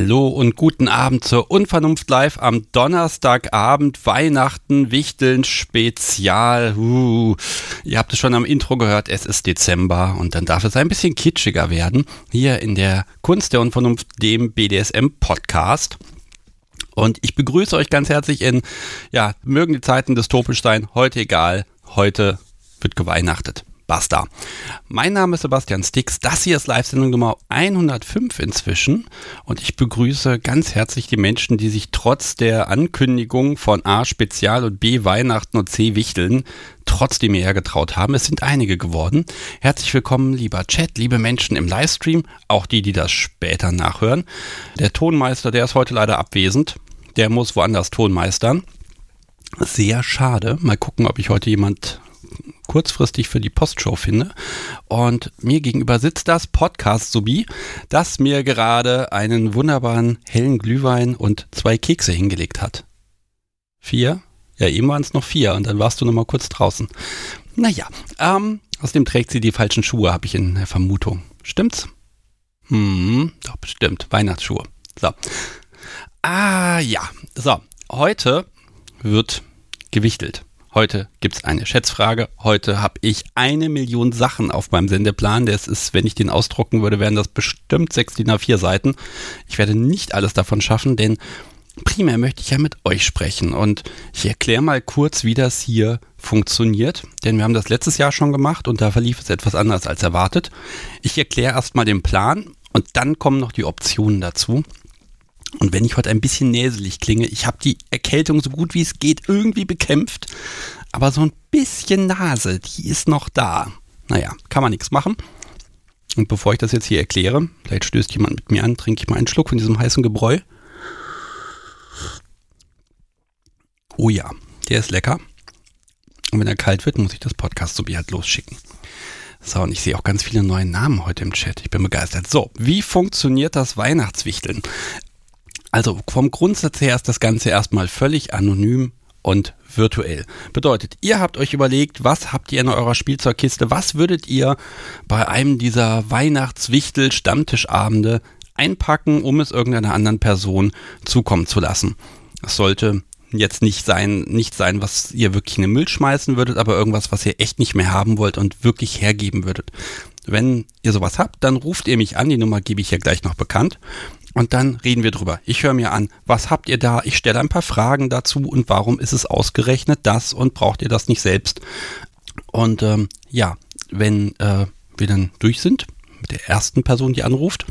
Hallo und guten Abend zur Unvernunft Live am Donnerstagabend, Weihnachten, Wichteln, Spezial. Uh, ihr habt es schon am Intro gehört, es ist Dezember und dann darf es ein bisschen kitschiger werden. Hier in der Kunst der Unvernunft, dem BDSM-Podcast. Und ich begrüße euch ganz herzlich in, ja, mögen die Zeiten dystopisch sein, heute egal, heute wird geweihnachtet. Basta. Mein Name ist Sebastian Stix. Das hier ist Live-Sendung Nummer 105 inzwischen. Und ich begrüße ganz herzlich die Menschen, die sich trotz der Ankündigung von A Spezial und B Weihnachten und C Wichteln trotzdem hierher getraut haben. Es sind einige geworden. Herzlich willkommen, lieber Chat, liebe Menschen im Livestream, auch die, die das später nachhören. Der Tonmeister, der ist heute leider abwesend. Der muss woanders Tonmeistern. Sehr schade. Mal gucken, ob ich heute jemand kurzfristig für die Postshow finde. Und mir gegenüber sitzt das Podcast Subi, das mir gerade einen wunderbaren hellen Glühwein und zwei Kekse hingelegt hat. Vier? Ja, eben waren es noch vier und dann warst du noch mal kurz draußen. Naja, ähm, außerdem trägt sie die falschen Schuhe, habe ich in der Vermutung. Stimmt's? Hm, doch, bestimmt. Weihnachtsschuhe. So. Ah, ja. So, heute wird gewichtelt. Heute gibt es eine Schätzfrage. Heute habe ich eine Million Sachen auf meinem Sendeplan. Das ist, wenn ich den ausdrucken würde, wären das bestimmt sechs DIN A4 Seiten. Ich werde nicht alles davon schaffen, denn primär möchte ich ja mit euch sprechen. Und ich erkläre mal kurz, wie das hier funktioniert. Denn wir haben das letztes Jahr schon gemacht und da verlief es etwas anders als erwartet. Ich erkläre erstmal den Plan und dann kommen noch die Optionen dazu. Und wenn ich heute ein bisschen näselig klinge, ich habe die Erkältung so gut wie es geht irgendwie bekämpft, aber so ein bisschen Nase, die ist noch da. Naja, kann man nichts machen. Und bevor ich das jetzt hier erkläre, vielleicht stößt jemand mit mir an, trinke ich mal einen Schluck von diesem heißen Gebräu. Oh ja, der ist lecker. Und wenn er kalt wird, muss ich das Podcast so wie halt losschicken. So, und ich sehe auch ganz viele neue Namen heute im Chat. Ich bin begeistert. So, wie funktioniert das Weihnachtswichteln? Also vom Grundsatz her ist das Ganze erstmal völlig anonym und virtuell. Bedeutet, ihr habt euch überlegt, was habt ihr in eurer Spielzeugkiste, was würdet ihr bei einem dieser Weihnachtswichtel-Stammtischabende einpacken, um es irgendeiner anderen Person zukommen zu lassen. Es sollte jetzt nicht sein, nicht sein, was ihr wirklich in den Müll schmeißen würdet, aber irgendwas, was ihr echt nicht mehr haben wollt und wirklich hergeben würdet. Wenn ihr sowas habt, dann ruft ihr mich an, die Nummer gebe ich ja gleich noch bekannt und dann reden wir drüber. Ich höre mir an, was habt ihr da? Ich stelle ein paar Fragen dazu und warum ist es ausgerechnet das und braucht ihr das nicht selbst? Und ähm, ja, wenn äh, wir dann durch sind mit der ersten Person, die anruft,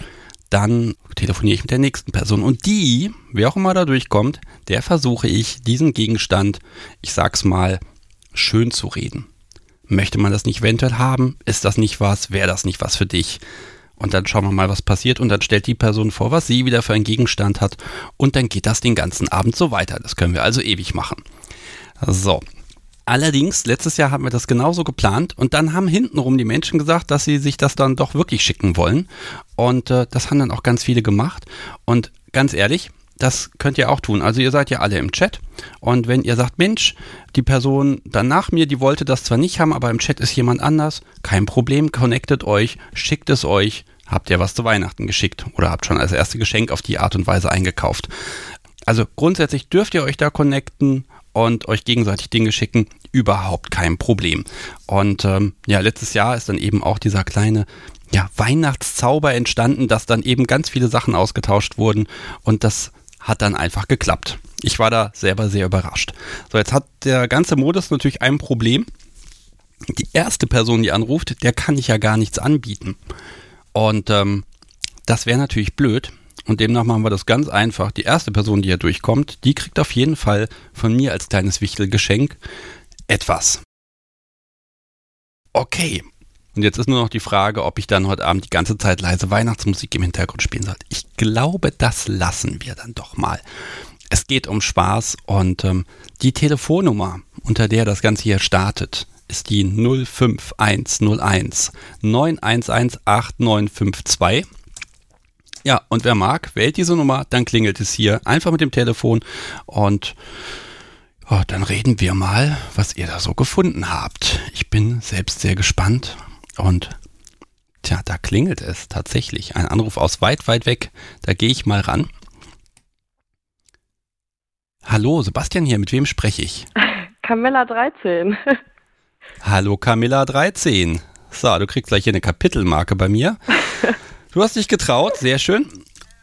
dann telefoniere ich mit der nächsten Person. Und die, wer auch immer da durchkommt, der versuche ich, diesen Gegenstand, ich sag's mal, schön zu reden. Möchte man das nicht eventuell haben? Ist das nicht was? Wäre das nicht was für dich? Und dann schauen wir mal, was passiert. Und dann stellt die Person vor, was sie wieder für einen Gegenstand hat. Und dann geht das den ganzen Abend so weiter. Das können wir also ewig machen. So. Allerdings, letztes Jahr haben wir das genauso geplant und dann haben hintenrum die Menschen gesagt, dass sie sich das dann doch wirklich schicken wollen. Und äh, das haben dann auch ganz viele gemacht. Und ganz ehrlich, das könnt ihr auch tun. Also ihr seid ja alle im Chat und wenn ihr sagt, Mensch, die Person dann nach mir, die wollte das zwar nicht haben, aber im Chat ist jemand anders, kein Problem, connectet euch, schickt es euch, habt ihr was zu Weihnachten geschickt oder habt schon als erste Geschenk auf die Art und Weise eingekauft. Also grundsätzlich dürft ihr euch da connecten und euch gegenseitig Dinge schicken, überhaupt kein Problem. Und ähm, ja, letztes Jahr ist dann eben auch dieser kleine ja, Weihnachtszauber entstanden, dass dann eben ganz viele Sachen ausgetauscht wurden und das hat dann einfach geklappt. Ich war da selber sehr überrascht. So, jetzt hat der ganze Modus natürlich ein Problem. Die erste Person, die anruft, der kann ich ja gar nichts anbieten. Und ähm, das wäre natürlich blöd. Und demnach machen wir das ganz einfach. Die erste Person, die hier durchkommt, die kriegt auf jeden Fall von mir als kleines Wichtelgeschenk etwas. Okay, und jetzt ist nur noch die Frage, ob ich dann heute Abend die ganze Zeit leise Weihnachtsmusik im Hintergrund spielen sollte. Ich glaube, das lassen wir dann doch mal. Es geht um Spaß und ähm, die Telefonnummer, unter der das Ganze hier startet, ist die 05101 911 8952. Ja, und wer mag, wählt diese Nummer, dann klingelt es hier einfach mit dem Telefon und oh, dann reden wir mal, was ihr da so gefunden habt. Ich bin selbst sehr gespannt und Tja, da klingelt es tatsächlich. Ein Anruf aus weit, weit weg. Da gehe ich mal ran. Hallo, Sebastian hier. Mit wem spreche ich? Camilla 13. Hallo, Camilla 13. So, du kriegst gleich hier eine Kapitelmarke bei mir. Du hast dich getraut, sehr schön.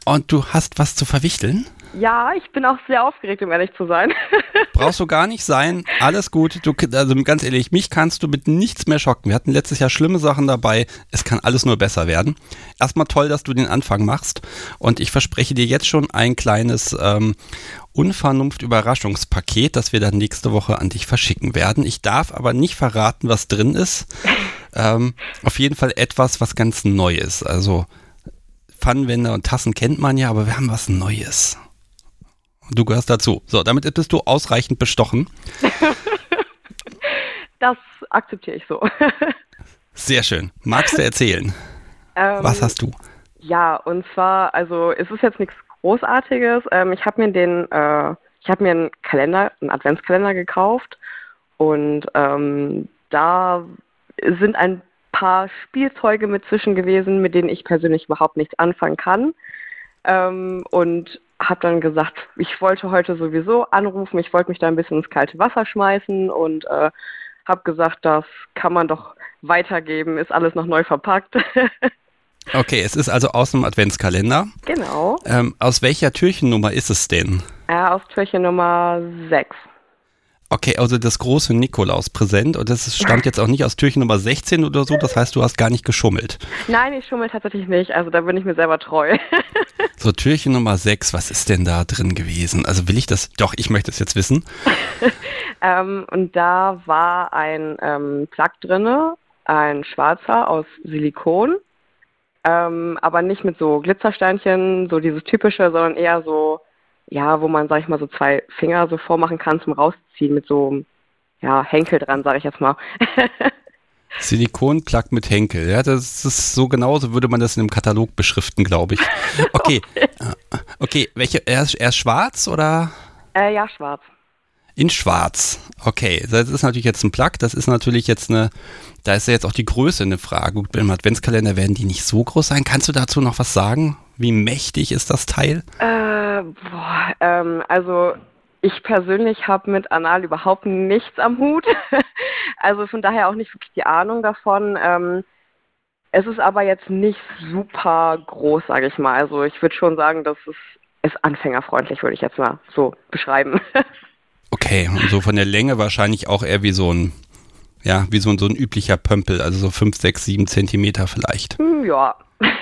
Und du hast was zu verwichteln? Ja, ich bin auch sehr aufgeregt, um ehrlich zu sein. Brauchst du gar nicht sein. Alles gut. Du, also ganz ehrlich, mich kannst du mit nichts mehr schocken. Wir hatten letztes Jahr schlimme Sachen dabei. Es kann alles nur besser werden. Erstmal toll, dass du den Anfang machst. Und ich verspreche dir jetzt schon ein kleines ähm, Unvernunft-Überraschungspaket, das wir dann nächste Woche an dich verschicken werden. Ich darf aber nicht verraten, was drin ist. Ähm, auf jeden Fall etwas, was ganz neu ist. Also Pfannenwände und Tassen kennt man ja, aber wir haben was Neues. Du gehörst dazu. So, damit bist du ausreichend bestochen. das akzeptiere ich so. Sehr schön. Magst du erzählen? Ähm, Was hast du? Ja, und zwar, also es ist jetzt nichts Großartiges. Ähm, ich habe mir den, äh, ich habe mir einen Kalender, einen Adventskalender gekauft und ähm, da sind ein paar Spielzeuge mit zwischen gewesen, mit denen ich persönlich überhaupt nichts anfangen kann. Ähm, und habe dann gesagt, ich wollte heute sowieso anrufen, ich wollte mich da ein bisschen ins kalte Wasser schmeißen und äh, habe gesagt, das kann man doch weitergeben, ist alles noch neu verpackt. okay, es ist also aus dem Adventskalender. Genau. Ähm, aus welcher Türchennummer ist es denn? Ja, aus Türchennummer 6. Okay, also das große Nikolaus-Präsent und das stammt jetzt auch nicht aus Türchen Nummer 16 oder so, das heißt, du hast gar nicht geschummelt. Nein, ich schummel tatsächlich nicht, also da bin ich mir selber treu. so, Türchen Nummer 6, was ist denn da drin gewesen? Also will ich das, doch, ich möchte es jetzt wissen. ähm, und da war ein ähm, Plug drinne, ein schwarzer aus Silikon, ähm, aber nicht mit so Glitzersteinchen, so dieses typische, sondern eher so ja, wo man, sag ich mal, so zwei Finger so vormachen kann zum Rausziehen mit so, ja, Henkel dran, sag ich jetzt mal. Silikonplug mit Henkel, ja, das ist so genauso würde man das in einem Katalog beschriften, glaube ich. Okay. okay. okay, welche, er ist, er ist schwarz oder? Äh, ja, schwarz. In schwarz. Okay, das ist natürlich jetzt ein Plug, das ist natürlich jetzt eine, da ist ja jetzt auch die Größe eine Frage. Gut, beim Adventskalender werden die nicht so groß sein. Kannst du dazu noch was sagen? Wie mächtig ist das Teil? Äh, boah, ähm, also ich persönlich habe mit Anal überhaupt nichts am Hut. also von daher auch nicht wirklich die Ahnung davon. Ähm, es ist aber jetzt nicht super groß, sage ich mal. Also ich würde schon sagen, dass es ist anfängerfreundlich, würde ich jetzt mal so beschreiben. okay, und so von der Länge wahrscheinlich auch eher wie so ein, ja, wie so ein, so ein üblicher Pömpel, also so 5, 6, 7 Zentimeter vielleicht. Hm, ja.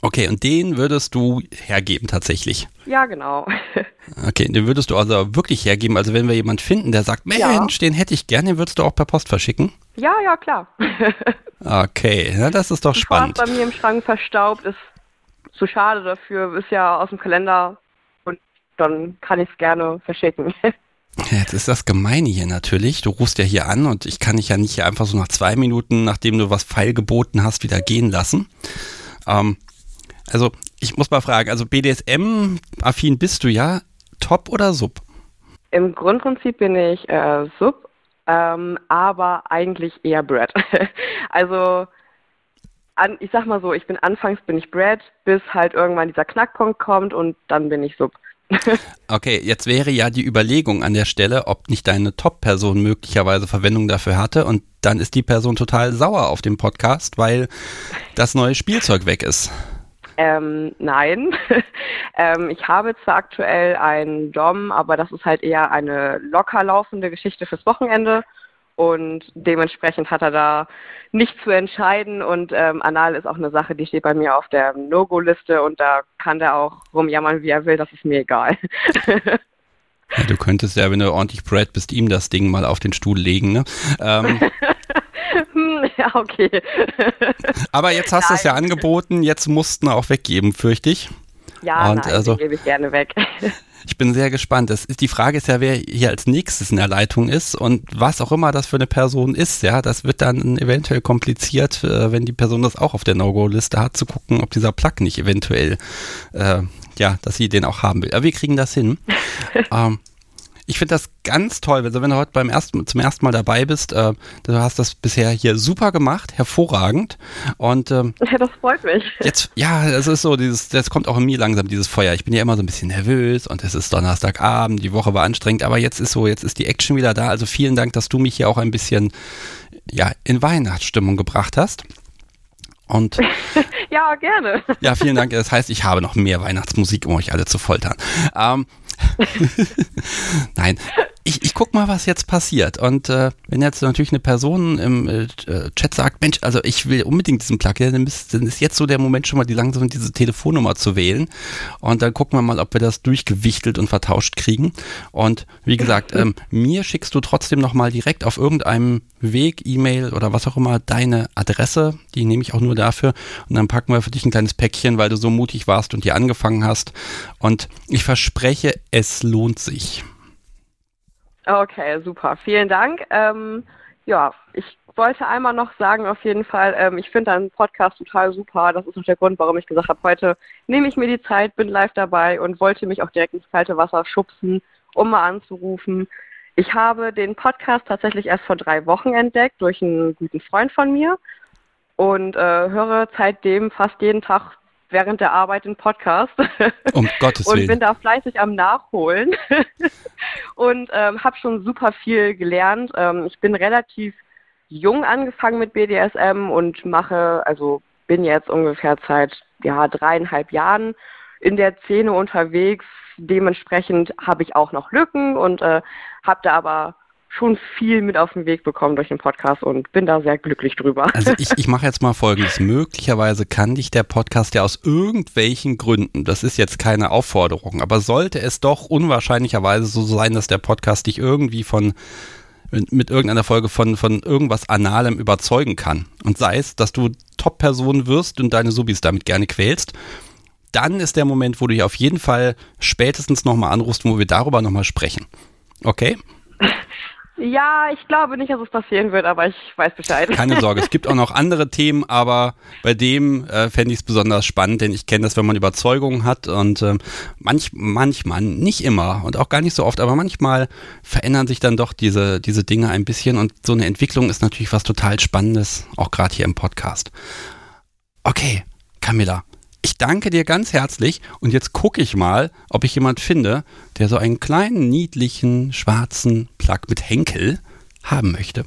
Okay, und den würdest du hergeben tatsächlich? Ja, genau. Okay, den würdest du also wirklich hergeben. Also wenn wir jemanden finden, der sagt, Mensch, ja. den hätte ich gerne, den würdest du auch per Post verschicken? Ja, ja, klar. okay, ja, das ist doch spannend. bei mir im Schrank verstaubt, ist zu schade dafür, ist ja aus dem Kalender dann kann ich es gerne verschicken. Jetzt ist das Gemeine hier natürlich. Du rufst ja hier an und ich kann dich ja nicht hier einfach so nach zwei Minuten, nachdem du was feilgeboten hast, wieder gehen lassen. Ähm, also ich muss mal fragen, also BDSM-affin bist du ja, Top oder Sub? Im Grundprinzip bin ich äh, Sub, ähm, aber eigentlich eher Brad. also an, ich sag mal so, ich bin anfangs bin ich Brad, bis halt irgendwann dieser Knackpunkt kommt und dann bin ich Sub. Okay, jetzt wäre ja die Überlegung an der Stelle, ob nicht deine Top-Person möglicherweise Verwendung dafür hatte und dann ist die Person total sauer auf dem Podcast, weil das neue Spielzeug weg ist. Ähm, nein. ähm, ich habe zwar aktuell einen Dom, aber das ist halt eher eine locker laufende Geschichte fürs Wochenende. Und dementsprechend hat er da nicht zu entscheiden. Und ähm, Anal ist auch eine Sache, die steht bei mir auf der No-Go-Liste. Und da kann der auch rumjammern, wie er will. Das ist mir egal. ja, du könntest ja, wenn du ordentlich Brad bist, ihm das Ding mal auf den Stuhl legen. Ne? Ähm, ja, okay. Aber jetzt hast du es ja angeboten, jetzt mussten auch weggeben, fürchte ich. Ja, Und nein, also, gebe ich gerne weg. Ich bin sehr gespannt. Das ist, die Frage ist ja, wer hier als nächstes in der Leitung ist und was auch immer das für eine Person ist. Ja, das wird dann eventuell kompliziert, äh, wenn die Person das auch auf der No-Go-Liste hat, zu gucken, ob dieser Plug nicht eventuell, äh, ja, dass sie den auch haben will. Aber wir kriegen das hin. ähm, ich finde das ganz toll, also wenn du heute beim ersten, zum ersten Mal dabei bist, äh, du hast das bisher hier super gemacht, hervorragend. Und ähm, ja, das freut mich. Jetzt, ja, es ist so, dieses, das kommt auch in mir langsam, dieses Feuer. Ich bin ja immer so ein bisschen nervös und es ist Donnerstagabend, die Woche war anstrengend, aber jetzt ist so, jetzt ist die Action wieder da. Also vielen Dank, dass du mich hier auch ein bisschen ja, in Weihnachtsstimmung gebracht hast. Und ja, gerne. Ja, vielen Dank. Das heißt, ich habe noch mehr Weihnachtsmusik, um euch alle zu foltern. Ähm, Nein, ich, ich guck mal, was jetzt passiert. Und äh, wenn jetzt natürlich eine Person im äh, Chat sagt, Mensch, also ich will unbedingt diesen Plug, dann ist, dann ist jetzt so der Moment schon mal, die langsam diese Telefonnummer zu wählen. Und dann gucken wir mal, ob wir das durchgewichtelt und vertauscht kriegen. Und wie gesagt, ähm, mir schickst du trotzdem nochmal direkt auf irgendeinem Weg, E-Mail oder was auch immer, deine Adresse. Die nehme ich auch nur dafür. Und dann packen wir für dich ein kleines Päckchen, weil du so mutig warst und hier angefangen hast. Und ich verspreche, es lohnt sich. Okay, super. Vielen Dank. Ähm, ja, ich wollte einmal noch sagen, auf jeden Fall, ähm, ich finde deinen Podcast total super. Das ist auch der Grund, warum ich gesagt habe, heute nehme ich mir die Zeit, bin live dabei und wollte mich auch direkt ins kalte Wasser schubsen, um mal anzurufen. Ich habe den Podcast tatsächlich erst vor drei Wochen entdeckt durch einen guten Freund von mir und äh, höre seitdem fast jeden Tag während der Arbeit den Podcast. Um Gottes Willen. Und bin da fleißig am Nachholen und ähm, habe schon super viel gelernt. Ähm, ich bin relativ jung angefangen mit BDSM und mache, also bin jetzt ungefähr seit ja, dreieinhalb Jahren in der Szene unterwegs. Dementsprechend habe ich auch noch Lücken und äh, habe da aber schon viel mit auf den Weg bekommen durch den Podcast und bin da sehr glücklich drüber. Also ich, ich mache jetzt mal folgendes. Möglicherweise kann dich der Podcast ja aus irgendwelchen Gründen, das ist jetzt keine Aufforderung, aber sollte es doch unwahrscheinlicherweise so sein, dass der Podcast dich irgendwie von mit, mit irgendeiner Folge von, von irgendwas Analem überzeugen kann. Und sei es, dass du Top-Person wirst und deine Subis damit gerne quälst, dann ist der Moment, wo du dich auf jeden Fall spätestens nochmal anrufst, wo wir darüber nochmal sprechen. Okay? Ja, ich glaube nicht, dass es passieren wird, aber ich weiß Bescheid. Keine Sorge, es gibt auch noch andere Themen, aber bei dem äh, fände ich es besonders spannend, denn ich kenne das, wenn man Überzeugungen hat und äh, manch, manchmal, nicht immer und auch gar nicht so oft, aber manchmal verändern sich dann doch diese, diese Dinge ein bisschen und so eine Entwicklung ist natürlich was total Spannendes, auch gerade hier im Podcast. Okay, Camilla, ich danke dir ganz herzlich und jetzt gucke ich mal, ob ich jemand finde, der so einen kleinen, niedlichen, schwarzen Plug mit Henkel haben möchte.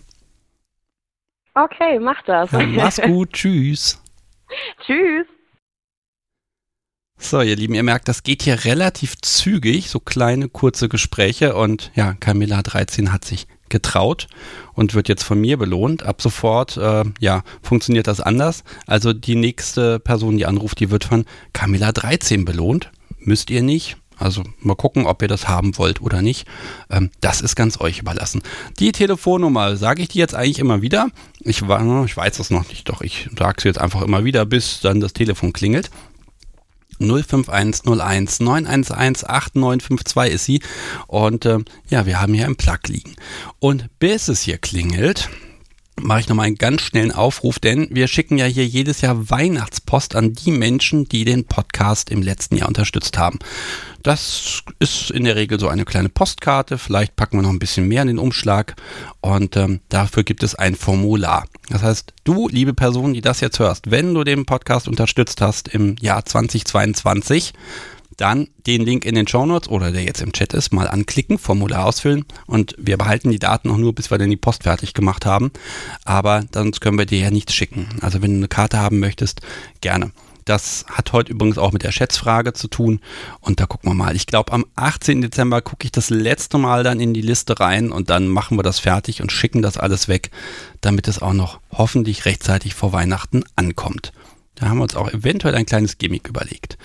Okay, mach das. Ja, mach's gut, tschüss. Tschüss. So, ihr Lieben, ihr merkt, das geht hier relativ zügig, so kleine, kurze Gespräche und ja, Camilla 13 hat sich getraut und wird jetzt von mir belohnt. Ab sofort, äh, ja, funktioniert das anders. Also die nächste Person, die anruft, die wird von Camilla 13 belohnt. Müsst ihr nicht. Also mal gucken, ob ihr das haben wollt oder nicht. Ähm, das ist ganz euch überlassen. Die Telefonnummer sage ich dir jetzt eigentlich immer wieder. Ich, ich weiß es noch nicht, doch ich sage sie jetzt einfach immer wieder, bis dann das Telefon klingelt. 05101 911 8952 ist sie. Und äh, ja, wir haben hier einen Plug liegen. Und bis es hier klingelt, mache ich nochmal einen ganz schnellen Aufruf, denn wir schicken ja hier jedes Jahr Weihnachtspost an die Menschen, die den Podcast im letzten Jahr unterstützt haben. Das ist in der Regel so eine kleine Postkarte, vielleicht packen wir noch ein bisschen mehr in den Umschlag und ähm, dafür gibt es ein Formular. Das heißt, du, liebe Person, die das jetzt hörst, wenn du den Podcast unterstützt hast im Jahr 2022, dann den Link in den Show Notes oder der jetzt im Chat ist, mal anklicken, Formular ausfüllen und wir behalten die Daten auch nur, bis wir dann die Post fertig gemacht haben. Aber sonst können wir dir ja nichts schicken. Also wenn du eine Karte haben möchtest, gerne. Das hat heute übrigens auch mit der Schätzfrage zu tun. Und da gucken wir mal. Ich glaube, am 18. Dezember gucke ich das letzte Mal dann in die Liste rein und dann machen wir das fertig und schicken das alles weg, damit es auch noch hoffentlich rechtzeitig vor Weihnachten ankommt. Da haben wir uns auch eventuell ein kleines Gimmick überlegt.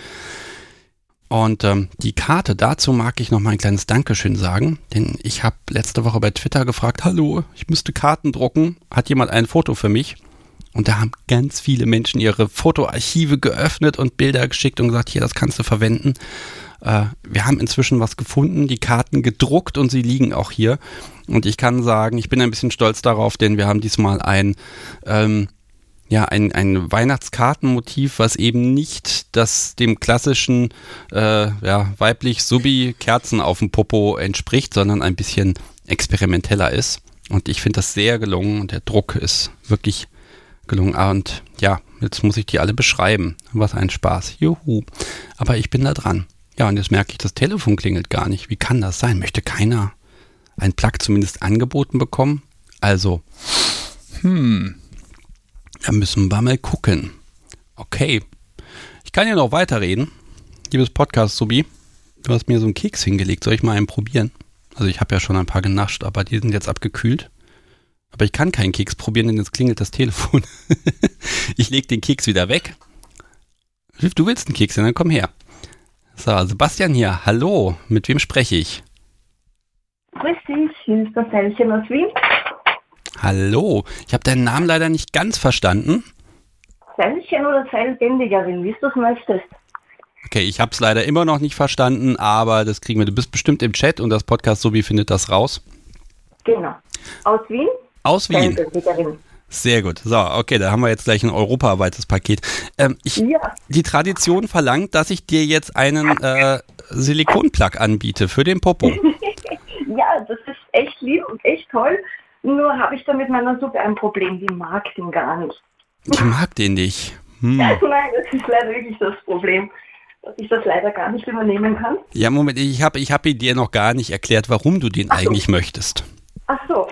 Und ähm, die Karte dazu mag ich noch mal ein kleines Dankeschön sagen, denn ich habe letzte Woche bei Twitter gefragt, hallo, ich müsste Karten drucken, hat jemand ein Foto für mich? Und da haben ganz viele Menschen ihre Fotoarchive geöffnet und Bilder geschickt und gesagt, hier, das kannst du verwenden. Äh, wir haben inzwischen was gefunden, die Karten gedruckt und sie liegen auch hier. Und ich kann sagen, ich bin ein bisschen stolz darauf, denn wir haben diesmal ein ähm, ja, ein, ein Weihnachtskartenmotiv, was eben nicht das dem klassischen äh, ja, weiblich Subi Kerzen auf dem Popo entspricht, sondern ein bisschen experimenteller ist. Und ich finde das sehr gelungen und der Druck ist wirklich gelungen. Ah, und ja, jetzt muss ich die alle beschreiben. Was ein Spaß. Juhu. Aber ich bin da dran. Ja, und jetzt merke ich, das Telefon klingelt gar nicht. Wie kann das sein? Möchte keiner ein Plug zumindest angeboten bekommen? Also, hm, da müssen wir mal gucken. Okay. Ich kann ja noch weiterreden. Liebes Podcast-Subi, du hast mir so einen Keks hingelegt. Soll ich mal einen probieren? Also ich habe ja schon ein paar genascht, aber die sind jetzt abgekühlt. Aber ich kann keinen Keks probieren, denn jetzt klingelt das Telefon. ich lege den Keks wieder weg. Du willst einen Keks, dann komm her. So, Sebastian hier. Hallo, mit wem spreche ich? Grüß dich, hier ist das Seilchen aus Wien. Hallo, ich habe deinen Namen leider nicht ganz verstanden. Seilchen oder Seilbändigerin, wie du es möchtest. Okay, ich habe es leider immer noch nicht verstanden, aber das kriegen wir. Du bist bestimmt im Chat und das Podcast Sobi findet das raus. Genau. Aus Wien? Aus Wien. Sehr gut. So, okay, da haben wir jetzt gleich ein europaweites Paket. Ähm, ich, ja. Die Tradition verlangt, dass ich dir jetzt einen äh, Silikonplug anbiete für den Popo. ja, das ist echt lieb und echt toll. Nur habe ich da mit meiner Suppe ein Problem. Die mag den gar nicht. Die mag den nicht. Hm. Nein, das ist leider wirklich das Problem dass ich das leider gar nicht übernehmen kann. Ja, Moment, ich habe ich hab dir noch gar nicht erklärt, warum du den Ach eigentlich so. möchtest. Ach so.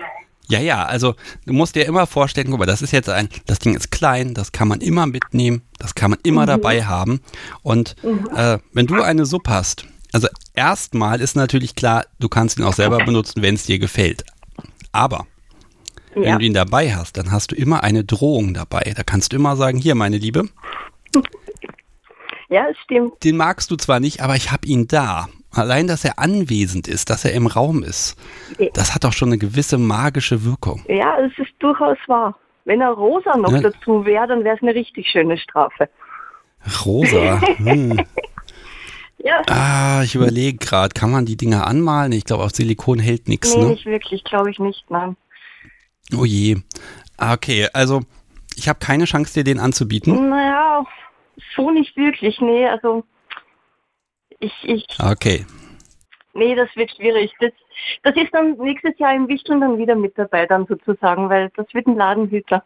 Ja, ja, also du musst dir immer vorstellen, guck mal, das ist jetzt ein, das Ding ist klein, das kann man immer mitnehmen, das kann man immer mhm. dabei haben. Und mhm. äh, wenn du eine Suppe hast, also erstmal ist natürlich klar, du kannst ihn auch selber benutzen, wenn es dir gefällt. Aber ja. wenn du ihn dabei hast, dann hast du immer eine Drohung dabei. Da kannst du immer sagen, hier, meine Liebe. Ja, es stimmt. Den magst du zwar nicht, aber ich habe ihn da. Allein, dass er anwesend ist, dass er im Raum ist, das hat doch schon eine gewisse magische Wirkung. Ja, es ist durchaus wahr. Wenn er rosa noch ja. dazu wäre, dann wäre es eine richtig schöne Strafe. Rosa? Hm. ja. Ah, ich überlege gerade, kann man die Dinger anmalen? Ich glaube, auf Silikon hält nichts. Nee, ne? nicht wirklich, glaube ich nicht, nein. Oh je. Ah, okay, also ich habe keine Chance, dir den anzubieten. Naja, so nicht wirklich, nee, also ich, ich. Okay. Nee, das wird schwierig. Das, das ist dann nächstes Jahr im Wichteln dann wieder mit dabei, dann sozusagen, weil das wird ein Ladenhüter.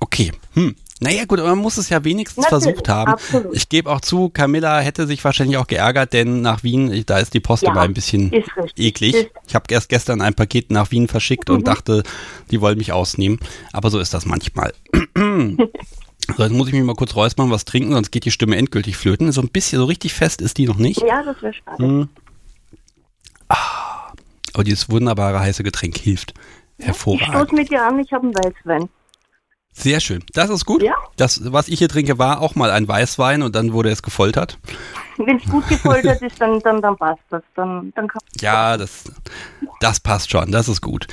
Okay. Hm. Naja, gut, aber man muss es ja wenigstens Natürlich, versucht haben. Absolut. Ich gebe auch zu, Camilla hätte sich wahrscheinlich auch geärgert, denn nach Wien, da ist die Post ja, immer ein bisschen eklig. Ist. Ich habe erst gestern ein Paket nach Wien verschickt mhm. und dachte, die wollen mich ausnehmen. Aber so ist das manchmal. So, jetzt muss ich mich mal kurz räuspern, was trinken, sonst geht die Stimme endgültig flöten. So ein bisschen, so richtig fest ist die noch nicht. Ja, das wäre schade. Hm. Ah, aber dieses wunderbare heiße Getränk hilft. Hervorragend. Ich stoße mit dir an, ich habe einen Weißwein. Sehr schön. Das ist gut. Ja. Das, was ich hier trinke, war auch mal ein Weißwein und dann wurde es gefoltert. Wenn es gut gefoltert ist, dann, dann, dann passt das. Dann, dann ja, das, das passt schon. Das ist gut.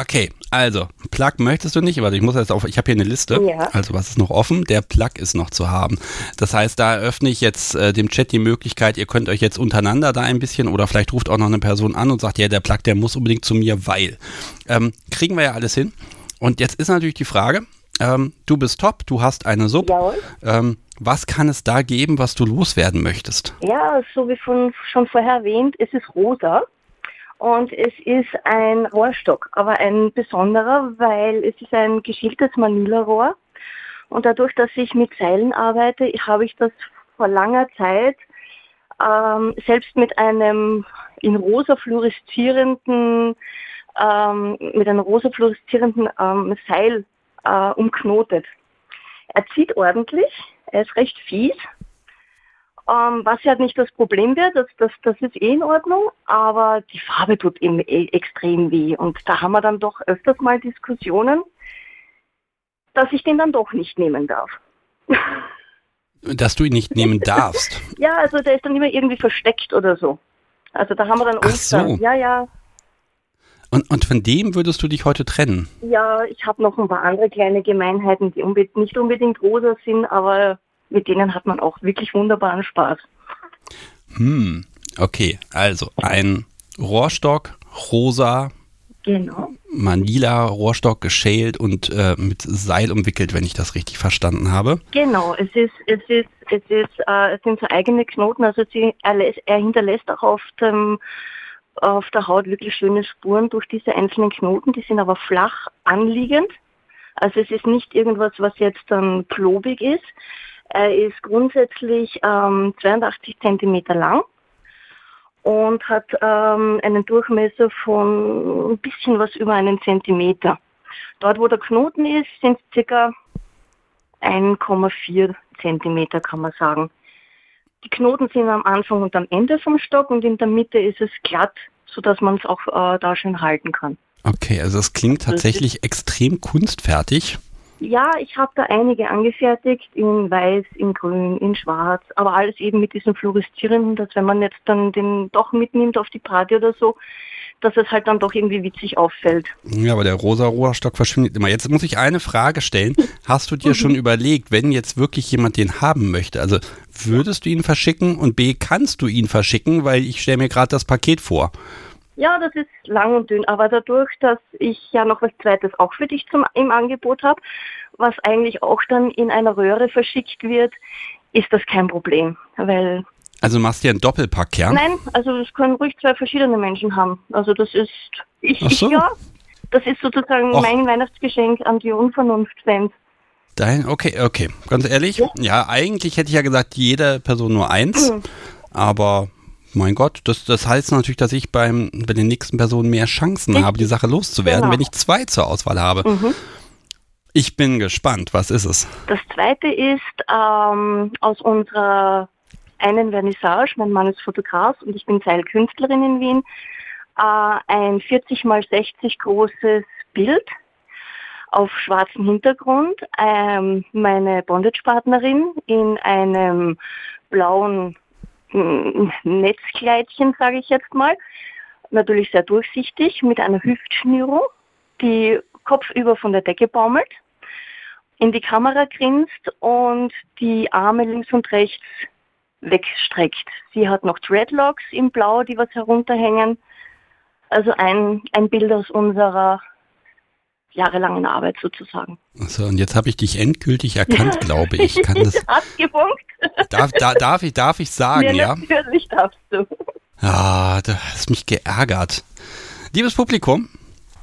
Okay, also, Plug möchtest du nicht, aber ich muss jetzt auf, ich habe hier eine Liste. Ja. Also, was ist noch offen? Der Plug ist noch zu haben. Das heißt, da eröffne ich jetzt äh, dem Chat die Möglichkeit, ihr könnt euch jetzt untereinander da ein bisschen oder vielleicht ruft auch noch eine Person an und sagt, ja, der Plug, der muss unbedingt zu mir, weil. Ähm, kriegen wir ja alles hin. Und jetzt ist natürlich die Frage, ähm, du bist top, du hast eine Sub. Ähm, was kann es da geben, was du loswerden möchtest? Ja, so wie von, schon vorher erwähnt, es ist rosa. Und es ist ein Rohrstock, aber ein besonderer, weil es ist ein geschältes Manila-Rohr. Und dadurch, dass ich mit Seilen arbeite, habe ich das vor langer Zeit ähm, selbst mit einem in rosa fluoreszierenden, ähm, mit einem rosa fluoreszierenden ähm, Seil äh, umknotet. Er zieht ordentlich, er ist recht fies ähm, was ja nicht das Problem wird, das, das, das ist eh in Ordnung, aber die Farbe tut ihm eh extrem weh. Und da haben wir dann doch öfters mal Diskussionen, dass ich den dann doch nicht nehmen darf. Dass du ihn nicht nehmen darfst? ja, also der ist dann immer irgendwie versteckt oder so. Also da haben wir dann Ach So. Ja, ja. Und, und von dem würdest du dich heute trennen? Ja, ich habe noch ein paar andere kleine Gemeinheiten, die unbe nicht unbedingt rosa sind, aber mit denen hat man auch wirklich wunderbaren Spaß. Hm, okay, also ein Rohrstock, rosa. Genau. Manila-Rohrstock geschält und äh, mit Seil umwickelt, wenn ich das richtig verstanden habe. Genau, es ist, es ist, es ist, äh, es sind so eigene Knoten, also sie, er, er hinterlässt auch auf dem auf der Haut wirklich schöne Spuren durch diese einzelnen Knoten, die sind aber flach anliegend. Also es ist nicht irgendwas, was jetzt dann klobig ist. Er ist grundsätzlich ähm, 82 Zentimeter lang und hat ähm, einen Durchmesser von ein bisschen was über einen Zentimeter. Dort, wo der Knoten ist, sind es circa 1,4 Zentimeter, kann man sagen. Die Knoten sind am Anfang und am Ende vom Stock und in der Mitte ist es glatt, sodass man es auch äh, da schön halten kann. Okay, also es klingt tatsächlich extrem kunstfertig. Ja, ich habe da einige angefertigt, in weiß, in grün, in schwarz, aber alles eben mit diesem fluoreszierenden, dass wenn man jetzt dann den doch mitnimmt auf die Party oder so, dass es halt dann doch irgendwie witzig auffällt. Ja, aber der rosa Rohrstock verschwindet immer. Jetzt muss ich eine Frage stellen. Hast du dir schon überlegt, wenn jetzt wirklich jemand den haben möchte, also würdest du ihn verschicken und B, kannst du ihn verschicken, weil ich stelle mir gerade das Paket vor. Ja, das ist lang und dünn, aber dadurch, dass ich ja noch was Zweites auch für dich zum, im Angebot habe, was eigentlich auch dann in einer Röhre verschickt wird, ist das kein Problem, weil also machst du ja einen Doppelpack, ja? Nein, also das können ruhig zwei verschiedene Menschen haben. Also das ist, ich, so. ich ja, das ist sozusagen Och. mein Weihnachtsgeschenk an die Unvernunft-Fans. Dein, okay, okay. Ganz ehrlich, ja. ja. eigentlich hätte ich ja gesagt, jede Person nur eins. Mhm. Aber mein Gott, das, das heißt natürlich, dass ich beim, bei den nächsten Personen mehr Chancen ich, habe, die Sache loszuwerden, genau. wenn ich zwei zur Auswahl habe. Mhm. Ich bin gespannt. Was ist es? Das zweite ist ähm, aus unserer einen Vernissage, mein Mann ist Fotograf und ich bin Seilkünstlerin in Wien, äh, ein 40 mal 60 großes Bild auf schwarzem Hintergrund, ähm, meine Bondage-Partnerin in einem blauen Netzkleidchen, sage ich jetzt mal, natürlich sehr durchsichtig, mit einer Hüftschnürung, die kopfüber von der Decke baumelt, in die Kamera grinst und die Arme links und rechts wegstreckt. Sie hat noch Dreadlocks im Blau, die was herunterhängen. Also ein, ein Bild aus unserer jahrelangen Arbeit sozusagen. So, und jetzt habe ich dich endgültig erkannt, glaube ich. Kann das, darf, da, darf, ich, darf ich sagen, ja? Natürlich darfst du. Ah, du hast mich geärgert. Liebes Publikum,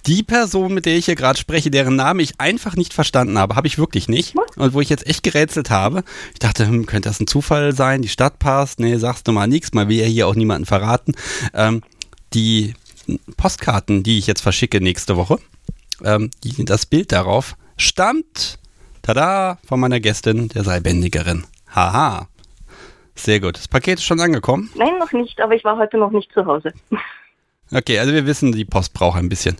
die Person, mit der ich hier gerade spreche, deren Namen ich einfach nicht verstanden habe, habe ich wirklich nicht. Und wo ich jetzt echt gerätselt habe, ich dachte, hm, könnte das ein Zufall sein, die Stadt passt, nee, sagst du mal nichts, mal will ja hier auch niemanden verraten. Ähm, die Postkarten, die ich jetzt verschicke nächste Woche, ähm, das Bild darauf stammt, tada, von meiner Gästin, der Seilbändigerin. Haha. Sehr gut. Das Paket ist schon angekommen? Nein, noch nicht, aber ich war heute noch nicht zu Hause. Okay, also wir wissen, die Post braucht ein bisschen.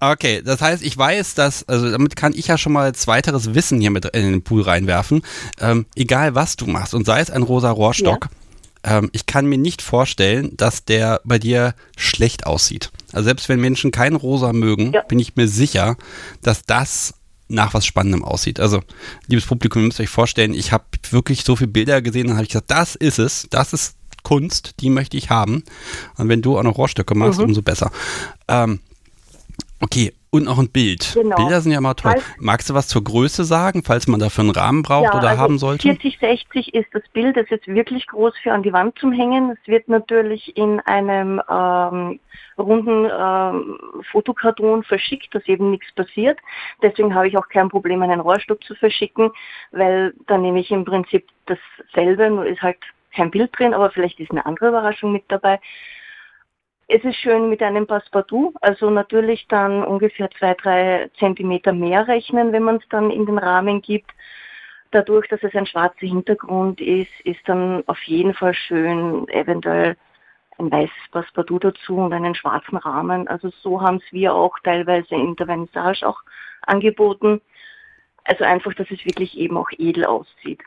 Okay, das heißt, ich weiß, dass, also damit kann ich ja schon mal zweiteres Wissen hier mit in den Pool reinwerfen. Ähm, egal was du machst und sei es ein rosa Rohrstock, ja. ähm, ich kann mir nicht vorstellen, dass der bei dir schlecht aussieht. Also selbst wenn Menschen kein rosa mögen, ja. bin ich mir sicher, dass das nach was Spannendem aussieht. Also, liebes Publikum, ihr müsst euch vorstellen, ich habe wirklich so viele Bilder gesehen und habe ich gesagt, das ist es, das ist Kunst, die möchte ich haben. Und wenn du auch noch Rohrstöcke machst, mhm. umso besser. Ähm, okay, und noch ein Bild. Genau. Bilder sind ja immer toll. Falls, Magst du was zur Größe sagen, falls man dafür einen Rahmen braucht ja, oder also haben sollte? 40, 60 ist das Bild, das ist wirklich groß für an die Wand zum Hängen. Es wird natürlich in einem ähm, runden ähm, Fotokarton verschickt, dass eben nichts passiert. Deswegen habe ich auch kein Problem, einen Rohrstock zu verschicken, weil dann nehme ich im Prinzip dasselbe, nur ist halt kein Bild drin, aber vielleicht ist eine andere Überraschung mit dabei. Es ist schön mit einem Passepartout, also natürlich dann ungefähr zwei, drei Zentimeter mehr rechnen, wenn man es dann in den Rahmen gibt. Dadurch, dass es ein schwarzer Hintergrund ist, ist dann auf jeden Fall schön eventuell ein weißes Passepartout dazu und einen schwarzen Rahmen. Also so haben es wir auch teilweise in der Vernissage auch angeboten. Also einfach, dass es wirklich eben auch edel aussieht.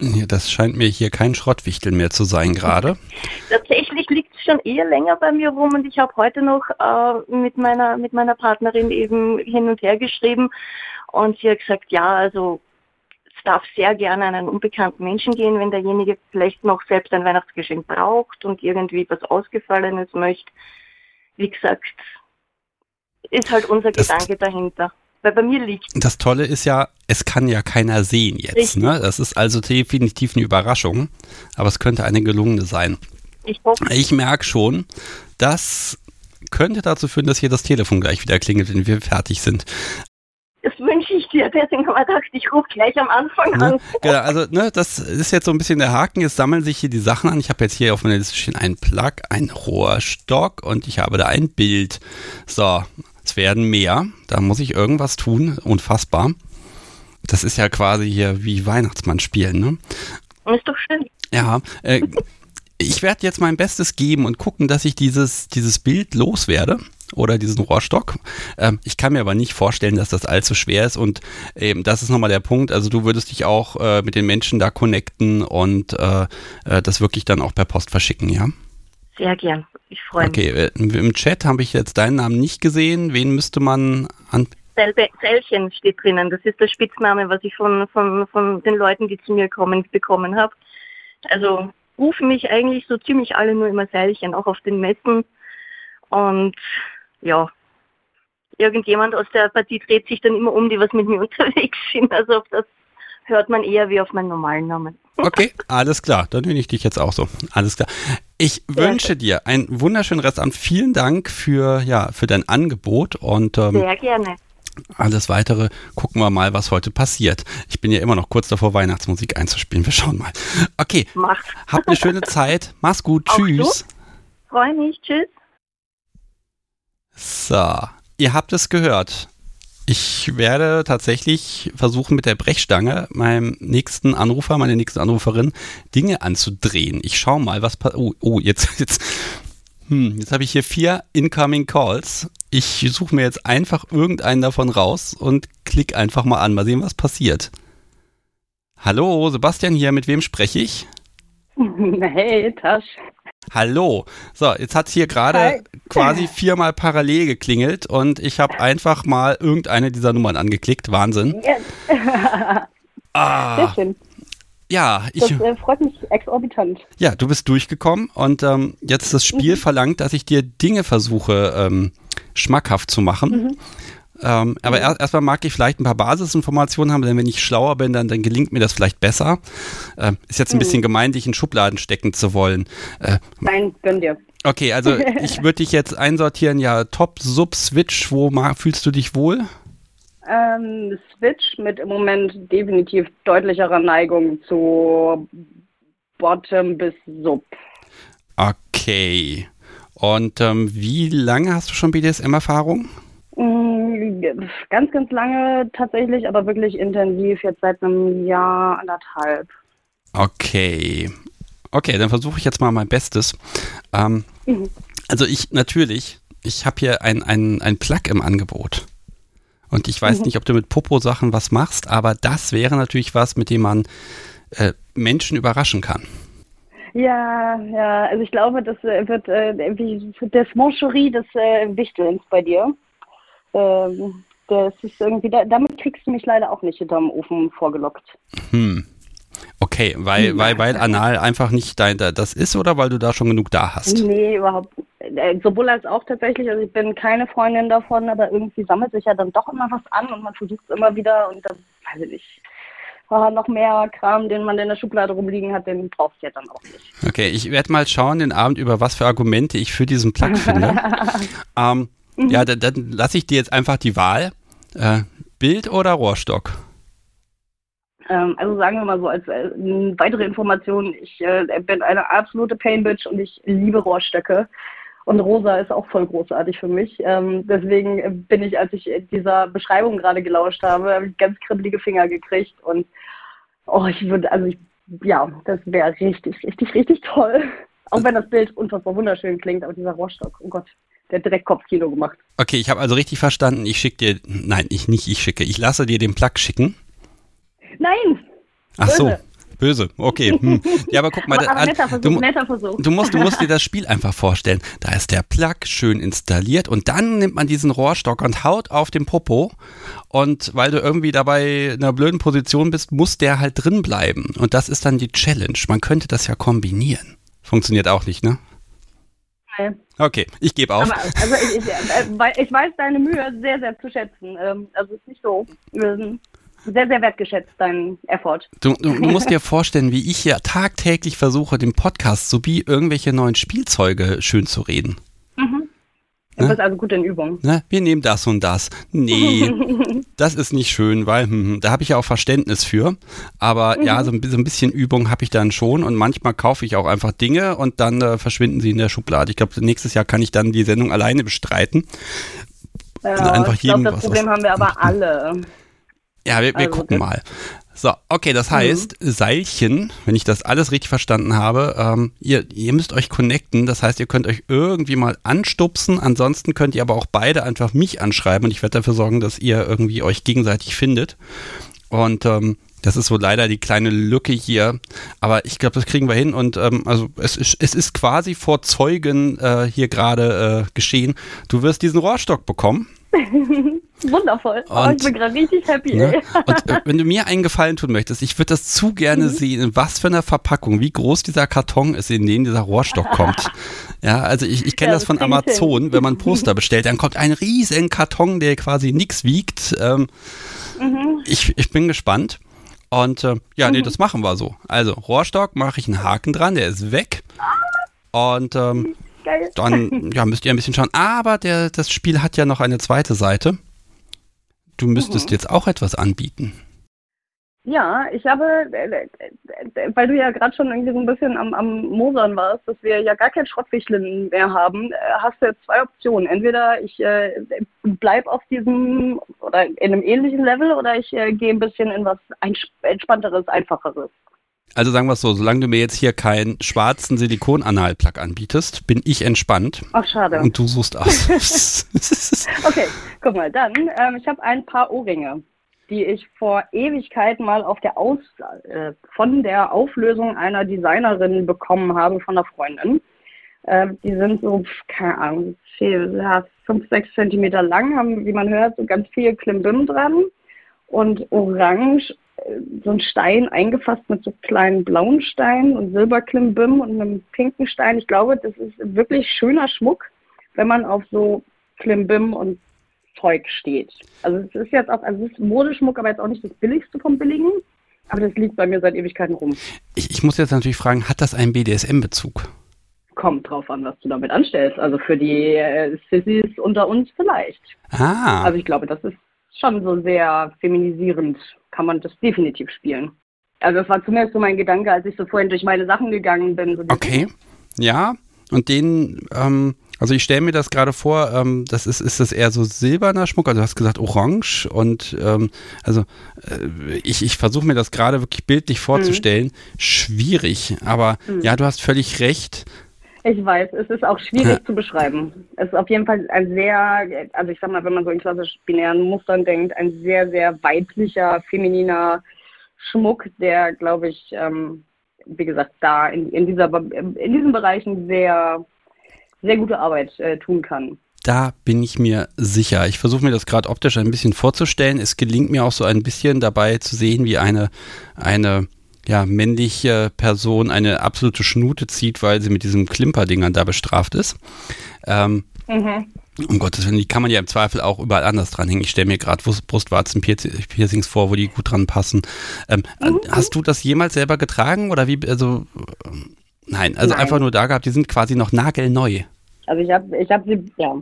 Ja, das scheint mir hier kein Schrottwichtel mehr zu sein gerade. Tatsächlich liegt es schon eher länger bei mir rum und ich habe heute noch äh, mit, meiner, mit meiner Partnerin eben hin und her geschrieben und sie hat gesagt, ja, also es darf sehr gerne an einen unbekannten Menschen gehen, wenn derjenige vielleicht noch selbst ein Weihnachtsgeschenk braucht und irgendwie was Ausgefallenes möchte. Wie gesagt, ist halt unser das, Gedanke dahinter. Weil bei mir liegt. Das Tolle ist ja, es kann ja keiner sehen jetzt. Ne? Das ist also definitiv eine Überraschung, aber es könnte eine gelungene sein. Ich, ich merke schon, das könnte dazu führen, dass hier das Telefon gleich wieder klingelt, wenn wir fertig sind. Das wünsche ich dir. Deswegen habe ich gedacht, ich rufe gleich am Anfang ne? an. Genau, also ne, das ist jetzt so ein bisschen der Haken. Jetzt sammeln sich hier die Sachen an. Ich habe jetzt hier auf meiner Liste stehen einen Plug, einen Rohrstock und ich habe da ein Bild. So, es werden mehr. Da muss ich irgendwas tun. Unfassbar. Das ist ja quasi hier wie Weihnachtsmann spielen, ne? Ist doch schön. Ja, äh, ich werde jetzt mein Bestes geben und gucken, dass ich dieses, dieses Bild loswerde oder diesen Rohrstock. Ähm, ich kann mir aber nicht vorstellen, dass das allzu schwer ist und eben das ist nochmal der Punkt. Also du würdest dich auch äh, mit den Menschen da connecten und äh, äh das wirklich dann auch per Post verschicken, ja? Sehr gern. Ich freue mich. Okay, äh, im Chat habe ich jetzt deinen Namen nicht gesehen. Wen müsste man an Zellchen steht drinnen. Das ist der Spitzname, was ich von, von, von den Leuten, die zu mir kommen, bekommen habe. Also rufen mich eigentlich so ziemlich alle nur immer Seilchen, auch auf den Messen. Und ja, irgendjemand aus der Partie dreht sich dann immer um, die was mit mir unterwegs sind. Also auf das hört man eher wie auf meinen normalen Namen. Okay, alles klar. Dann nenne ich dich jetzt auch so. Alles klar. Ich wünsche dir einen wunderschönen Restabend. Vielen Dank für, ja, für dein Angebot und ähm, Sehr gerne. Alles weitere gucken wir mal, was heute passiert. Ich bin ja immer noch kurz davor, Weihnachtsmusik einzuspielen. Wir schauen mal. Okay. Macht. Habt eine schöne Zeit. Mach's gut. Auch Tschüss. Freue mich. Tschüss. So. Ihr habt es gehört. Ich werde tatsächlich versuchen, mit der Brechstange meinem nächsten Anrufer, meiner nächsten Anruferin, Dinge anzudrehen. Ich schaue mal, was passiert. Oh, oh, jetzt, jetzt, hm, jetzt habe ich hier vier Incoming Calls ich suche mir jetzt einfach irgendeinen davon raus und klick einfach mal an. Mal sehen, was passiert. Hallo, Sebastian hier, mit wem spreche ich? Hey, Tasch. Hallo. So, jetzt hat es hier gerade quasi viermal parallel geklingelt und ich habe einfach mal irgendeine dieser Nummern angeklickt. Wahnsinn. Ah. Sehr schön. Ja, ich. Das äh, freut mich exorbitant. Ja, du bist durchgekommen und ähm, jetzt das Spiel mhm. verlangt, dass ich dir Dinge versuche ähm, schmackhaft zu machen. Mhm. Ähm, aber er, erstmal mag ich vielleicht ein paar Basisinformationen haben, denn wenn ich schlauer bin, dann, dann gelingt mir das vielleicht besser. Ähm, ist jetzt ein mhm. bisschen gemein, dich in Schubladen stecken zu wollen. Äh, Nein, gönn dir. Okay, also ich würde dich jetzt einsortieren, ja, Top, Sub, Switch, wo fühlst du dich wohl? Ähm, Switch mit im Moment definitiv deutlicherer Neigung zu Bottom bis Sub. Okay. Und ähm, wie lange hast du schon BDSM-Erfahrung? Mm, ganz, ganz lange tatsächlich, aber wirklich intensiv, jetzt seit einem Jahr, anderthalb. Okay. Okay, dann versuche ich jetzt mal mein Bestes. Ähm, mhm. Also ich natürlich, ich habe hier ein, ein, ein Plug im Angebot. Und ich weiß mhm. nicht, ob du mit Popo-Sachen was machst, aber das wäre natürlich was, mit dem man äh, Menschen überraschen kann. Ja, ja, also ich glaube, das äh, wird äh, das Moncherie des äh, Wichtelns bei dir. Ähm, das ist irgendwie, da, damit kriegst du mich leider auch nicht hinterm Ofen vorgelockt. Hm. Okay, weil, hm. weil, weil Anal einfach nicht dein das ist oder weil du da schon genug da hast? Nee, überhaupt. Äh, sowohl als auch tatsächlich. Also ich bin keine Freundin davon, aber irgendwie sammelt sich ja dann doch immer was an und man versucht es immer wieder und dann, weiß ich nicht oh, noch mehr Kram, den man in der Schublade rumliegen hat, den brauchst du ja dann auch nicht. Okay, ich werde mal schauen den Abend über, was für Argumente ich für diesen Plug finde. ähm, mhm. Ja, dann, dann lasse ich dir jetzt einfach die Wahl. Äh, Bild oder Rohrstock? Ähm, also sagen wir mal so als äh, weitere Information, ich äh, bin eine absolute Painbitch und ich liebe Rohrstöcke. Und Rosa ist auch voll großartig für mich. Ähm, deswegen bin ich, als ich dieser Beschreibung gerade gelauscht habe, habe ich ganz kribbelige Finger gekriegt. Und oh, ich würde, also ich, ja, das wäre richtig, richtig, richtig toll. Auch wenn das Bild unfassbar wunderschön klingt, aber dieser Rohrstock, oh Gott, der hat direkt Kopfkino gemacht. Okay, ich habe also richtig verstanden, ich schicke dir, nein, ich nicht, ich schicke, ich lasse dir den Plug schicken. Nein! Ach Böse. so. Böse, okay. Hm. Ja, aber guck mal, aber, aber netter Versuch, du, netter Versuch. Du, musst, du musst dir das Spiel einfach vorstellen. Da ist der Plug schön installiert und dann nimmt man diesen Rohrstock und haut auf den Popo und weil du irgendwie dabei in einer blöden Position bist, muss der halt drin bleiben. Und das ist dann die Challenge. Man könnte das ja kombinieren. Funktioniert auch nicht, ne? Nein. Okay, ich gebe auf. Aber also ich, ich, äh, ich, weiß deine Mühe sehr, sehr zu schätzen. Ähm, also es ist nicht so. Sehr, sehr wertgeschätzt, dein Effort. Du, du, du musst dir vorstellen, wie ich hier tagtäglich versuche, dem Podcast sowie irgendwelche neuen Spielzeuge schön zu reden. Mhm. Du bist also gut in Übung. Ne? Wir nehmen das und das. Nee, das ist nicht schön, weil hm, hm, da habe ich ja auch Verständnis für. Aber mhm. ja, so ein, so ein, bisschen Übung habe ich dann schon und manchmal kaufe ich auch einfach Dinge und dann äh, verschwinden sie in der Schublade. Ich glaube, nächstes Jahr kann ich dann die Sendung alleine bestreiten. Ja, einfach ich glaube, das Problem haben wir aber alle. Ja, wir, wir also, gucken mal. So, okay, das mhm. heißt, mhm. Seilchen, wenn ich das alles richtig verstanden habe, ähm, ihr, ihr müsst euch connecten, das heißt, ihr könnt euch irgendwie mal anstupsen, ansonsten könnt ihr aber auch beide einfach mich anschreiben und ich werde dafür sorgen, dass ihr irgendwie euch gegenseitig findet. Und ähm, das ist so leider die kleine Lücke hier, aber ich glaube, das kriegen wir hin und ähm, also es ist, es ist quasi vor Zeugen äh, hier gerade äh, geschehen. Du wirst diesen Rohrstock bekommen. Wundervoll. Und, oh, ich bin gerade richtig happy. Ne? Und äh, wenn du mir einen Gefallen tun möchtest, ich würde das zu gerne mhm. sehen, in was für einer Verpackung, wie groß dieser Karton ist, in den dieser Rohrstock kommt. ja, also ich, ich kenne ja, das, von Amazon, wenn man Poster bestellt, dann kommt ein riesen Karton, der quasi nichts wiegt. Ähm, mhm. ich, ich bin gespannt. Und äh, ja, nee, mhm. das machen wir so. Also Rohrstock mache ich einen Haken dran, der ist weg. Und ähm, dann ja, müsst ihr ein bisschen schauen. Aber der, das Spiel hat ja noch eine zweite Seite. Du müsstest mhm. jetzt auch etwas anbieten. Ja, ich habe, weil du ja gerade schon irgendwie so ein bisschen am, am Mosern warst, dass wir ja gar kein Schrottwichteln mehr haben, äh, hast du jetzt zwei Optionen. Entweder ich äh, bleib auf diesem oder in einem ähnlichen Level oder ich äh, gehe ein bisschen in was entspannteres, einfacheres. Also sagen wir es so, solange du mir jetzt hier keinen schwarzen Silikon-Analplug anbietest, bin ich entspannt. Ach, schade. Und du suchst aus. okay, guck mal, dann, ähm, ich habe ein paar Ohrringe, die ich vor Ewigkeit mal auf der Aus, äh, von der Auflösung einer Designerin bekommen habe, von einer Freundin. Äh, die sind so, keine Ahnung, viel, ja, fünf, sechs Zentimeter lang, haben, wie man hört, so ganz viel Klimbim dran und orange so ein Stein eingefasst mit so kleinen blauen Steinen und Silberklimbim und einem pinken Stein. Ich glaube, das ist wirklich schöner Schmuck, wenn man auf so Klimbim und Zeug steht. Also es ist jetzt auch, also es ist Modeschmuck, aber jetzt auch nicht das billigste vom Billigen. Aber das liegt bei mir seit Ewigkeiten rum. Ich, ich muss jetzt natürlich fragen, hat das einen BDSM-Bezug? Kommt drauf an, was du damit anstellst. Also für die äh, Sissys unter uns vielleicht. Ah. Also ich glaube, das ist schon so sehr feminisierend kann man das definitiv spielen. Also das war zumindest so mein Gedanke, als ich so vorhin durch meine Sachen gegangen bin. So okay, ja. Und den, ähm, also ich stelle mir das gerade vor, ähm, das ist, ist das eher so silberner Schmuck, also du hast gesagt orange und ähm, also äh, ich, ich versuche mir das gerade wirklich bildlich vorzustellen. Mhm. Schwierig, aber mhm. ja, du hast völlig recht. Ich weiß, es ist auch schwierig ja. zu beschreiben. Es ist auf jeden Fall ein sehr, also ich sag mal, wenn man so in klassisch binären Mustern denkt, ein sehr, sehr weiblicher, femininer Schmuck, der, glaube ich, ähm, wie gesagt, da in, in, dieser, in diesen Bereichen sehr, sehr gute Arbeit äh, tun kann. Da bin ich mir sicher. Ich versuche mir das gerade optisch ein bisschen vorzustellen. Es gelingt mir auch so ein bisschen dabei zu sehen, wie eine, eine ja, männliche Person eine absolute Schnute zieht, weil sie mit diesem Klimperdingern da bestraft ist. Ähm, mhm. Um Gottes Willen, die kann man ja im Zweifel auch überall anders dranhängen. Ich stelle mir gerade Brustwarzen-Piercings vor, wo die gut dran passen. Ähm, mhm. Hast du das jemals selber getragen oder wie? Also nein, also nein. einfach nur da gehabt. Die sind quasi noch nagelneu. Also ich habe, ich habe sie, ja.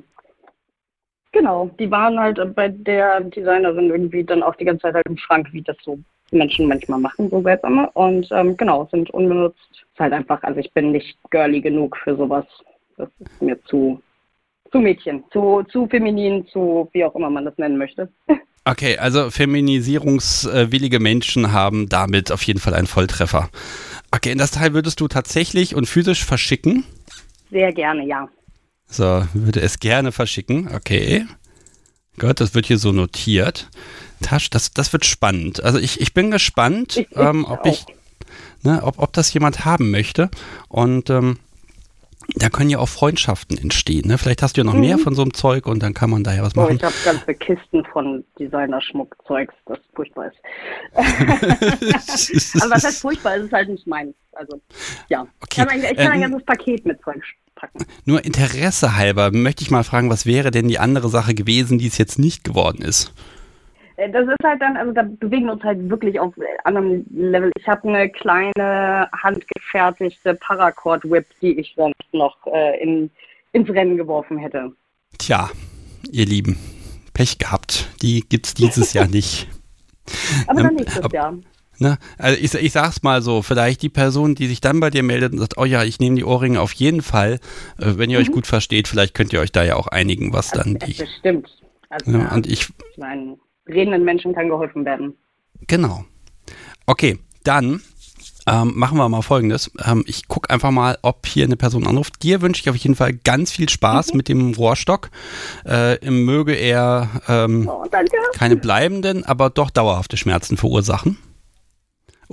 Genau, die waren halt bei der Designerin irgendwie dann auch die ganze Zeit halt im Schrank, wie das so Menschen manchmal machen, so seltsame. Und ähm, genau, sind unbenutzt. Ist halt einfach, also ich bin nicht girly genug für sowas. Das ist mir zu, zu Mädchen, zu, zu feminin, zu wie auch immer man das nennen möchte. Okay, also feminisierungswillige Menschen haben damit auf jeden Fall einen Volltreffer. Okay, in das Teil würdest du tatsächlich und physisch verschicken? Sehr gerne, ja. So, würde es gerne verschicken. Okay. Gott, das wird hier so notiert. Tasch, das, das wird spannend. Also ich, ich bin gespannt, ich, ähm, ob ich, ne, ob, ob das jemand haben möchte. Und ähm, da können ja auch Freundschaften entstehen. Ne? Vielleicht hast du ja noch mhm. mehr von so einem Zeug und dann kann man da ja was machen. Oh, ich habe ganze Kisten von Designerschmuckzeugs, das furchtbar ist. Aber was heißt furchtbar? Es ist halt nicht meins. Also, ja. Okay. Ich kann, ein, ich kann ein ähm, ganzes Paket mit Zeug packen. Nur Interesse halber möchte ich mal fragen, was wäre denn die andere Sache gewesen, die es jetzt nicht geworden ist? Äh, das ist halt dann, also da bewegen wir uns halt wirklich auf anderem Level. Ich habe eine kleine handgefertigte Paracord-Whip, die ich sonst noch äh, in, ins Rennen geworfen hätte. Tja, ihr Lieben, Pech gehabt. Die gibt es dieses Jahr nicht. Aber dann ähm, nächstes ab, Jahr. Ne? Also ich, ich sag's mal so, vielleicht die Person, die sich dann bei dir meldet und sagt, oh ja, ich nehme die Ohrringe auf jeden Fall, äh, wenn ihr mhm. euch gut versteht, vielleicht könnt ihr euch da ja auch einigen, was also, dann die. Das stimmt. Also, ja, und ich, ich meine, redenden Menschen kann geholfen werden. Genau. Okay, dann ähm, machen wir mal folgendes. Ähm, ich gucke einfach mal, ob hier eine Person anruft. Dir wünsche ich auf jeden Fall ganz viel Spaß mhm. mit dem Rohrstock. Äh, möge er ähm, oh, keine bleibenden, aber doch dauerhafte Schmerzen verursachen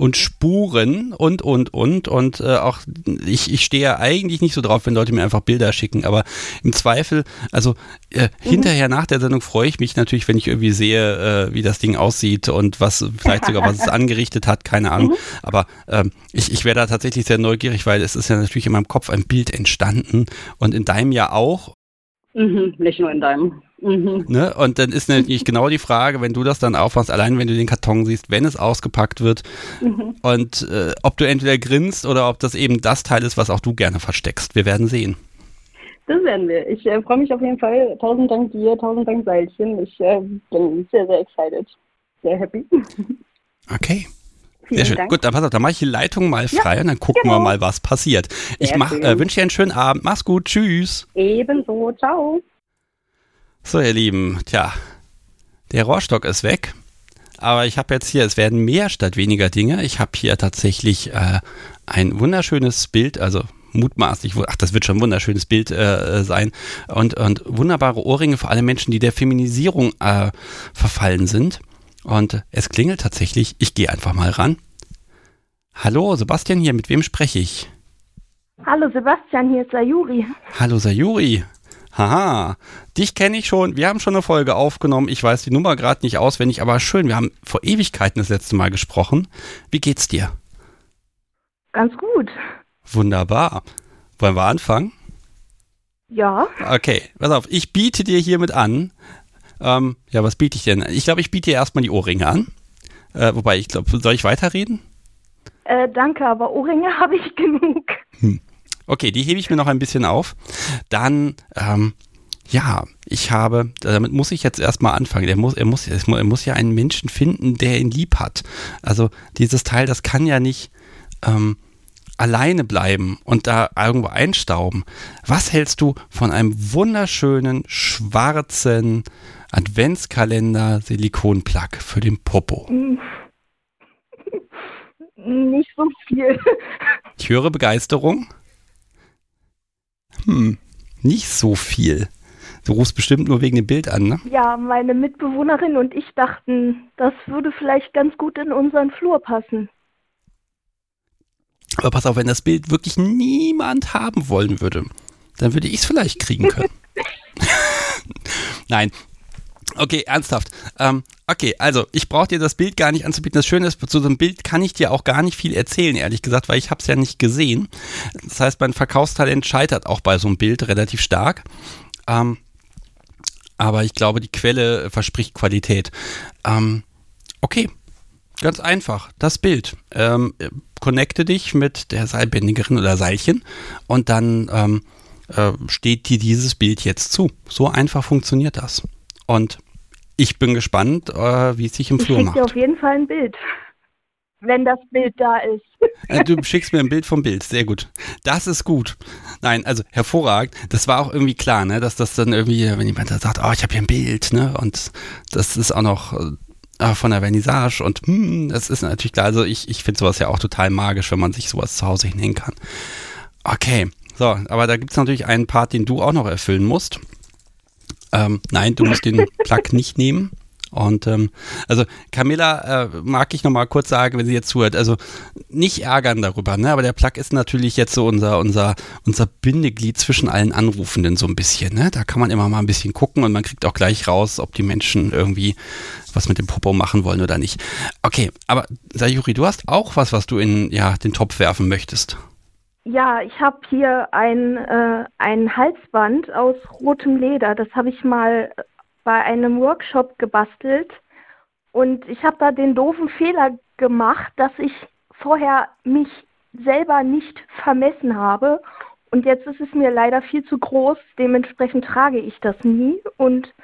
und Spuren und, und, und. Und äh, auch ich, ich stehe ja eigentlich nicht so drauf, wenn Leute mir einfach Bilder schicken, aber im Zweifel, also äh, mhm. hinterher nach der Sendung freue ich mich natürlich, wenn ich irgendwie sehe, äh, wie das Ding aussieht und was vielleicht sogar was es angerichtet hat, keine Ahnung. Mhm. Aber ähm, ich, ich wäre da tatsächlich sehr neugierig, weil es ist ja natürlich in meinem Kopf ein Bild entstanden und in deinem ja auch. Mhm, nicht nur in deinem. Mhm. Ne? Und dann ist natürlich genau die Frage, wenn du das dann aufmachst, allein wenn du den Karton siehst, wenn es ausgepackt wird mhm. und äh, ob du entweder grinst oder ob das eben das Teil ist, was auch du gerne versteckst. Wir werden sehen. Das werden wir. Ich äh, freue mich auf jeden Fall. Tausend Dank dir, tausend Dank Seilchen. Ich äh, bin sehr, sehr excited. Sehr happy. Okay. Sehr schön. Dank. Gut, dann pass auf, dann mache ich die Leitung mal frei ja, und dann gucken genau. wir mal, was passiert. ich äh, wünsche dir einen schönen Abend. Mach's gut. Tschüss. Ebenso. Ciao. So, ihr Lieben, tja, der Rohrstock ist weg. Aber ich habe jetzt hier, es werden mehr statt weniger Dinge. Ich habe hier tatsächlich äh, ein wunderschönes Bild, also mutmaßlich, ach, das wird schon ein wunderschönes Bild äh, sein. Und, und wunderbare Ohrringe für alle Menschen, die der Feminisierung äh, verfallen sind. Und es klingelt tatsächlich. Ich gehe einfach mal ran. Hallo, Sebastian hier, mit wem spreche ich? Hallo Sebastian, hier ist Sayuri. Hallo Sayuri. Haha, dich kenne ich schon. Wir haben schon eine Folge aufgenommen. Ich weiß die Nummer gerade nicht auswendig, aber schön. Wir haben vor Ewigkeiten das letzte Mal gesprochen. Wie geht's dir? Ganz gut. Wunderbar. Wollen wir anfangen? Ja. Okay, pass auf. Ich biete dir hiermit an. Ähm, ja, was biete ich denn? Ich glaube, ich biete dir erstmal die Ohrringe an. Äh, wobei, ich glaube, soll ich weiterreden? Äh, danke, aber Ohrringe habe ich genug. Hm. Okay, die hebe ich mir noch ein bisschen auf. Dann, ähm, ja, ich habe, damit muss ich jetzt erstmal anfangen. Er muss, er muss, er muss ja einen Menschen finden, der ihn lieb hat. Also dieses Teil, das kann ja nicht ähm, alleine bleiben und da irgendwo einstauben. Was hältst du von einem wunderschönen schwarzen Adventskalender Silikonplug für den Popo? Nicht so viel. Ich höre Begeisterung. Hm, nicht so viel. Du rufst bestimmt nur wegen dem Bild an, ne? Ja, meine Mitbewohnerin und ich dachten, das würde vielleicht ganz gut in unseren Flur passen. Aber pass auf, wenn das Bild wirklich niemand haben wollen würde, dann würde ich es vielleicht kriegen können. Nein, Okay, ernsthaft. Ähm, okay, also ich brauche dir das Bild gar nicht anzubieten. Das Schöne ist, zu so einem Bild kann ich dir auch gar nicht viel erzählen, ehrlich gesagt, weil ich habe es ja nicht gesehen. Das heißt, mein Verkaufstalent scheitert auch bei so einem Bild relativ stark. Ähm, aber ich glaube, die Quelle verspricht Qualität. Ähm, okay, ganz einfach. Das Bild. Ähm, connecte dich mit der Seilbändigerin oder Seilchen und dann ähm, äh, steht dir dieses Bild jetzt zu. So einfach funktioniert das. Und ich bin gespannt, äh, wie es sich im ich Flur macht. Ich dir auf jeden Fall ein Bild, wenn das Bild da ist. Äh, du schickst mir ein Bild vom Bild, sehr gut. Das ist gut. Nein, also hervorragend. Das war auch irgendwie klar, ne, dass das dann irgendwie, wenn jemand da sagt, oh, ich habe hier ein Bild, ne, und das ist auch noch äh, von der Vernissage und hm, das ist natürlich klar. Also ich, ich finde sowas ja auch total magisch, wenn man sich sowas zu Hause hinhängen kann. Okay, so, aber da gibt es natürlich einen Part, den du auch noch erfüllen musst. Ähm, nein, du musst den Plug nicht nehmen. Und ähm, also Camilla, äh, mag ich nochmal kurz sagen, wenn sie jetzt zuhört, also nicht ärgern darüber, ne? Aber der Plug ist natürlich jetzt so unser, unser, unser Bindeglied zwischen allen Anrufenden so ein bisschen, ne? Da kann man immer mal ein bisschen gucken und man kriegt auch gleich raus, ob die Menschen irgendwie was mit dem Popo machen wollen oder nicht. Okay, aber Sayuri, du hast auch was, was du in ja, den Topf werfen möchtest. Ja, ich habe hier ein, äh, ein Halsband aus rotem Leder. Das habe ich mal bei einem Workshop gebastelt. Und ich habe da den doofen Fehler gemacht, dass ich vorher mich selber nicht vermessen habe. Und jetzt ist es mir leider viel zu groß. Dementsprechend trage ich das nie. Und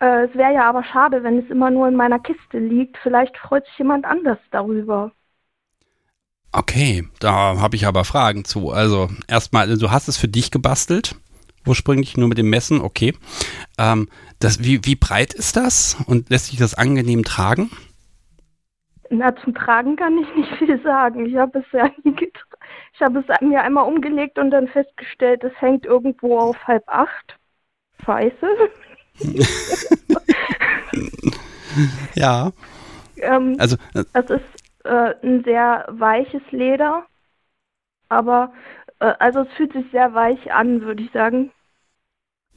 äh, es wäre ja aber schade, wenn es immer nur in meiner Kiste liegt. Vielleicht freut sich jemand anders darüber. Okay, da habe ich aber Fragen zu. Also erstmal, du hast es für dich gebastelt, ursprünglich nur mit dem Messen, okay. Ähm, das, wie, wie breit ist das und lässt sich das angenehm tragen? Na, zum Tragen kann ich nicht viel sagen. Ich habe es ja nie getragen. Ich habe es mir einmal umgelegt und dann festgestellt, es hängt irgendwo auf halb acht. Scheiße. ja. Ähm, also, äh, das ist äh, ein sehr weiches Leder, aber äh, also es fühlt sich sehr weich an, würde ich sagen.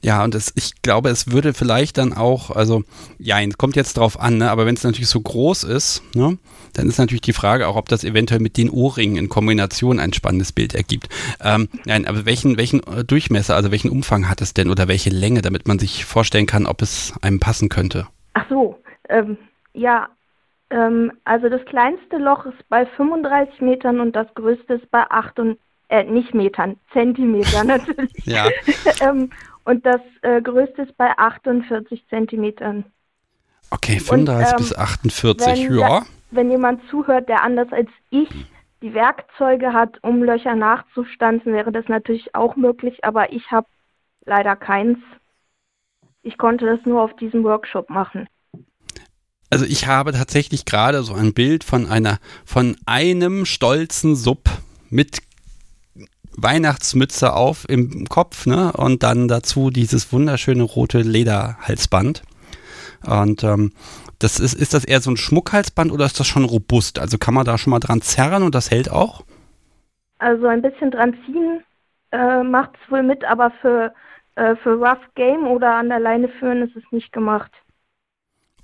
Ja, und das, ich glaube, es würde vielleicht dann auch, also, ja, kommt jetzt drauf an, ne? aber wenn es natürlich so groß ist, ne, dann ist natürlich die Frage auch, ob das eventuell mit den Ohrringen in Kombination ein spannendes Bild ergibt. Ähm, nein, aber welchen, welchen äh, Durchmesser, also welchen Umfang hat es denn oder welche Länge, damit man sich vorstellen kann, ob es einem passen könnte? Ach so, ähm, ja, ähm, also das kleinste Loch ist bei 35 Metern und das größte ist bei 8 und, äh, nicht Metern, Zentimeter natürlich. ja. ähm, und das äh, größte ist bei 48 Zentimetern. Okay, 35 und, ähm, bis 48, wenn, ja. Wenn jemand zuhört, der anders als ich die Werkzeuge hat, um Löcher nachzustanzen, wäre das natürlich auch möglich, aber ich habe leider keins. Ich konnte das nur auf diesem Workshop machen. Also ich habe tatsächlich gerade so ein Bild von einer, von einem stolzen Sub mit Weihnachtsmütze auf im Kopf, ne? Und dann dazu dieses wunderschöne rote Lederhalsband. Und ähm, das ist, ist das eher so ein Schmuckhalsband oder ist das schon robust? Also kann man da schon mal dran zerren und das hält auch? Also ein bisschen dran ziehen äh, macht es wohl mit, aber für, äh, für Rough Game oder an der Leine führen ist es nicht gemacht.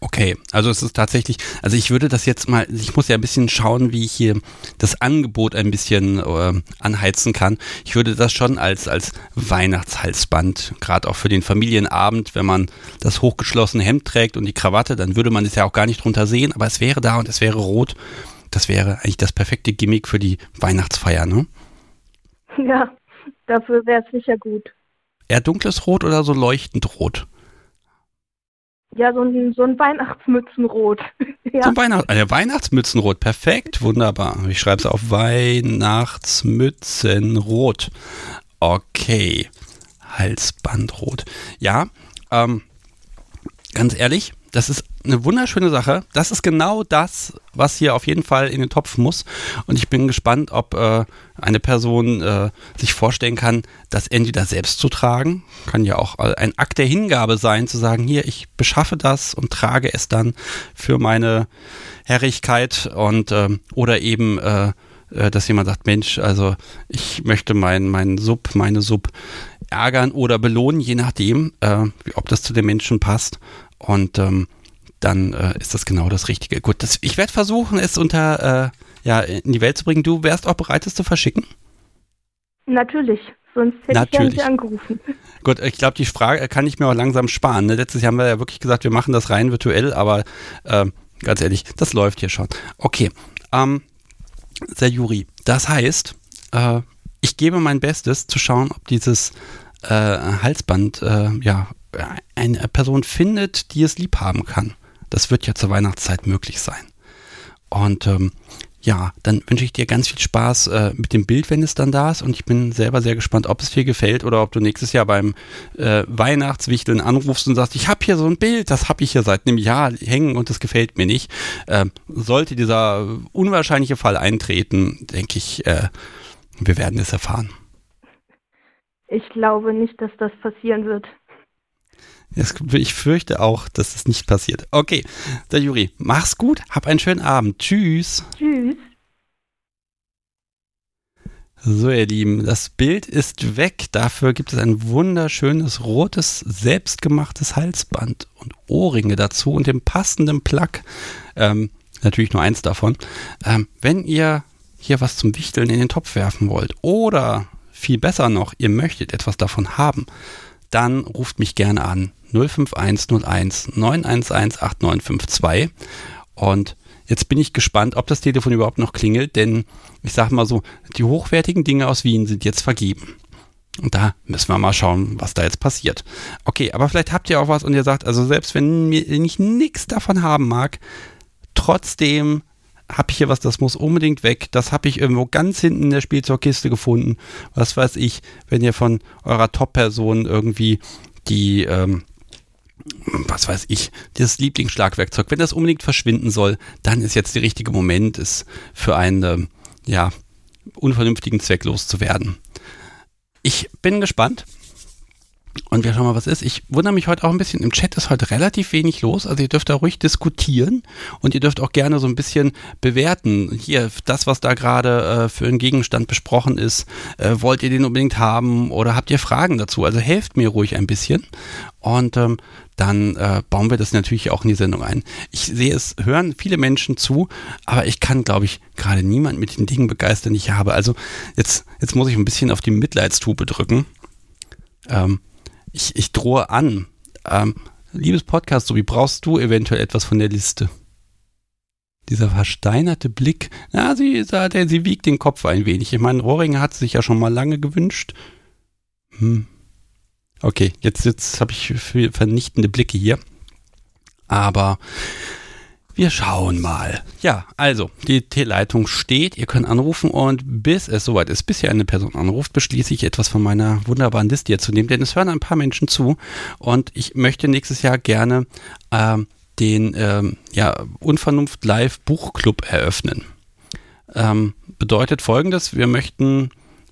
Okay, also es ist tatsächlich, also ich würde das jetzt mal, ich muss ja ein bisschen schauen, wie ich hier das Angebot ein bisschen äh, anheizen kann. Ich würde das schon als, als Weihnachtshalsband, gerade auch für den Familienabend, wenn man das hochgeschlossene Hemd trägt und die Krawatte, dann würde man es ja auch gar nicht drunter sehen, aber es wäre da und es wäre rot. Das wäre eigentlich das perfekte Gimmick für die Weihnachtsfeier, ne? Ja, dafür wäre es sicher gut. Eher dunkles Rot oder so leuchtend rot? Ja, so ein, so ein Weihnachtsmützenrot. ja. So ein Weihnachts eine Weihnachtsmützenrot, perfekt, wunderbar. Ich schreibe es auf Weihnachtsmützenrot. Okay, Halsbandrot. Ja, ähm, ganz ehrlich, das ist eine wunderschöne Sache. Das ist genau das, was hier auf jeden Fall in den Topf muss. Und ich bin gespannt, ob äh, eine Person äh, sich vorstellen kann, das entweder selbst zu tragen. Kann ja auch äh, ein Akt der Hingabe sein, zu sagen, hier, ich beschaffe das und trage es dann für meine Herrlichkeit und ähm, oder eben äh, äh, dass jemand sagt, Mensch, also ich möchte meinen mein Sub, meine Sub ärgern oder belohnen, je nachdem, äh, ob das zu den Menschen passt. Und ähm, dann äh, ist das genau das Richtige. Gut, das, ich werde versuchen, es unter äh, ja, in die Welt zu bringen. Du wärst auch bereit, es zu verschicken? Natürlich, sonst hätte Natürlich. ich ja nicht angerufen. Gut, ich glaube, die Frage kann ich mir auch langsam sparen. Ne? Letztes Jahr haben wir ja wirklich gesagt, wir machen das rein virtuell, aber äh, ganz ehrlich, das läuft hier schon. Okay, ähm, Sayuri, das heißt, äh, ich gebe mein Bestes zu schauen, ob dieses äh, Halsband äh, ja eine Person findet, die es lieb haben kann. Das wird ja zur Weihnachtszeit möglich sein. Und ähm, ja, dann wünsche ich dir ganz viel Spaß äh, mit dem Bild, wenn es dann da ist. Und ich bin selber sehr gespannt, ob es dir gefällt oder ob du nächstes Jahr beim äh, Weihnachtswichteln anrufst und sagst, ich habe hier so ein Bild, das habe ich hier seit einem Jahr hängen und das gefällt mir nicht. Äh, sollte dieser unwahrscheinliche Fall eintreten, denke ich, äh, wir werden es erfahren. Ich glaube nicht, dass das passieren wird. Ich fürchte auch, dass es nicht passiert. Okay, der Juri, mach's gut, hab einen schönen Abend. Tschüss. Tschüss. So, ihr Lieben, das Bild ist weg. Dafür gibt es ein wunderschönes rotes, selbstgemachtes Halsband und Ohrringe dazu und den passenden Plug. Ähm, natürlich nur eins davon. Ähm, wenn ihr hier was zum Wichteln in den Topf werfen wollt oder viel besser noch, ihr möchtet etwas davon haben, dann ruft mich gerne an 05101 911 8952 und Jetzt bin ich gespannt, ob das Telefon überhaupt noch klingelt, denn ich sage mal so, die hochwertigen Dinge aus Wien sind jetzt vergeben. Und da müssen wir mal schauen, was da jetzt passiert. Okay, aber vielleicht habt ihr auch was und ihr sagt, also selbst wenn ich nichts davon haben mag, trotzdem habe ich hier was, das muss unbedingt weg. Das habe ich irgendwo ganz hinten in der Spielzeugkiste gefunden. Was weiß ich, wenn ihr von eurer Top-Person irgendwie die ähm, was weiß ich, das Lieblingsschlagwerkzeug, wenn das unbedingt verschwinden soll, dann ist jetzt der richtige Moment, es für einen, ähm, ja, unvernünftigen Zweck loszuwerden. Ich bin gespannt. Und wir schauen mal, was ist. Ich wundere mich heute auch ein bisschen. Im Chat ist heute relativ wenig los. Also ihr dürft da ruhig diskutieren und ihr dürft auch gerne so ein bisschen bewerten. Hier, das, was da gerade äh, für einen Gegenstand besprochen ist, äh, wollt ihr den unbedingt haben oder habt ihr Fragen dazu? Also helft mir ruhig ein bisschen. Und ähm, dann äh, bauen wir das natürlich auch in die Sendung ein. Ich sehe es, hören viele Menschen zu, aber ich kann, glaube ich, gerade niemand mit den Dingen begeistern, die ich habe. Also jetzt, jetzt muss ich ein bisschen auf die Mitleidstube drücken. Ähm, ich, ich drohe an. Ähm, liebes Podcast, so wie brauchst du eventuell etwas von der Liste? Dieser versteinerte Blick, na, sie, sie, sie wiegt den Kopf ein wenig. Ich meine, Rohring hat sich ja schon mal lange gewünscht. Hm, Okay, jetzt, jetzt habe ich vernichtende Blicke hier. Aber wir schauen mal. Ja, also, die T-Leitung steht, ihr könnt anrufen und bis es soweit ist, bis hier eine Person anruft, beschließe ich etwas von meiner wunderbaren Liste hier zu nehmen, denn es hören ein paar Menschen zu und ich möchte nächstes Jahr gerne ähm, den ähm, ja, Unvernunft Live Buchclub eröffnen. Ähm, bedeutet folgendes, wir möchten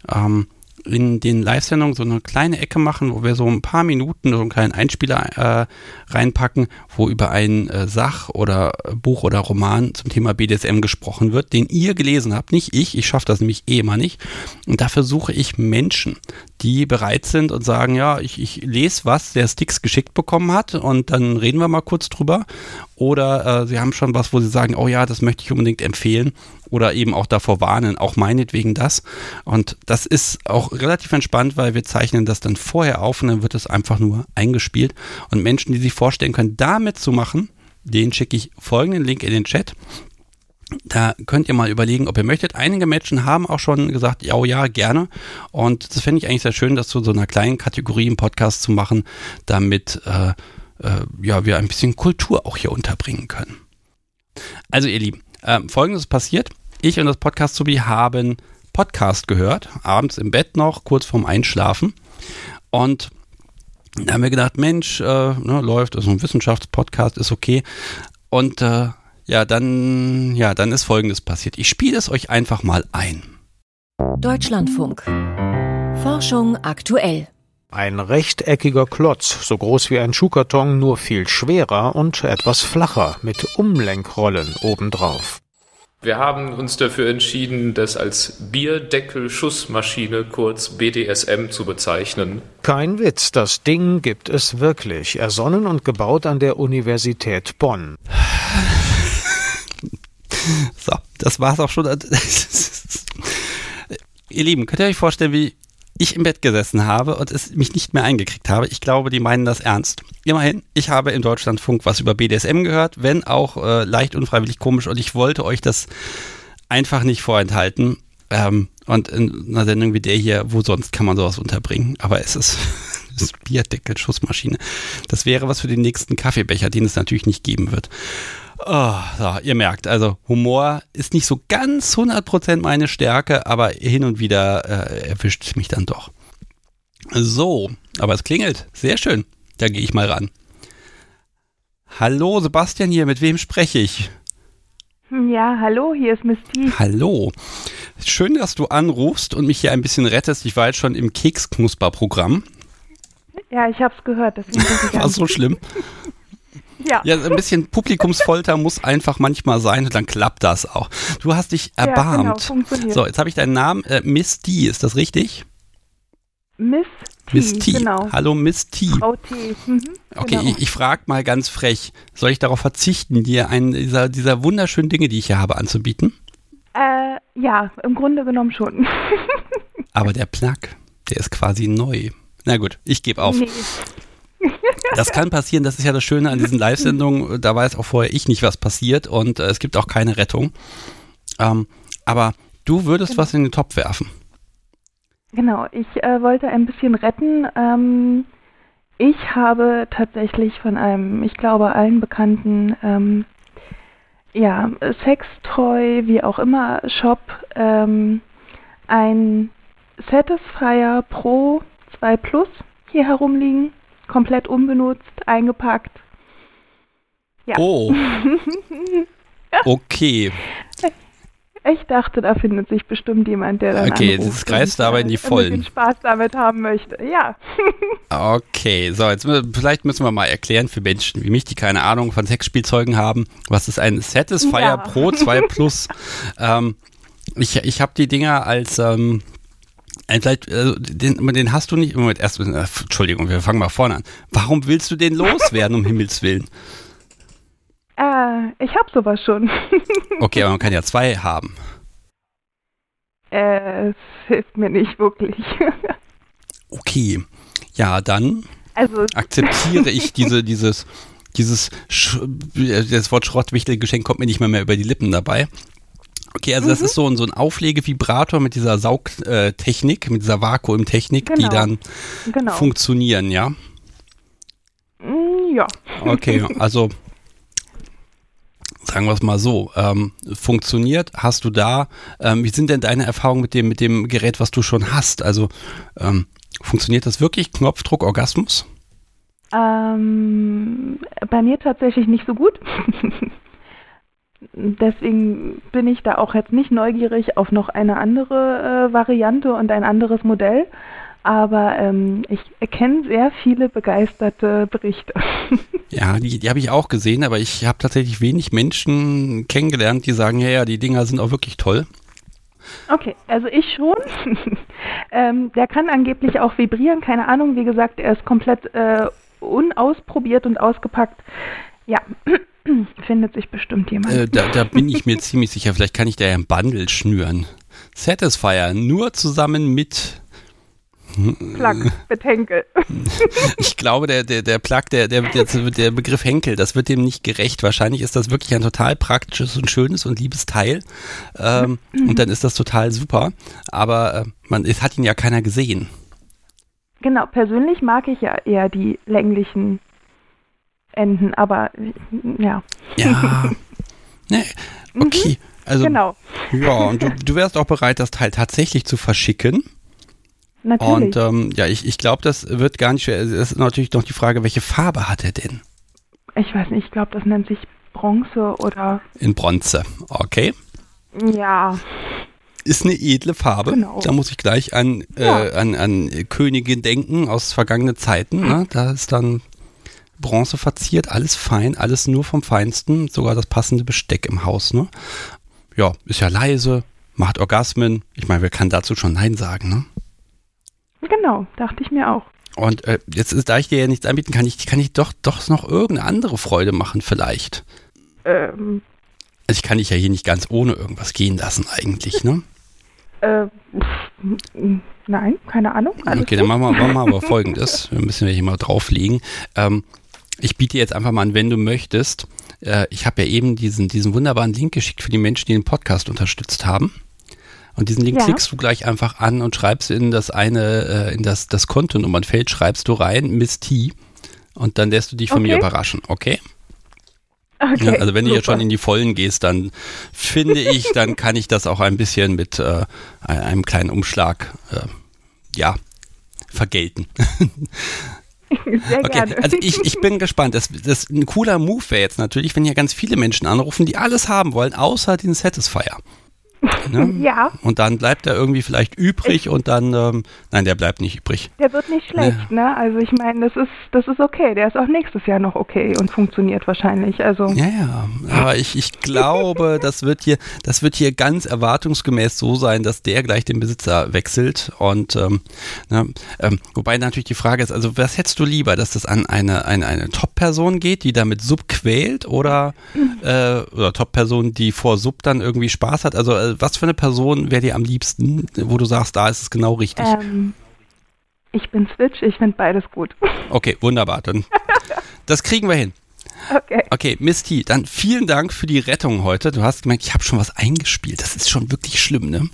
ähm, in den Live-Sendungen so eine kleine Ecke machen, wo wir so ein paar Minuten so einen kleinen Einspieler äh, reinpacken, wo über ein äh, Sach- oder Buch oder Roman zum Thema BDSM gesprochen wird, den ihr gelesen habt, nicht ich, ich schaffe das nämlich eh immer nicht. Und dafür suche ich Menschen, die bereit sind und sagen, ja, ich, ich lese was, der Sticks geschickt bekommen hat und dann reden wir mal kurz drüber. Oder äh, sie haben schon was, wo sie sagen, oh ja, das möchte ich unbedingt empfehlen oder eben auch davor warnen, auch meinetwegen das. Und das ist auch relativ entspannt, weil wir zeichnen das dann vorher auf und dann wird es einfach nur eingespielt. Und Menschen, die sich vorstellen können, damit zu machen, den schicke ich folgenden Link in den Chat. Da könnt ihr mal überlegen, ob ihr möchtet. Einige Menschen haben auch schon gesagt, ja, oh ja, gerne. Und das fände ich eigentlich sehr schön, das zu so einer kleinen Kategorie im Podcast zu machen, damit äh, äh, ja, wir ein bisschen Kultur auch hier unterbringen können. Also ihr Lieben, äh, folgendes passiert ich und das Podcast Subi haben Podcast gehört, abends im Bett noch, kurz vorm Einschlafen. Und da haben wir gedacht, Mensch, äh, ne, läuft, also ein Wissenschaftspodcast, ist okay. Und äh, ja, dann, ja, dann ist folgendes passiert. Ich spiele es euch einfach mal ein. Deutschlandfunk. Forschung aktuell. Ein rechteckiger Klotz, so groß wie ein Schuhkarton, nur viel schwerer und etwas flacher, mit Umlenkrollen obendrauf. Wir haben uns dafür entschieden, das als Bierdeckel-Schussmaschine, kurz BDSM, zu bezeichnen. Kein Witz, das Ding gibt es wirklich, ersonnen und gebaut an der Universität Bonn. So, das war's auch schon. Ihr Lieben, könnt ihr euch vorstellen, wie ich im Bett gesessen habe und es mich nicht mehr eingekriegt habe. Ich glaube, die meinen das ernst. Immerhin, ich habe im Deutschlandfunk was über BDSM gehört, wenn auch äh, leicht unfreiwillig komisch und ich wollte euch das einfach nicht vorenthalten. Ähm, und in einer Sendung wie der hier, wo sonst kann man sowas unterbringen? Aber es ist, ist Bierdeckel, Schussmaschine. Das wäre was für den nächsten Kaffeebecher, den es natürlich nicht geben wird. Oh, so, ihr merkt, also Humor ist nicht so ganz 100% meine Stärke, aber hin und wieder äh, erwischt es mich dann doch. So, aber es klingelt. Sehr schön. Da gehe ich mal ran. Hallo, Sebastian hier. Mit wem spreche ich? Ja, hallo, hier ist Misty. Hallo. Schön, dass du anrufst und mich hier ein bisschen rettest. Ich war jetzt schon im Keksknusper-Programm. Ja, ich habe es gehört, ich War so schlimm. Ja. Ja, ein bisschen Publikumsfolter muss einfach manchmal sein und dann klappt das auch. Du hast dich Ja, genau, erbarmt. funktioniert. so, jetzt habe ich deinen Namen. Äh, Miss T, ist das richtig? Miss T, Miss T. genau. Hallo Miss T. Frau T. Mhm, Okay, genau. ich, ich frage mal ganz frech, soll ich darauf verzichten, dir einen dieser, dieser wunderschönen Dinge, die ich hier habe, anzubieten? Äh, ja, im Grunde genommen schon. Aber der Plug, der ist quasi neu. Na gut, ich gebe auf. Nee. Das kann passieren, das ist ja das Schöne an diesen Live-Sendungen, da weiß auch vorher ich nicht, was passiert und äh, es gibt auch keine Rettung. Ähm, aber du würdest was in den Topf werfen. Genau, ich äh, wollte ein bisschen retten. Ähm, ich habe tatsächlich von einem, ich glaube, allen bekannten, ähm, ja, Sextoy, wie auch immer, Shop, ähm, ein Satisfier Pro 2 Plus hier herumliegen, komplett unbenutzt, eingepackt. Ja. Oh, okay. Ich dachte, da findet sich bestimmt jemand, der dann Okay, das und, aber in die äh, Vollen. Spaß damit haben möchte. Ja. Okay, so, jetzt vielleicht müssen wir mal erklären für Menschen wie mich, die keine Ahnung von Sexspielzeugen haben, was ist ein Satisfier Ja. Pro 2 Plus? ähm, ich ich habe die Dinger als, ähm, vielleicht, also den, den hast du nicht, Moment, erst, Entschuldigung, wir fangen mal vorne an. Warum willst du den loswerden, um Himmels Willen? Äh, ich habe sowas schon. Okay, aber man kann ja zwei haben. äh, es hilft mir nicht wirklich. Okay, ja, dann also, akzeptiere ich diese, dieses, dieses, Sch das Wort Schrottwichtelgeschenk kommt mir nicht mehr, mehr über die Lippen dabei. Okay, also Mhm. das ist so, ein- so ein Auflegevibrator mit dieser Saugtechnik, mit dieser Vakuumtechnik, die Genau. dann genau. funktionieren, ja? Mm, ja. Okay, also sagen wir es mal so, ähm, funktioniert, hast du da, ähm, wie sind denn deine Erfahrungen mit dem, mit dem Gerät, was du schon hast? Also ähm, funktioniert das wirklich, Knopfdruck, Orgasmus? Ähm, bei mir tatsächlich nicht so gut. Deswegen bin ich da auch jetzt nicht neugierig auf noch eine andere äh, Variante und ein anderes Modell. Aber ähm, ich kenne sehr viele begeisterte Berichte. Ja, die, die habe ich auch gesehen, aber ich habe tatsächlich wenig Menschen kennengelernt, die sagen, ja, ja, die Dinger sind auch wirklich toll. Okay, also ich schon. ähm, der kann angeblich auch vibrieren, keine Ahnung. Wie gesagt, er ist komplett äh, unausprobiert und ausgepackt. Ja, findet sich bestimmt jemand. Äh, da, da bin ich mir ziemlich sicher, vielleicht kann ich da ja ein Bundle schnüren. Satisfier, nur zusammen mit, Plug, mit Henkel. ich glaube, der, der, der Plug, der, der, der, der Begriff Henkel, das wird dem nicht gerecht. Wahrscheinlich ist das wirklich ein total praktisches und schönes und liebes Teil. Ähm, und dann ist das total super. Aber äh, man, es hat ihn ja keiner gesehen. Genau, persönlich mag ich ja eher die länglichen Enden, aber ja, Ja. ne, okay. Also, genau, ja, und du, du wärst auch bereit, das Teil tatsächlich zu verschicken. natürlich. Und ähm, ja, ich, ich glaube, das wird gar nicht schwer. Es ist natürlich noch die Frage, welche Farbe hat er denn? ich weiß nicht, ich glaube, das nennt sich Bronze oder In Bronze. Okay. ja, Ist eine edle Farbe. Genau. Da muss ich gleich an, äh, Ja. an, an Königin denken aus vergangenen Zeiten. Ne? Da ist dann Bronze verziert, alles fein, alles nur vom Feinsten, sogar das passende Besteck im Haus. Ne? Ja, ist ja leise, macht Orgasmen. Ich meine, wer kann dazu schon Nein sagen? Ne? genau, dachte ich mir auch. Und äh, jetzt ist, da ich dir ja nichts anbieten kann, ich, kann ich doch, doch noch irgendeine andere Freude machen vielleicht. Ähm, Also ich kann dich ja hier nicht ganz ohne irgendwas gehen lassen eigentlich, ne? äh, nein, keine Ahnung. Okay, dann machen wir, machen wir aber folgendes. Wir müssen wir hier mal drauflegen. Ähm, ich biete jetzt einfach mal an, wenn du möchtest. Äh, ich habe ja eben diesen, diesen wunderbaren Link geschickt für die Menschen, die den Podcast unterstützt haben. Und diesen Link Ja. klickst du gleich einfach an und schreibst in das eine, äh, in das, das Kontonummernfeld, schreibst du rein, Miss T. Und dann lässt du dich von mir Okay. überraschen, okay? Okay, Ja, also wenn du jetzt super. schon in die Vollen gehst, dann finde ich, dann kann ich das auch ein bisschen mit äh, einem kleinen Umschlag, äh, ja, vergelten. Sehr Okay, gerne. also ich, ich bin gespannt. Das, das ein cooler Move wäre jetzt natürlich, wenn hier ganz viele Menschen anrufen, die alles haben wollen, außer den Satisfier. Ne? Ja. Und dann bleibt er irgendwie vielleicht übrig und dann, ähm, nein, der bleibt nicht übrig. Der wird nicht schlecht, ne? Also ich meine, das ist, das ist okay. Der ist auch nächstes Jahr noch okay und funktioniert wahrscheinlich. Also Ja, ja, aber ich, ich glaube, das wird hier, das wird hier ganz erwartungsgemäß so sein, dass der gleich den Besitzer wechselt und ähm, ne, ähm, wobei natürlich die Frage ist, also was hättest du lieber, dass das an eine, eine, eine Top-Person geht, die damit Sub quält oder, äh, oder Top-Person, die vor Sub dann irgendwie Spaß hat? Also äh, was für eine Person wäre dir am liebsten, wo du sagst, da ist es genau richtig? ähm, ich bin Switch, ich finde beides gut. Okay, wunderbar, dann das kriegen wir hin. Okay. Okay, Misty, dann vielen Dank für die Rettung heute. Du hast gemerkt, ich habe schon was eingespielt. Das ist schon wirklich schlimm, ne?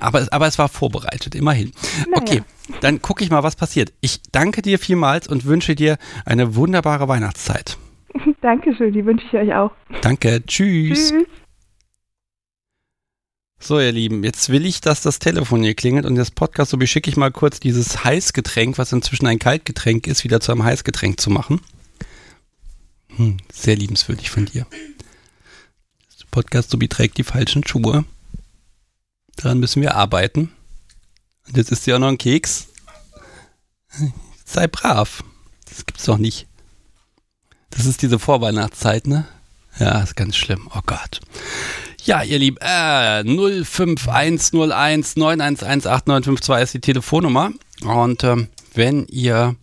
Aber, aber es war vorbereitet, immerhin. Okay, dann gucke ich mal, was passiert. Ich danke dir vielmals und wünsche dir eine wunderbare Weihnachtszeit. Dankeschön, die wünsche ich euch auch. Danke, tschüss. Tschüss. So, ihr Lieben, jetzt will ich, dass das Telefon hier klingelt und das Podcast, so schicke ich mal kurz dieses Heißgetränk, was inzwischen ein Kaltgetränk ist, wieder zu einem Heißgetränk zu machen. Hm, sehr liebenswürdig von dir. Das Podcast, so trägt die falschen Schuhe. Daran müssen wir arbeiten. Und jetzt ist ja auch noch ein Keks. Sei brav. Das gibt's doch nicht. Das ist diese Vorweihnachtszeit, ne? Ja, ist ganz schlimm. Oh Gott. Ja, ihr Lieben, äh, 05101 9118952 ist die Telefonnummer. Und ähm, wenn ihr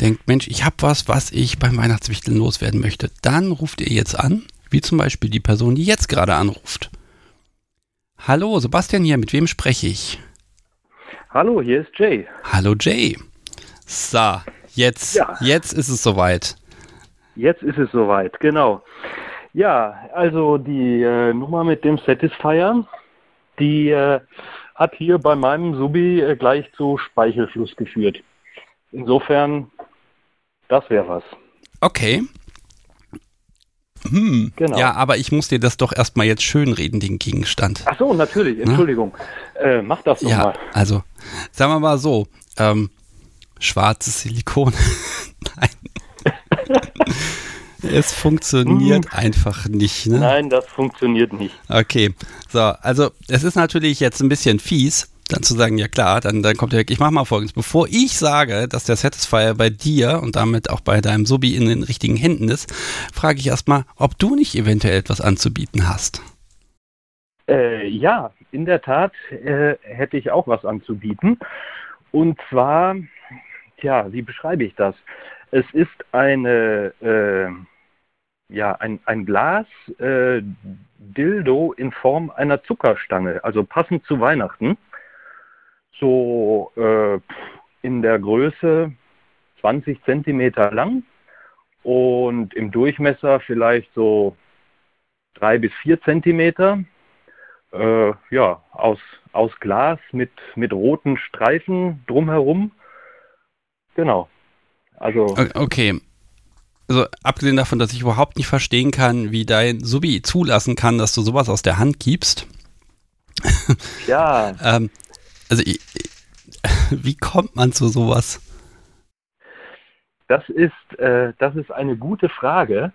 denkt, Mensch, ich habe was, was ich beim Weihnachtswichteln loswerden möchte, dann ruft ihr jetzt an, wie zum Beispiel die Person, die jetzt gerade anruft. Hallo, Sebastian hier, mit wem spreche ich? Hallo, hier ist Jay. Hallo Jay. So, jetzt, Ja. jetzt ist es soweit. Jetzt ist es soweit, genau. Ja, also die äh, Nummer mit dem Satisfier, die äh, hat hier bei meinem Subi äh, gleich zu Speichelfluss geführt. Insofern, das wäre was. Okay. Hm, Genau. Ja, aber ich muss dir das doch erstmal jetzt schönreden, den Gegenstand. Ach so, natürlich, Entschuldigung. Äh, mach das doch Ja, mal. also, sagen wir mal so, ähm, schwarzes Silikon. Nein. es funktioniert einfach nicht, ne? Nein, das funktioniert nicht. Okay, so, also es ist natürlich jetzt ein bisschen fies, dann zu sagen, ja klar, dann, dann kommt der, ich mach mal folgendes, bevor ich sage, dass der Satisfier bei dir und damit auch bei deinem Subi in den richtigen Händen ist, frage ich erstmal, ob du nicht eventuell etwas anzubieten hast. Äh, ja, in der Tat äh, hätte ich auch was anzubieten. Und zwar, tja, wie beschreibe ich das? Es ist eine, äh, ja, ein, ein Glas äh, Dildo in Form einer Zuckerstange, also passend zu Weihnachten. So äh, in der Größe 20 Zentimeter lang und im Durchmesser vielleicht so drei bis vier Zentimeter äh, ja, aus, aus Glas mit, mit roten Streifen drumherum. Genau. Also, Okay. Also abgesehen davon, dass ich überhaupt nicht verstehen kann, wie dein Subi zulassen kann, dass du sowas aus der Hand gibst. ja, Ähm, also ich, wie kommt man zu sowas? das ist, äh, das ist eine gute Frage,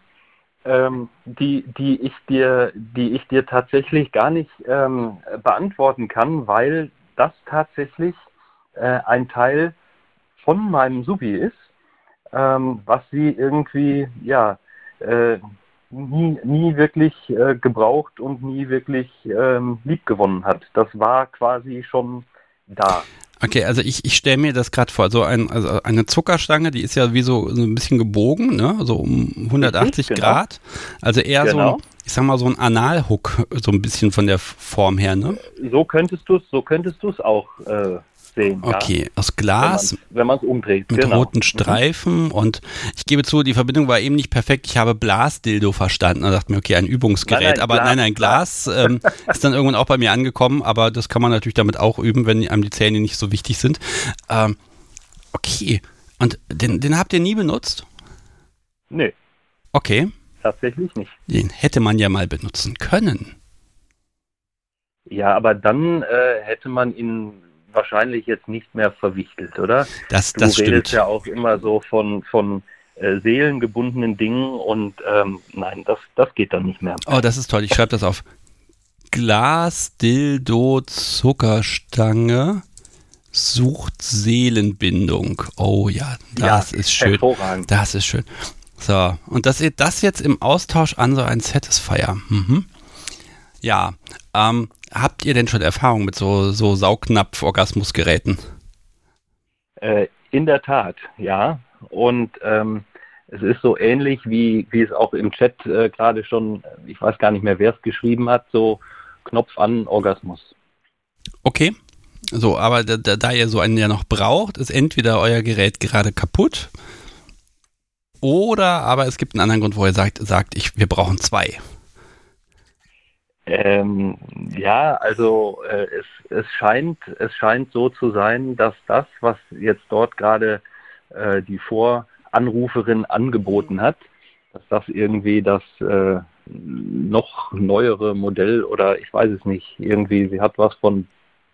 ähm, die, die, ich dir, die ich dir tatsächlich gar nicht ähm, beantworten kann, weil das tatsächlich äh, ein Teil von meinem Subi ist, ähm, was sie irgendwie, ja, äh, nie, nie wirklich äh, gebraucht und nie wirklich ähm, liebgewonnen hat. Das war quasi schon da. Okay, also ich, ich stelle mir das gerade vor, so ein, also eine Zuckerstange, die ist ja wie so, so ein bisschen gebogen, ne? so um 180 Richtig, genau. Grad. Also eher so, Genau. ein, ich sag mal so ein Analhook, so ein bisschen von der Form her, ne? So könntest du es, so könntest du es auch äh, sehen. Okay, aus Ja, Glas wenn man es umdreht. mit genau. roten Streifen und ich gebe zu, die Verbindung war eben nicht perfekt. Ich habe Blasdildo verstanden und dachte mir, okay, ein Übungsgerät. Nein, nein, aber Glas, nein, nein, Glas ähm, ist dann irgendwann auch bei mir angekommen, aber das kann man natürlich damit auch üben, wenn einem die Zähne nicht so wichtig sind. Ähm, okay, und den, den habt ihr nie benutzt? Nee, Okay, tatsächlich nicht. den hätte man ja mal benutzen können. Ja, aber dann äh, hätte man ihn wahrscheinlich jetzt nicht mehr verwichtelt, oder? Das, Du das redest stimmt. ja auch immer so von, von äh, seelengebundenen Dingen und ähm, nein, das, das geht dann nicht mehr. Oh, das ist toll. Ich schreibe das auf. Glas, Dildo, Zuckerstange sucht Seelenbindung. Oh ja, das Ja, ist schön. hervorragend. Das ist schön. So, und das, das jetzt im Austausch an so ein Satisfier. Mhm. Ja, ähm, habt ihr denn schon Erfahrung mit so, so Saugnapf-Orgasmusgeräten? Äh, in der Tat, ja. Und ähm, es ist so ähnlich, wie, wie es auch im Chat äh, gerade schon, ich weiß gar nicht mehr, wer es geschrieben hat, so Knopf an Orgasmus. Okay. So, aber da, da, da ihr so einen ja noch braucht, ist entweder euer Gerät gerade kaputt oder aber es gibt einen anderen Grund, wo ihr sagt, sagt ich, wir brauchen zwei. Ähm, ja, also äh, es, es, scheint, es scheint so zu sein, dass das, was jetzt dort gerade äh, die Voranruferin angeboten hat, dass das irgendwie das äh, noch neuere Modell oder ich weiß es nicht, irgendwie, sie hat was von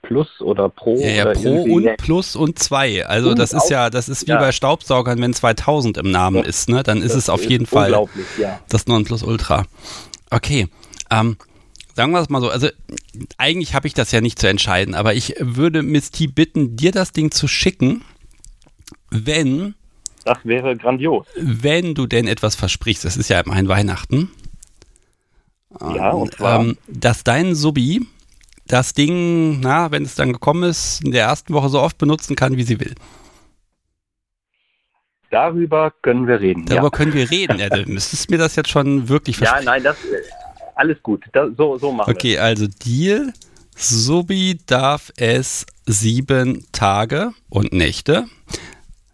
Plus oder Pro Ja, ja, oder Pro und Plus und zwei. Also Und das ist ja, das ist wie ja. bei Staubsaugern, wenn 2000 im Namen ist, ne? Dann ist Das es auf jeden ist Fall Unglaublich, ja. das Nonplusultra. Okay, ähm, sagen wir es mal so. Also eigentlich habe ich das ja nicht zu entscheiden, aber ich würde Miss T bitten, dir das Ding zu schicken, wenn, Das wäre grandios. wenn du denn etwas versprichst. Das ist ja immerhin Weihnachten. Ja, und zwar, Ähm, dass dein Subi das Ding, na, wenn es dann gekommen ist, in der ersten Woche so oft benutzen kann, wie sie will. darüber können wir reden. Darüber ja. können wir reden. Ja, du müsstest mir das jetzt schon wirklich ja, versprechen. nein, das alles gut. Das, so, so machen wir. Okay, also Deal. Subi darf es sieben Tage und Nächte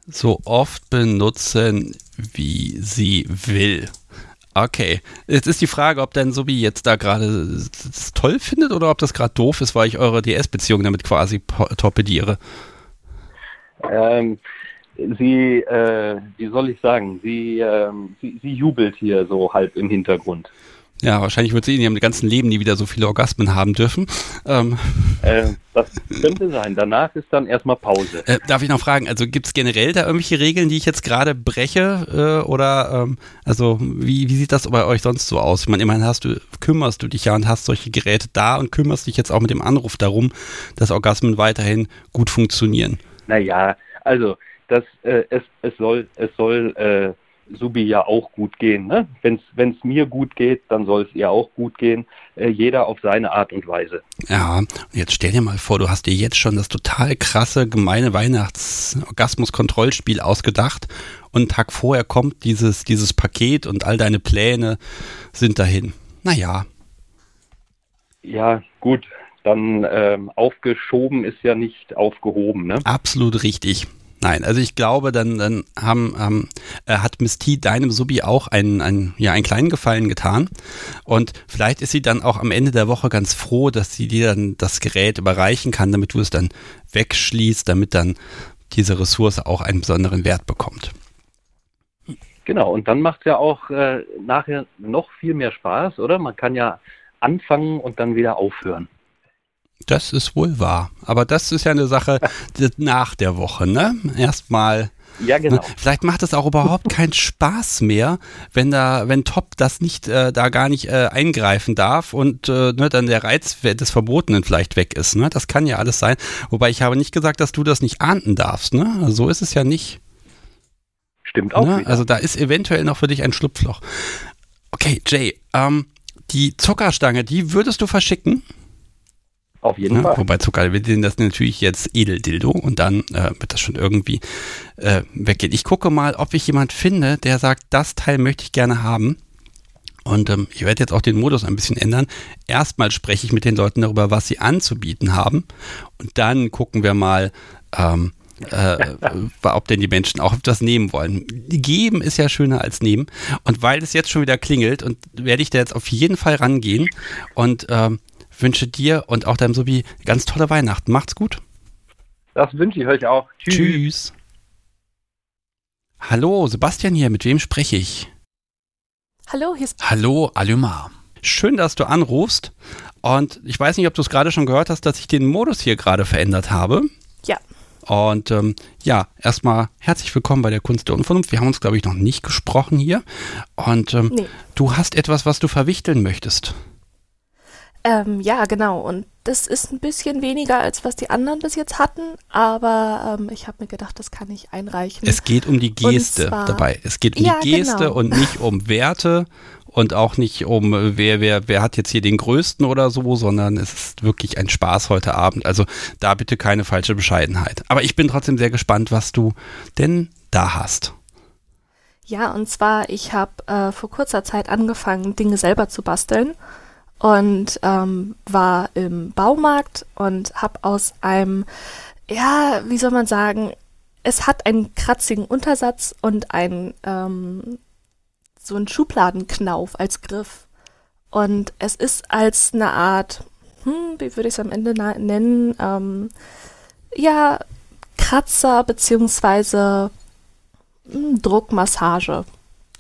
so oft benutzen, wie sie will. Okay, jetzt ist die Frage, ob dein Subi jetzt da gerade es toll findet oder ob das gerade doof ist, weil ich eure DS-Beziehung damit quasi torpediere. Ähm, sie, äh, wie soll ich sagen, sie, ähm, sie, sie jubelt hier so halb im Hintergrund. Ja, wahrscheinlich wird sie in ihrem ganzen Leben nie wieder so viele Orgasmen haben dürfen. Ähm, Äh, das könnte sein. Danach ist dann erstmal Pause. Äh, darf ich noch fragen, also gibt es generell da irgendwelche Regeln, die ich jetzt gerade breche? Äh, oder ähm, also wie, wie sieht das bei euch sonst so aus? Ich meine, immerhin hast du, kümmerst du dich ja und hast solche Geräte da und kümmerst dich jetzt auch mit dem Anruf darum, dass Orgasmen weiterhin gut funktionieren. Naja, also das, äh, es, es soll, es soll äh, Subi ja auch gut gehen. Ne? Wenn es mir gut geht, dann soll es ihr auch gut gehen. Äh, jeder auf seine Art und Weise. Ja, und jetzt stell dir mal vor, du hast dir jetzt schon das total krasse, gemeine Weihnachts-Orgasmus-Kontrollspiel ausgedacht und einen Tag vorher kommt dieses, dieses Paket und all deine Pläne sind dahin. Naja, Ja, gut. Dann ähm, aufgeschoben ist ja nicht aufgehoben. Ne? Absolut richtig. Nein, also ich glaube, dann, dann haben, haben, äh, hat Miss T deinem Subi auch einen, einen, ja, einen kleinen Gefallen getan. Und vielleicht ist sie dann auch am Ende der Woche ganz froh, dass sie dir dann das Gerät überreichen kann, damit du es dann wegschließt, damit dann diese Ressource auch einen besonderen Wert bekommt. Genau, und dann macht es ja auch äh, nachher noch viel mehr Spaß, oder? Man kann ja anfangen und dann wieder aufhören. Das ist wohl wahr. Aber das ist ja eine Sache nach der Woche, ne? Erstmal. Ja, genau. Ne? Vielleicht macht es auch überhaupt keinen Spaß mehr, wenn da, wenn Top das nicht, äh, da gar nicht äh, eingreifen darf und äh, ne, dann der Reiz des Verbotenen vielleicht weg ist. Ne? Das kann ja alles sein. Wobei ich habe nicht gesagt, dass du das nicht ahnden darfst. Ne? Also so ist es ja nicht. Stimmt auch. Ne? Also da ist eventuell noch für dich ein Schlupfloch. Okay, Jay, ähm, die Zuckerstange, die würdest du verschicken? Auf jeden Ja, Fall. wobei Zucker, wir sehen das natürlich jetzt Edeldildo und dann äh, wird das schon irgendwie äh, weggehen. Ich gucke mal, ob ich jemand finde, der sagt, das Teil möchte ich gerne haben. Und ähm, ich werde jetzt auch den Modus ein bisschen ändern. Erstmal spreche ich mit den Leuten darüber, was sie anzubieten haben. Und dann gucken wir mal, ähm, äh, ob denn die Menschen auch das nehmen wollen. Geben ist ja schöner als nehmen. Und weil es jetzt schon wieder klingelt, und werde ich da jetzt auf jeden Fall rangehen und ähm, wünsche dir und auch deinem Sobi ganz tolle Weihnachten. Macht's gut. Das wünsche ich euch auch. Tschüss. Tschüss. Hallo, Sebastian hier. Mit wem spreche ich? Hallo, hier ist Hallo, Aluma. Schön, dass du anrufst. Und ich weiß nicht, ob du es gerade schon gehört hast, dass ich den Modus hier gerade verändert habe. Ja. Und ähm, ja, erstmal herzlich willkommen bei der Kunst der Unvernunft. Wir haben uns, glaube ich, noch nicht gesprochen hier. Und ähm, Nee. du hast etwas, was du verwichteln möchtest. Ähm, ja, genau. Und das ist ein bisschen weniger, als was die anderen bis jetzt hatten, aber ähm, ich habe mir gedacht, das kann ich einreichen. Es geht um die Geste zwar, dabei. Es geht um ja, die Geste genau. und nicht um Werte und auch nicht um, äh, wer, wer, wer hat jetzt hier den größten oder so, sondern es ist wirklich ein Spaß heute Abend. Also da bitte keine falsche Bescheidenheit. Aber ich bin trotzdem sehr gespannt, was du denn da hast. Ja, und zwar, ich habe äh, vor kurzer Zeit angefangen, Dinge selber zu basteln und ähm, war im Baumarkt und habe aus einem, ja, wie soll man sagen, es hat einen kratzigen Untersatz und ein ähm, so einen Schubladenknauf als Griff. Und es ist als eine Art, hm, wie würde ich es am Ende nennen, ähm, ja, Kratzer beziehungsweise hm, Druckmassage.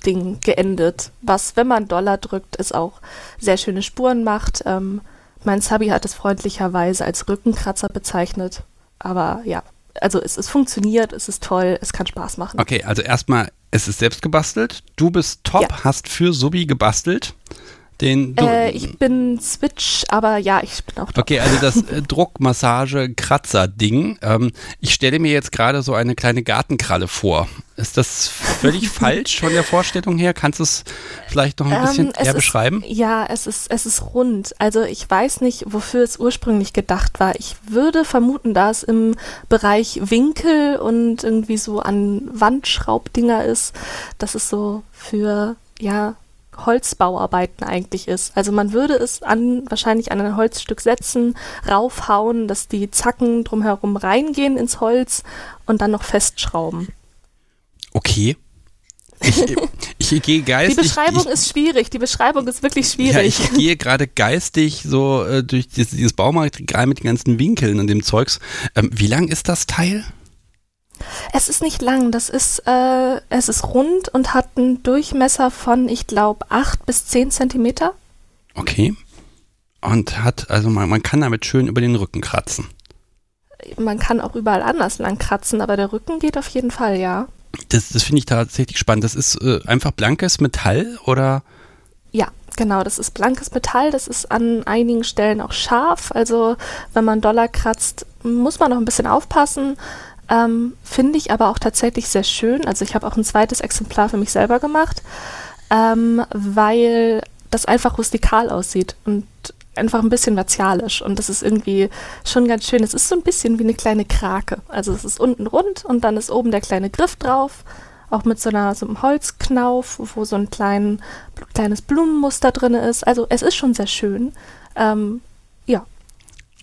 Ding geendet, was, wenn man Dollar drückt, es auch sehr schöne Spuren macht. Ähm, mein Subby hat es freundlicherweise als Rückenkratzer bezeichnet. Aber ja, also es, es funktioniert, es ist toll, es kann Spaß machen. Okay, also erstmal, es ist selbst gebastelt. Du bist top, Ja. hast für Subi gebastelt. Den du, Äh, ich bin Switch, aber ja, ich bin auch top. Okay, also das äh, Druckmassage-Kratzer-Ding. Ähm, ich stelle mir jetzt gerade so eine kleine Gartenkralle vor. Ist das völlig falsch von der Vorstellung her? Kannst du es vielleicht noch ein bisschen Ähm, eher ist- beschreiben? Ja, es ist, es ist rund. Also ich weiß nicht, wofür es ursprünglich gedacht war. Ich würde vermuten, da es im Bereich Winkel und irgendwie so an Wandschraubdinger ist, dass es so für, ja, Holzbauarbeiten eigentlich ist. Also man würde es an, wahrscheinlich an ein Holzstück setzen, raufhauen, dass die Zacken drumherum reingehen ins Holz und dann noch festschrauben. Okay. Ich, ich gehe Die geistig. Beschreibung ich, ist schwierig. Die Beschreibung ist wirklich Ja, schwierig. ich gehe gerade geistig so äh, durch dieses, dieses Baumarktregal mit den ganzen Winkeln und dem Zeugs. Ähm, wie lang ist das Teil? Es ist nicht lang, das ist, äh, es ist rund und hat einen Durchmesser von, ich glaube, 8 bis 10 Zentimeter. Okay. Und hat, also man, man kann damit schön über den Rücken kratzen. Man kann auch überall anders lang kratzen, aber der Rücken geht auf jeden Fall, ja. Das, das finde ich tatsächlich spannend. Das ist äh, einfach blankes Metall oder? Ja, genau, das ist blankes Metall, das ist an einigen Stellen auch scharf. Also wenn man Dollar kratzt, muss man noch ein bisschen aufpassen. Ähm, Finde ich aber auch tatsächlich sehr schön. Also ich habe auch ein zweites Exemplar für mich selber gemacht, ähm, weil das einfach rustikal aussieht und einfach ein bisschen martialisch. Und das ist irgendwie schon ganz schön. Es ist so ein bisschen wie eine kleine Krake. Also es ist unten rund und dann ist oben der kleine Griff drauf. Auch mit so, einer, so einem Holzknauf, wo so ein klein, kleines Blumenmuster drin ist. Also es ist schon sehr schön. Ähm, ja,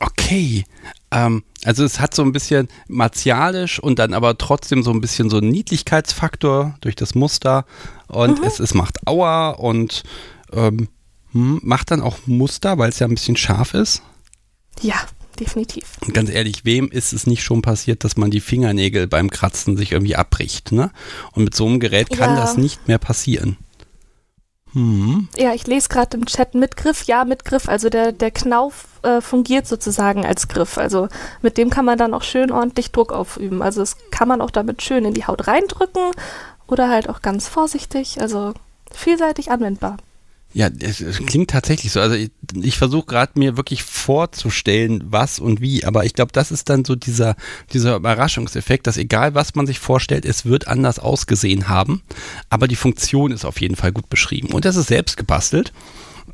Okay. Ähm, also es hat so ein bisschen martialisch und dann aber trotzdem so ein bisschen so einen Niedlichkeitsfaktor durch das Muster. Und es, es macht Aua und ähm, hm, macht dann auch Muster, weil es ja ein bisschen scharf ist. ja, definitiv. Und ganz ehrlich, wem ist es nicht schon passiert, dass man die Fingernägel beim Kratzen sich irgendwie abbricht, ne? Und mit so einem Gerät kann Ja. das nicht mehr passieren. Hm. Ja, ich lese gerade im Chat mit Griff, ja, mit Griff. Also der, der Knauf äh, fungiert sozusagen als Griff. Also mit dem kann man dann auch schön ordentlich Druck aufüben. Also das kann man auch damit schön in die Haut reindrücken oder halt auch ganz vorsichtig. Also vielseitig anwendbar. Ja, es, es klingt tatsächlich so. Also ich, ich versuche gerade mir wirklich vorzustellen, was und wie, aber ich glaube, das ist dann so dieser, dieser Überraschungseffekt, dass egal was man sich vorstellt, es wird anders ausgesehen haben, aber die Funktion ist auf jeden Fall gut beschrieben. Und das ist selbst gebastelt.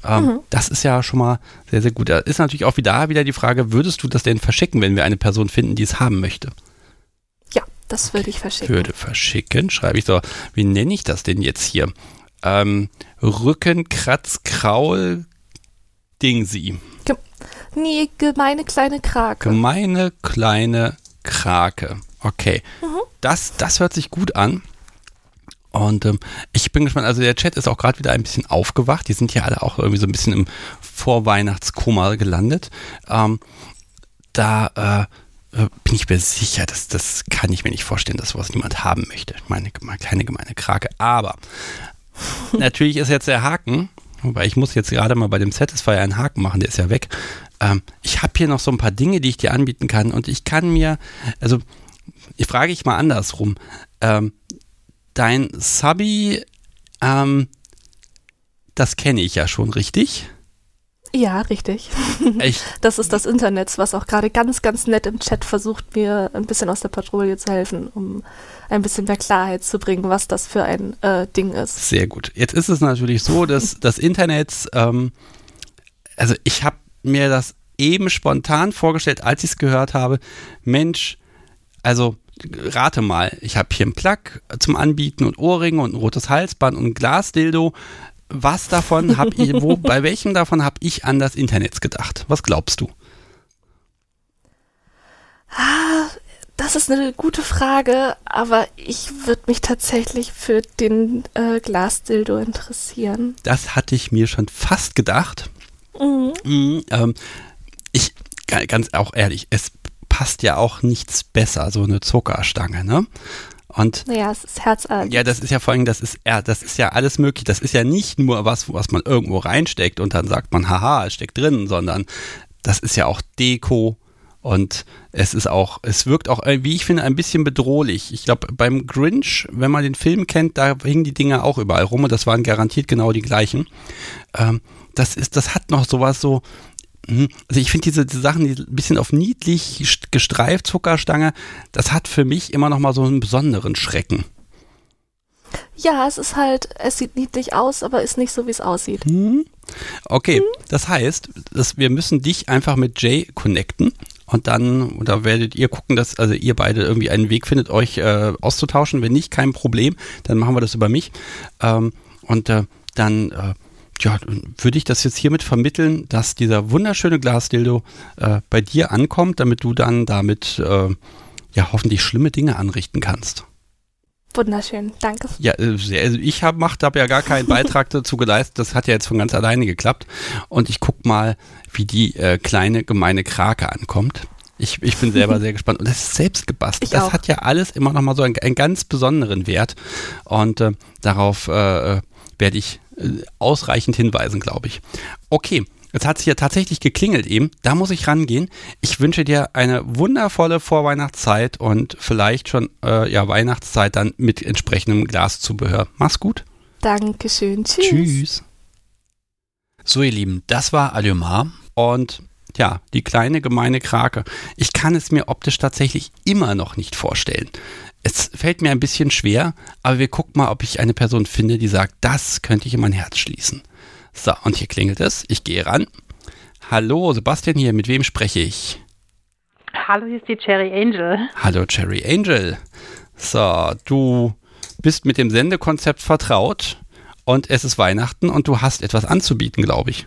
Ähm, Das ist ja schon mal sehr, sehr gut. Da ist natürlich auch wieder, wieder die Frage, würdest du das denn verschicken, wenn wir eine Person finden, die es haben möchte? Ja, das würde ich verschicken. Würde verschicken, schreibe ich so. Wie nenne ich das denn jetzt hier? Ähm, Rückenkratzkraul Dingsi. Nee, gemeine kleine Krake. Gemeine kleine Krake. Okay. Das, das hört sich gut an. Und ähm, ich bin gespannt, also der Chat ist auch gerade wieder ein bisschen aufgewacht. Die sind ja alle auch irgendwie so ein bisschen im Vorweihnachtskoma gelandet. Ähm, da äh, äh, bin ich mir sicher, dass das kann ich mir nicht vorstellen, dass sowas niemand haben möchte. Meine, meine kleine gemeine Krake. Aber natürlich ist jetzt der Haken, wobei ich muss jetzt gerade mal bei dem Satisfier einen Haken machen, der ist ja weg. Ähm, ich habe hier noch so ein paar Dinge, die ich dir anbieten kann und ich kann mir, also ich frage ich mal andersrum. Ähm, dein Subby, ähm, das kenne ich ja schon richtig. Ja, richtig. Ich, Das ist das Internet, was auch gerade ganz, ganz nett im Chat versucht, mir ein bisschen aus der Patrouille zu helfen, um ein bisschen mehr Klarheit zu bringen, was das für ein äh, Ding ist. Sehr gut. Jetzt ist es natürlich so, dass das Internet, ähm, also ich habe mir das eben spontan vorgestellt, als ich es gehört habe. Mensch, also rate mal, ich habe hier einen Plug zum Anbieten und Ohrringe und ein rotes Halsband und ein Glasdildo. Was davon habe ich, wo, bei welchem davon habe ich an das Internet gedacht? Was glaubst du? Ah, das ist eine gute Frage, aber ich würde mich tatsächlich für den äh, Glasdildo interessieren. Das hatte ich mir schon fast gedacht. Mhm. Mm, ähm, ich, ga- ganz auch ehrlich, es passt ja auch nichts besser, so eine Zuckerstange, ne? Und Naja, es ist herzartig. ja, das ist ja vor allem, das ist, ja, das ist ja alles möglich. Das ist ja nicht nur was, was man irgendwo reinsteckt und dann sagt man, haha, es steckt drin, sondern das ist ja auch Deko und es ist auch, es wirkt auch, wie ich finde, ein bisschen bedrohlich. Ich glaube, beim Grinch, wenn man den Film kennt, da hingen die Dinger auch überall rum und das waren garantiert genau die gleichen. Ähm, das ist, das hat noch sowas so, also ich finde diese, diese Sachen, die ein bisschen auf niedlich st- gestreift Zuckerstange, das hat für mich immer noch mal so einen besonderen Schrecken. Ja, es ist halt, es sieht niedlich aus, aber ist nicht so, wie es aussieht. Hm? Okay, das heißt, dass wir müssen dich einfach mit Jay connecten und dann, oder werdet ihr gucken, dass also ihr beide irgendwie einen Weg findet, euch äh, auszutauschen. Wenn nicht, kein Problem, dann machen wir das über mich. Ähm, und äh, dann äh, ja, würde ich das jetzt hiermit vermitteln, dass dieser wunderschöne Glasdildo äh, bei dir ankommt, damit du dann damit äh, ja hoffentlich schlimme Dinge anrichten kannst. Wunderschön, danke. Ja, äh, also ich habe macht, habe ja gar keinen Beitrag dazu geleistet. Das hat ja jetzt von ganz alleine geklappt. Und ich guck mal, wie die äh, kleine gemeine Krake ankommt. Ich, ich bin selber sehr gespannt. Und das ist selbst gebastelt. Das auch. hat ja alles immer noch mal so einen, einen ganz besonderen Wert. Und äh, darauf äh, äh, werde ich ausreichend hinweisen, glaube ich. Okay. Jetzt hat es hier tatsächlich geklingelt eben. Da muss ich rangehen. Ich wünsche dir eine wundervolle Vorweihnachtszeit und vielleicht schon äh, ja Weihnachtszeit dann mit entsprechendem Glaszubehör. Mach's gut. Dankeschön. Tschüss. Tschüss. So, ihr Lieben, das war Alumar und ja, die kleine gemeine Krake. Ich kann es mir optisch tatsächlich immer noch nicht vorstellen. Es fällt mir ein bisschen schwer, aber wir gucken mal, ob ich eine Person finde, die sagt, das könnte ich in mein Herz schließen. So, und hier klingelt es. Ich gehe ran. Hallo, Sebastian hier, mit wem spreche ich? Hallo, hier ist die Cherry Angel. Hallo, Cherry Angel. So, du bist mit dem Sendekonzept vertraut und es ist Weihnachten und du hast etwas anzubieten, glaube ich.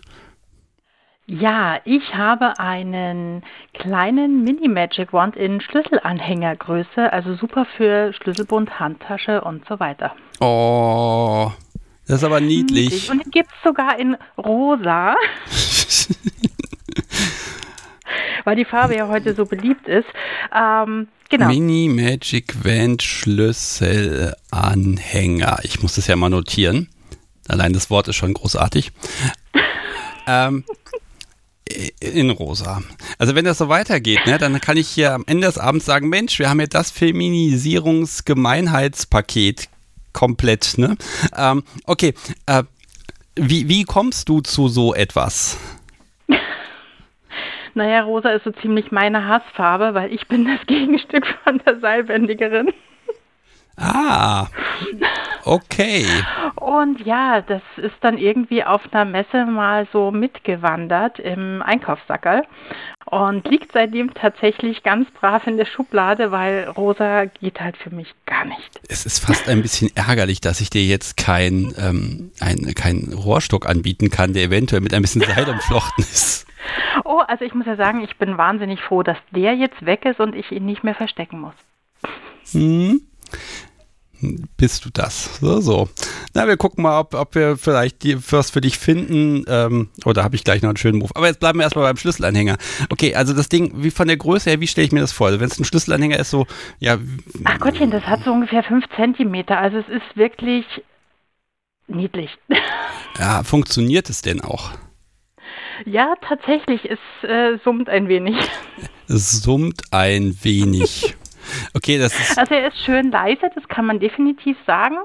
Ja, ich habe einen kleinen Mini Magic Wand in Schlüsselanhängergröße, also super für Schlüsselbund, Handtasche und so weiter. Oh, das ist aber niedlich. Und den gibt es sogar in rosa, weil die Farbe ja heute so beliebt ist. Ähm, genau. Mini Magic Wand Schlüsselanhänger. Ich muss das ja mal notieren. Allein das Wort ist schon großartig. ähm, in rosa. Also wenn das so weitergeht, ne, dann kann ich hier am Ende des Abends sagen, Mensch, wir haben ja das Feminisierungsgemeinheitspaket komplett. Ne? Ähm, okay, äh, wie, wie kommst du zu so etwas? Naja, rosa ist so ziemlich meine Hassfarbe, weil ich bin das Gegenstück von der Seilbändigerin. Ah, okay. Und ja, das ist dann irgendwie auf einer Messe mal so mitgewandert im Einkaufssackerl und liegt seitdem tatsächlich ganz brav in der Schublade, weil rosa geht halt für mich gar nicht. Es ist fast ein bisschen ärgerlich, dass ich dir jetzt kein, ähm, ein, kein Rohrstock anbieten kann, der eventuell mit ein bisschen Seil umflochten ist. Oh, also ich muss ja sagen, ich bin wahnsinnig froh, dass der jetzt weg ist und ich ihn nicht mehr verstecken muss. Hm? Bist du das? So, so. Na, wir gucken mal, ob, ob wir vielleicht die, was für dich finden. Ähm, oder habe ich gleich noch einen schönen Move. Aber jetzt bleiben wir erstmal beim Schlüsselanhänger. Okay, also das Ding, wie von der Größe her, wie stelle ich mir das vor? Also Wenn es ein Schlüsselanhänger ist, so, ja. Ach Gottchen, das hat so ungefähr fünf Zentimeter. Also es ist wirklich niedlich. ja, funktioniert es denn auch? Ja, tatsächlich, es äh, summt ein wenig. Es summt ein wenig. Okay, das ist. Also er ist schön leise, das kann man definitiv sagen.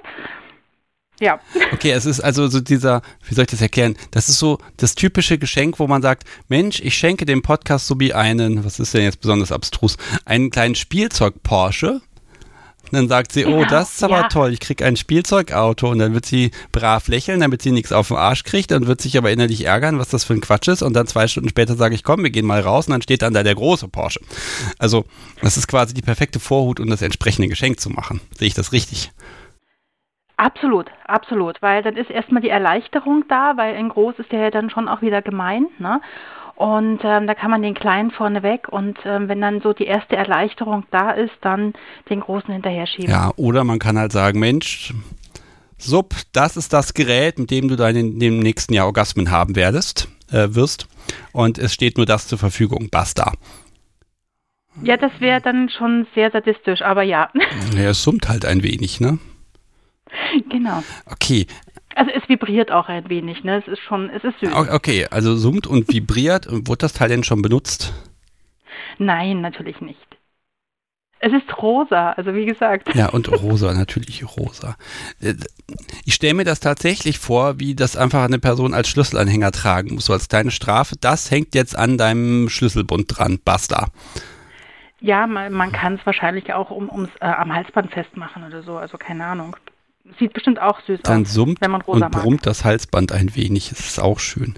Ja. Okay, es ist also so dieser, wie soll ich das erklären? Das ist so das typische Geschenk, wo man sagt, Mensch, ich schenke dem Podcast so wie einen, was ist denn jetzt besonders abstrus, einen kleinen Spielzeug Porsche. Und dann sagt sie, oh, Genau, das ist aber ja. toll, ich krieg ein Spielzeugauto. Und dann wird sie brav lächeln, damit sie nichts auf den Arsch kriegt und wird sich aber innerlich ärgern, was das für ein Quatsch ist. Und dann zwei Stunden später sage ich, komm, wir gehen mal raus und dann steht dann da der große Porsche. Also, das ist quasi die perfekte Vorhut, um das entsprechende Geschenk zu machen. Sehe ich das richtig? Absolut, absolut, weil dann ist erstmal die Erleichterung da, weil in groß ist der ja dann schon auch wieder gemein, ne? Und ähm, da kann man den kleinen vorne weg und ähm, wenn dann so die erste Erleichterung da ist, dann den großen hinterher schieben. Ja, oder man kann halt sagen, Mensch, Sub, das ist das Gerät, mit dem du dann in dem nächsten Jahr Orgasmen haben werdest, äh, wirst. Und es steht nur das zur Verfügung. Basta. Ja, das wäre dann schon sehr sadistisch, aber ja, Ja, es summt halt ein wenig, ne? genau. Okay, Also es vibriert auch ein wenig, ne? Es ist schon, es ist süß. okay, also summt und vibriert. Wurde das Teil denn schon benutzt? Nein, natürlich nicht. Es ist rosa, also wie gesagt. Ja, und rosa, natürlich rosa. Äh, Ich stelle mir das tatsächlich vor, wie das einfach eine Person als Schlüsselanhänger tragen muss, so als kleine Strafe. Das hängt jetzt an deinem Schlüsselbund dran. Basta. Ja, man, man kann es wahrscheinlich auch um, ums, äh, am Halsband festmachen oder so, also keine Ahnung. Sieht bestimmt auch süß Dann aus, summt wenn man rosa und mag. brummt das Halsband ein wenig. Das ist auch schön.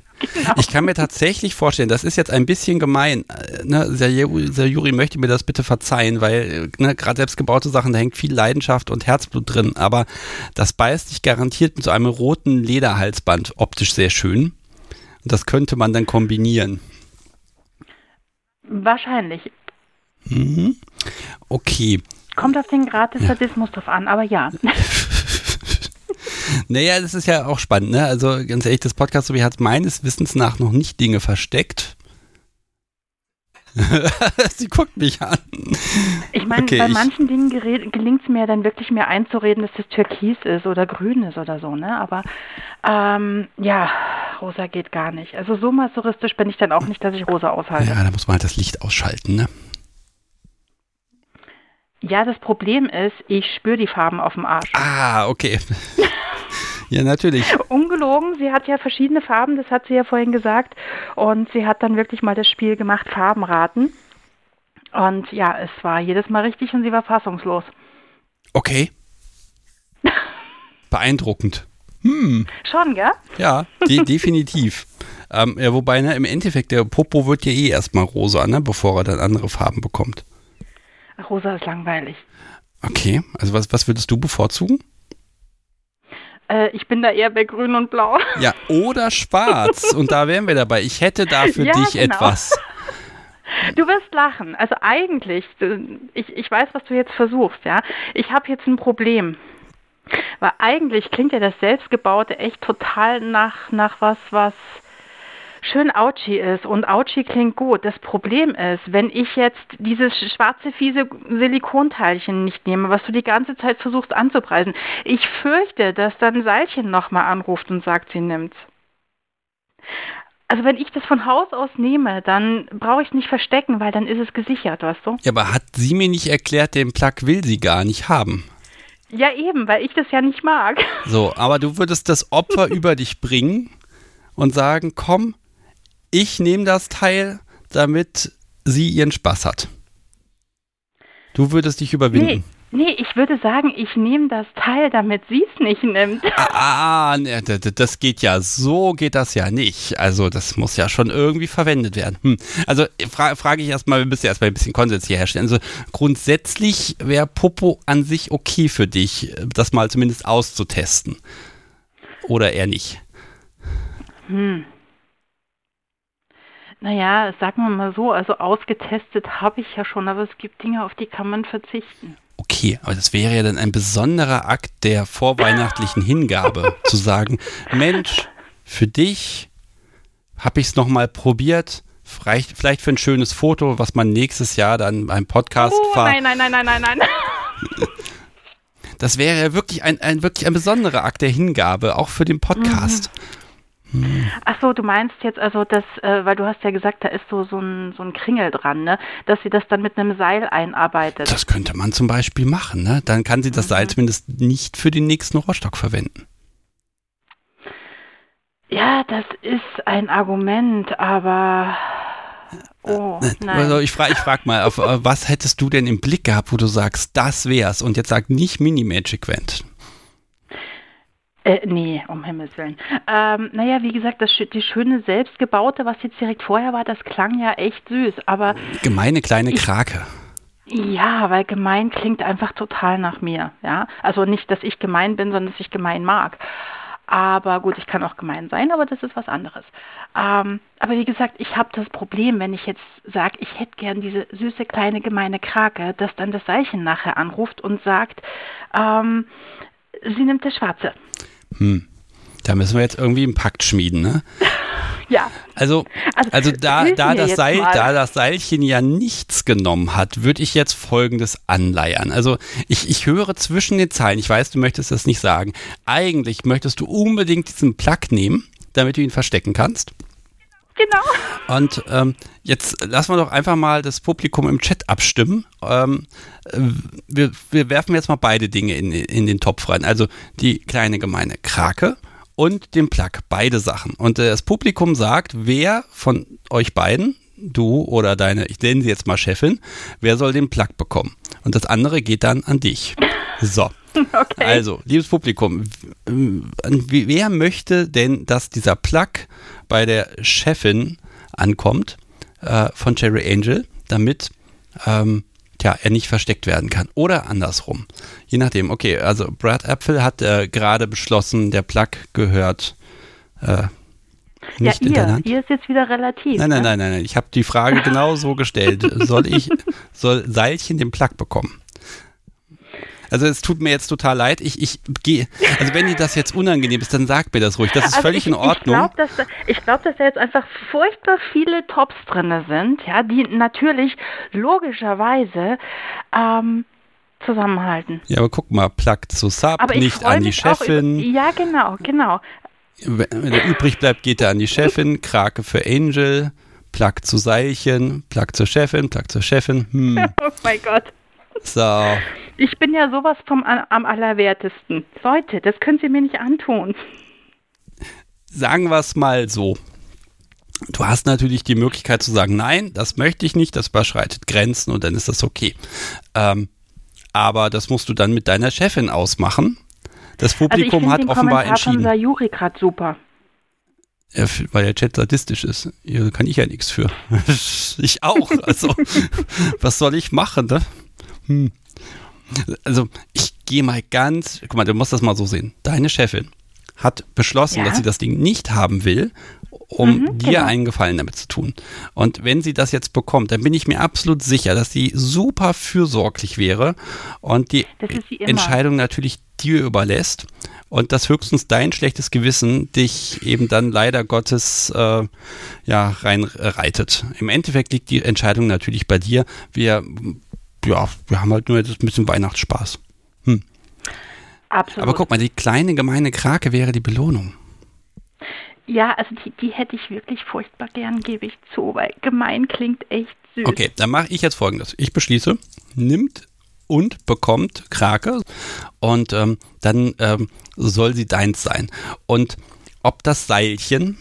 Ich kann mir tatsächlich vorstellen, das ist jetzt ein bisschen gemein. äh, Ne, Sayuri möchte mir das bitte verzeihen, weil äh, ne, gerade selbstgebaute Sachen, da hängt viel Leidenschaft und Herzblut drin. Aber das beißt dich garantiert mit so einem roten Lederhalsband optisch sehr schön. Und das könnte man dann kombinieren. Wahrscheinlich. Mhm. Okay. Kommt auf den Grad des Sadismus drauf an, aber ja. Naja, das ist ja auch spannend, ne? Also ganz ehrlich, das Podcast so hat meines Wissens nach noch nicht Dinge versteckt. Sie guckt mich an. Ich meine, Okay, bei ich- manchen Dingen gelingt es mir dann wirklich mir einzureden, dass das Türkis ist oder grün ist oder so, ne? Aber ähm, ja, rosa geht gar nicht. Also so masochistisch bin ich dann auch nicht, dass ich rosa aushalte. Ja, da muss man halt das Licht ausschalten, ne? Ja, das Problem ist, ich spüre die Farben auf dem Arsch. Ah, okay. ja, natürlich. Ungelogen, sie hat ja verschiedene Farben, das hat sie ja vorhin gesagt. Und sie hat dann wirklich mal das Spiel gemacht, Farbenraten. Und ja, es war jedes Mal richtig und sie war fassungslos. Okay. Beeindruckend. Hm, Schon, gell? ja, de definitiv. Ähm, ja, wobei, ne, im Endeffekt, der Popo wird ja eh erstmal rosa, ne, bevor er dann andere Farben bekommt. Rosa ist langweilig. Okay, also was, was würdest du bevorzugen? Äh, ich bin da eher bei grün und blau. Ja, oder schwarz. Und da wären wir dabei. Ich hätte da für Ja, dich genau. etwas. Du wirst lachen. Also eigentlich, äh, ich, ich weiß, was du jetzt versuchst, ja. Ich habe jetzt ein Problem. Weil eigentlich klingt ja das Selbstgebaute echt total nach, nach was, was schön ouchy ist. Und ouchy klingt gut. Das Problem ist, wenn ich jetzt dieses schwarze, fiese Silikonteilchen nicht nehme, was du die ganze Zeit versuchst anzupreisen, ich fürchte, dass dann Seilchen nochmal anruft und sagt, sie nimmt's. Also wenn ich das von Haus aus nehme, dann brauche ich es nicht verstecken, weil dann ist es gesichert, weißt du? Ja, aber hat sie mir nicht erklärt, den Plug will sie gar nicht haben. Ja eben, weil ich das ja nicht mag. So, aber du würdest das Opfer über dich bringen und sagen, komm, ich nehme das Teil, damit sie ihren Spaß hat. Du würdest dich überwinden. Nee, nee, ich würde sagen, ich nehme das Teil, damit sie es nicht nimmt. Ah, ne, d- d- das geht ja, so geht das ja nicht. Also das muss ja schon irgendwie verwendet werden. Hm. Also fra frage ich erstmal, wir müssen ja erstmal ein bisschen Konsens hier herstellen. Also grundsätzlich wäre Popo an sich okay für dich, das mal zumindest auszutesten. Oder eher nicht. Hm. Naja, sagen wir mal so, also ausgetestet habe ich ja schon, aber es gibt Dinge, auf die kann man verzichten. Okay, aber das wäre ja dann ein besonderer Akt der vorweihnachtlichen Hingabe, zu sagen, Mensch, für dich habe ich es nochmal probiert, vielleicht, vielleicht für ein schönes Foto, was man nächstes Jahr dann beim Podcast Oh, ver nein, nein, nein, nein, nein, nein. Das wäre ja wirklich ein, ein, wirklich ein besonderer Akt der Hingabe, auch für den Podcast. Ach so, du meinst jetzt also, dass, äh, weil du hast ja gesagt, da ist so, so, ein, so ein Kringel dran, ne? Dass sie das dann mit einem Seil einarbeitet. Das könnte man zum Beispiel machen, ne? Dann kann sie das Seil zumindest nicht für den nächsten Rohrstock verwenden. Ja, das ist ein Argument, aber. Oh, nein. Also ich frage ich frag mal, auf, äh, was hättest du denn im Blick gehabt, wo du sagst, das wär's? Und jetzt sag nicht Mini Magic Wand. Äh, nee, um Himmels Willen. Ähm, naja, wie gesagt, das, die schöne selbstgebaute, was jetzt direkt vorher war, das klang ja echt süß, aber. Gemeine kleine Krake. Ja, weil gemein klingt einfach total nach mir, ja. Also nicht, dass ich gemein bin, sondern dass ich gemein mag. Aber gut, ich kann auch gemein sein, aber das ist was anderes. Ähm, aber wie gesagt, ich habe das Problem, wenn ich jetzt sage, ich hätte gern diese süße kleine gemeine Krake, dass dann das Seilchen nachher anruft und sagt, ähm, sie nimmt das Schwarze. Hm. Da müssen wir jetzt irgendwie einen Pakt schmieden, ne? Ja. Also, also, also da, da, das Seil, da das Seilchen ja nichts genommen hat, würde ich jetzt Folgendes anleiern. Also ich, ich höre zwischen den Zeilen, ich weiß, du möchtest das nicht sagen, eigentlich möchtest du unbedingt diesen Plug nehmen, damit du ihn verstecken kannst. Genau. Und ähm, jetzt lassen wir doch einfach mal das Publikum im Chat abstimmen. Ähm, äh, wir, wir werfen jetzt mal beide Dinge in, in den Topf rein. Also die kleine gemeine Krake und den Plug, beide Sachen. Und äh, das Publikum sagt, wer von euch beiden, du oder deine, ich nenne sie jetzt mal Chefin, wer soll den Plug bekommen? Und das andere geht dann an dich. So. Okay. Also, liebes Publikum, wer möchte denn, dass dieser Plug bei der Chefin ankommt äh, von Cherry Angel, damit ähm, tja, er nicht versteckt werden kann. Oder andersrum. Je nachdem. Okay, also Brad Apfel hat äh, gerade beschlossen, der Plug gehört äh, nicht ja, in ihr, deiner Hand. ihr ist jetzt wieder relativ. Nein, nein, ne? nein, nein, nein. Ich habe die Frage genau so gestellt. Soll ich, soll Seilchen den Plug bekommen? Also es tut mir jetzt total leid. Ich, ich gehe, also wenn dir das jetzt unangenehm ist, dann sag mir das ruhig. Das ist Also völlig ich, in Ordnung. Ich glaube, dass, da- ich glaub, dass da jetzt einfach furchtbar viele Tops drin sind, ja, die natürlich logischerweise ähm, zusammenhalten. ja, aber guck mal, Plug zu Sub, nicht an die Chefin. Über, ja, genau, genau. Wenn wenn er übrig bleibt, geht er an die Chefin, Krake für Angel, Plug zu Seilchen, Plug zur Chefin, Plug zur Chefin. Hm. Oh mein Gott. So. Ich bin ja sowas vom a- am allerwertesten. Leute, das können Sie mir nicht antun. Sagen wir es mal so. Du hast natürlich die Möglichkeit zu sagen, nein, das möchte ich nicht, das überschreitet Grenzen und dann ist das okay. Ähm, aber das musst du dann mit deiner Chefin ausmachen. Das Publikum also ich hat den offenbar Kommentar von entschieden, Sayuri gerade super. Ja, weil der Chat sadistisch ist. Hier kann ich ja nichts für. ich auch. Also, was soll ich machen, ne? Hm. Also, ich gehe mal ganz, guck mal, du musst das mal so sehen. Deine Chefin hat beschlossen, Ja. dass sie das Ding nicht haben will, um Mhm, dir genau. einen Gefallen damit zu tun. Und wenn sie das jetzt bekommt, dann bin ich mir absolut sicher, dass sie super fürsorglich wäre und die. Entscheidung natürlich dir überlässt und dass höchstens dein schlechtes Gewissen dich eben dann leider Gottes äh, ja reinreitet. Im Endeffekt liegt die Entscheidung natürlich bei dir. Wir ja, wir haben halt nur jetzt ein bisschen Weihnachtsspaß. Hm. Absolut. Aber guck mal, die kleine gemeine Krake wäre die Belohnung. Ja, also die, die hätte ich wirklich furchtbar gern, gebe ich zu, weil gemein klingt echt süß. Okay, dann mache ich jetzt folgendes. Ich beschließe, nimmt und bekommt Krake und ähm, dann ähm, soll sie deins sein. Und ob das Seilchen,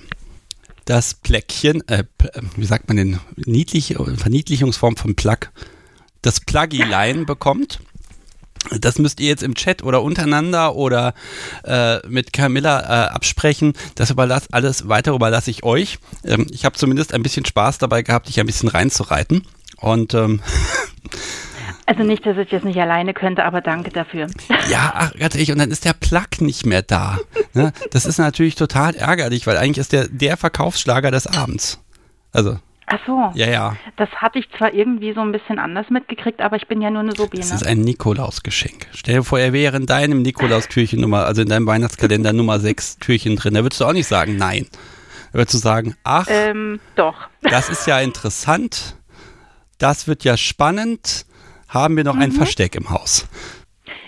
das Pläckchen, äh, äh, wie sagt man denn, niedliche Verniedlichungsform von Plug, das Pluggy-Line bekommt, das müsst ihr jetzt im Chat oder untereinander oder äh, mit Camilla äh, absprechen. Das überlass, alles weiter überlasse ich euch. Ähm, ich habe zumindest ein bisschen Spaß dabei gehabt, dich ein bisschen reinzureiten. Und ähm, Also nicht, dass ich das nicht alleine könnte, aber danke dafür. ja, ach, ganz ehrlich, und dann ist der Plug nicht mehr da. Ne? Das ist natürlich total ärgerlich, weil eigentlich ist der der Verkaufsschlager des Abends. Also, Ach so. ja, ja. Das hatte ich zwar irgendwie so ein bisschen anders mitgekriegt, aber ich bin ja nur eine Das Sobine. ist ein Nikolausgeschenk. Stell dir vor, er wäre in deinem Nikolaustürchen Nummer, also in deinem Weihnachtskalender Nummer 6 Türchen drin. Da würdest du auch nicht sagen, nein. Da würdest du sagen, ach, ähm, doch. das ist ja interessant. Das wird ja spannend. Haben wir noch ein Mhm. Versteck im Haus?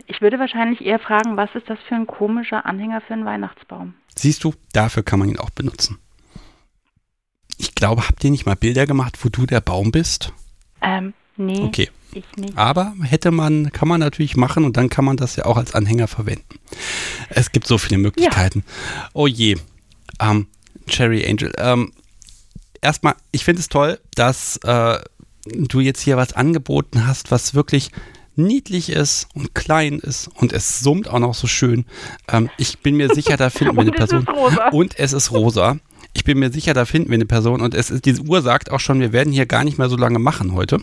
Ich würde wahrscheinlich eher fragen, was ist das für ein komischer Anhänger für einen Weihnachtsbaum? Siehst du, dafür kann man ihn auch benutzen. Ich glaube, habt ihr nicht mal Bilder gemacht, wo du der Baum bist? Ähm, nee, Okay. Aber hätte man, kann man natürlich machen und dann kann man das ja auch als Anhänger verwenden. Es gibt so viele Möglichkeiten. Oh je. Ähm, Cherry Angel. Ähm, erstmal, ich finde es toll, dass äh, du jetzt hier was angeboten hast, was wirklich niedlich ist und klein ist und es summt auch noch so schön. Ähm, ich bin mir sicher, da finden wir eine Person. Und es ist rosa. Ich bin mir sicher, da finden wir eine Person und es ist, diese Uhr sagt auch schon, wir werden hier gar nicht mehr so lange machen heute.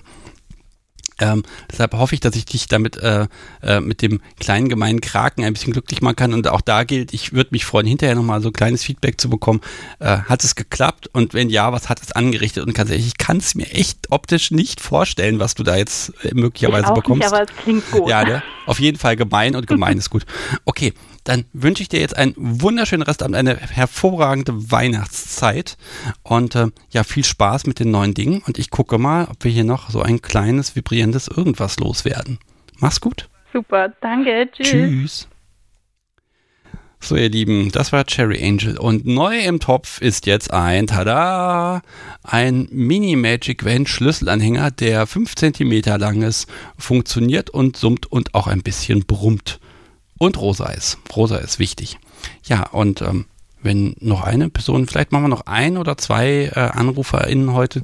Ähm, deshalb hoffe ich, dass ich dich damit äh, äh, mit dem kleinen gemeinen Kraken ein bisschen glücklich machen kann. Und auch da gilt, ich würde mich freuen, hinterher nochmal so ein kleines Feedback zu bekommen. Äh, hat es geklappt? Und wenn ja, was hat es angerichtet? Und ehrlich, ich kann es mir echt optisch nicht vorstellen, was du da jetzt äh, möglicherweise ich auch bekommst. Nicht, aber es klingt gut. Ja, ne? auf jeden Fall gemein und gemein ist gut. Okay, dann wünsche ich dir jetzt einen wunderschönen Restabend, eine hervorragende Weihnachtszeit und äh, ja, viel Spaß mit den neuen Dingen und ich gucke mal, ob wir hier noch so ein kleines, vibrierendes irgendwas loswerden. Mach's gut. Super, danke, tschüss. Tschüss. So, ihr Lieben, das war Cherry Angel. Und neu im Topf ist jetzt ein, tada, ein Mini Magic Vent Schlüsselanhänger, der 5 cm lang ist, funktioniert und summt und auch ein bisschen brummt. Und rosa ist. Rosa ist wichtig. Ja, und ähm, wenn noch eine Person, vielleicht machen wir noch ein oder zwei äh, AnruferInnen heute,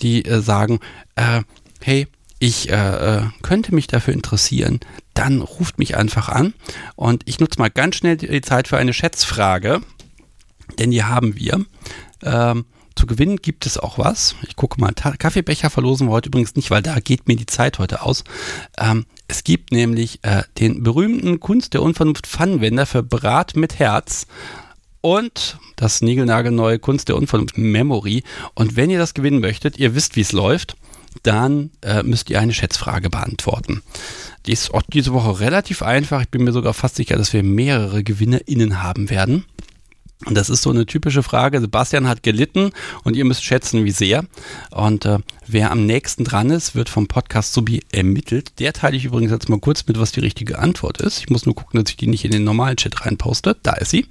die äh, sagen, äh, hey, ich äh, äh, könnte mich dafür interessieren, dann ruft mich einfach an und ich nutze mal ganz schnell die Zeit für eine Schätzfrage, denn die haben wir. Ähm, zu gewinnen gibt es auch was. Ich gucke mal, Ta Kaffeebecher verlosen wir heute übrigens nicht, weil da geht mir die Zeit heute aus. Ähm, es gibt nämlich äh, den berühmten Kunst der Unvernunft Pfannenwender für Brat mit Herz und das niegelnagelneue Kunst der Unvernunft Memory. Und wenn ihr das gewinnen möchtet, ihr wisst, wie es läuft, dann äh, müsst ihr eine Schätzfrage beantworten. Die ist auch diese Woche relativ einfach. Ich bin mir sogar fast sicher, dass wir mehrere GewinnerInnen haben werden. Und das ist so eine typische Frage. Sebastian hat gelitten und ihr müsst schätzen, wie sehr. Und äh, wer am nächsten dran ist, wird vom Podcast Subi ermittelt. Der teile ich übrigens jetzt mal kurz mit, was die richtige Antwort ist. Ich muss nur gucken, dass ich die nicht in den normalen Chat reinposte. Da ist sie.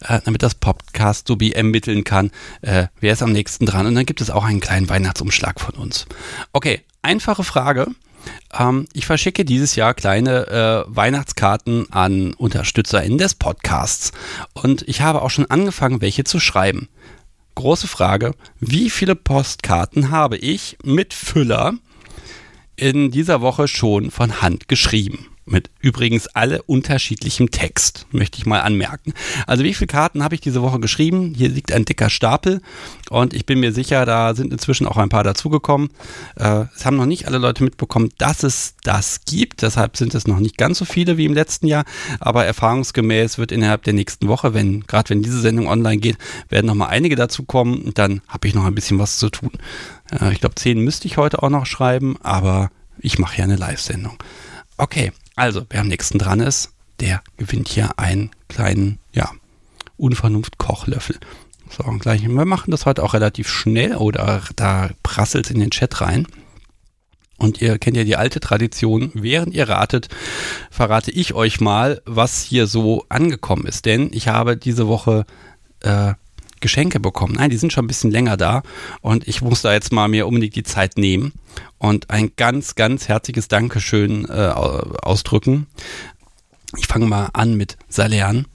Äh, damit das Podcast Subi ermitteln kann, äh, wer ist am nächsten dran. Und dann gibt es auch einen kleinen Weihnachtsumschlag von uns. Okay, einfache Frage. Ähm, ich verschicke dieses Jahr kleine äh, Weihnachtskarten an UnterstützerInnen des Podcasts. Und ich habe auch schon angefangen, welche zu schreiben. Große Frage, wie viele Postkarten habe ich mit Füller in dieser Woche schon von Hand geschrieben? Mit übrigens alle unterschiedlichem Text, möchte ich mal anmerken. Also wie viele Karten habe ich diese Woche geschrieben? Hier liegt ein dicker Stapel und ich bin mir sicher, da sind inzwischen auch ein paar dazugekommen. Äh, es haben noch nicht alle Leute mitbekommen, dass es das gibt. Deshalb sind es noch nicht ganz so viele wie im letzten Jahr. Aber erfahrungsgemäß wird innerhalb der nächsten Woche, wenn gerade wenn diese Sendung online geht, werden noch mal einige dazukommen. Und dann habe ich noch ein bisschen was zu tun. Äh, ich glaube, zehn müsste ich heute auch noch schreiben, aber ich mache ja eine Live-Sendung. Okay, also, wer am nächsten dran ist, der gewinnt hier einen kleinen, ja, Unvernunft-Kochlöffel. So, und gleich, wir machen das heute auch relativ schnell oder da prasselt es in den Chat rein. Und ihr kennt ja die alte Tradition, während ihr ratet, verrate ich euch mal, was hier so angekommen ist. Denn ich habe diese Woche äh, Geschenke bekommen. Nein, die sind schon ein bisschen länger da und ich muss da jetzt mal mir unbedingt die Zeit nehmen und ein ganz, ganz herzliches Dankeschön äh, ausdrücken. Ich fange mal an mit Salern.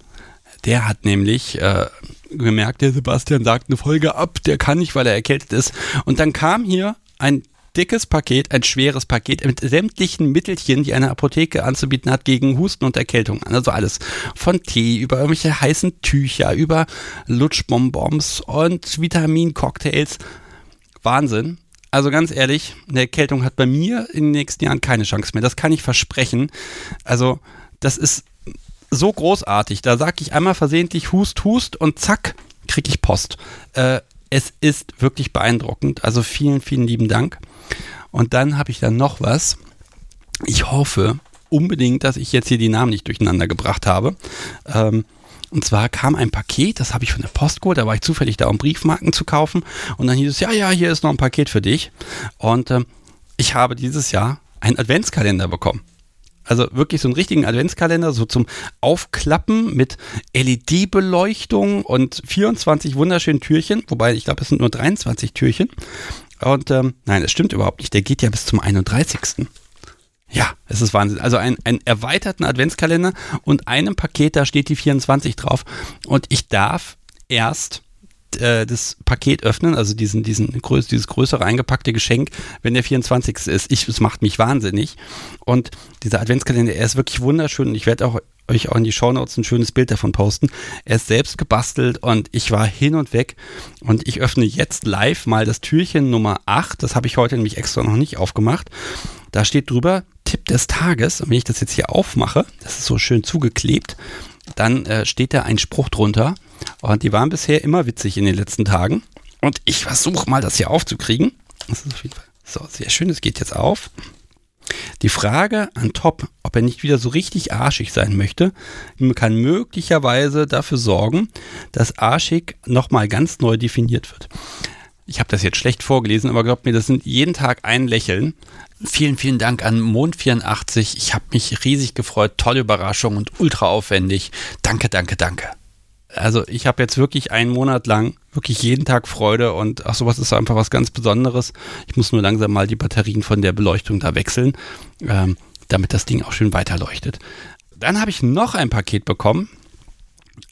Der hat nämlich äh, gemerkt, der Sebastian sagt eine Folge ab, der kann nicht, weil er erkältet ist. Und dann kam hier ein dickes Paket, ein schweres Paket mit sämtlichen Mittelchen, die eine Apotheke anzubieten hat gegen Husten und Erkältung. Also alles von Tee über irgendwelche heißen Tücher, über Lutschbonbons und Vitamincocktails. Wahnsinn. Also ganz ehrlich, eine Erkältung hat bei mir in den nächsten Jahren keine Chance mehr. Das kann ich versprechen. Also das ist so großartig. Da sage ich einmal versehentlich Hust, Hust und zack, kriege ich Post. Äh, es ist wirklich beeindruckend. Also vielen, vielen lieben Dank. Und dann habe ich dann noch was. Ich hoffe unbedingt, dass ich jetzt hier die Namen nicht durcheinander gebracht habe. Ähm, und zwar kam ein Paket, das habe ich von der Post geholt, da war ich zufällig da, um Briefmarken zu kaufen. Und dann hieß es, ja, ja, hier ist noch ein Paket für dich. Und ähm, ich habe dieses Jahr einen Adventskalender bekommen. Also wirklich so einen richtigen Adventskalender, so zum Aufklappen mit LED-Beleuchtung und 24 wunderschönen Türchen. Wobei, ich glaube, es sind nur 23 Türchen. Und ähm, nein, es stimmt überhaupt nicht. Der geht ja bis zum 31. Ja, es ist Wahnsinn. Also ein, einen erweiterten Adventskalender und einem Paket, da steht die 24 drauf. Und ich darf erst äh, das Paket öffnen, also diesen, diesen dieses größere eingepackte Geschenk, wenn der 24. ist. Ich, es macht mich wahnsinnig. Und dieser Adventskalender, er ist wirklich wunderschön und ich werde auch euch auch in die Shownotes ein schönes Bild davon posten. Er ist selbst gebastelt und ich war hin und weg und ich öffne jetzt live mal das Türchen Nummer 8. Das habe ich heute nämlich extra noch nicht aufgemacht. Da steht drüber Tipp des Tages und wenn ich das jetzt hier aufmache, das ist so schön zugeklebt, dann äh, steht da ein Spruch drunter und die waren bisher immer witzig in den letzten Tagen und ich versuche mal das hier aufzukriegen. Das ist auf jeden Fall so sehr schön, es geht jetzt auf. Die Frage an Top, ob er nicht wieder so richtig arschig sein möchte, kann möglicherweise dafür sorgen, dass arschig nochmal ganz neu definiert wird. Ich habe das jetzt schlecht vorgelesen, aber glaubt mir, das sind jeden Tag ein Lächeln. Vielen, vielen Dank an Mond84. Ich habe mich riesig gefreut. Tolle Überraschung und ultra aufwendig. Danke, danke, danke. Also ich habe jetzt wirklich einen Monat lang wirklich jeden Tag Freude und ach sowas ist einfach was ganz Besonderes. Ich muss nur langsam mal die Batterien von der Beleuchtung da wechseln, ähm, damit das Ding auch schön weiterleuchtet. Dann habe ich noch ein Paket bekommen.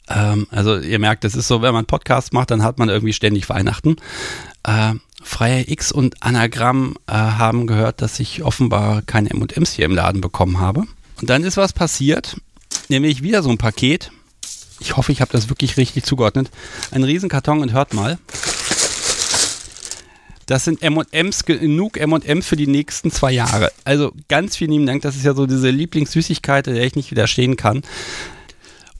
Ähm, also ihr merkt, es ist so, wenn man Podcast macht, dann hat man irgendwie ständig Weihnachten. Äh, Freier X und Anagramm äh, haben gehört, dass ich offenbar keine M&Ms hier im Laden bekommen habe. Und dann ist was passiert, nämlich wieder so ein Paket ich hoffe, ich habe das wirklich richtig zugeordnet. Ein Riesenkarton und hört mal. Das sind M&M's, genug M&M's für die nächsten zwei Jahre. Also ganz vielen lieben Dank. Das ist ja so diese Lieblingssüßigkeit, der ich nicht widerstehen kann.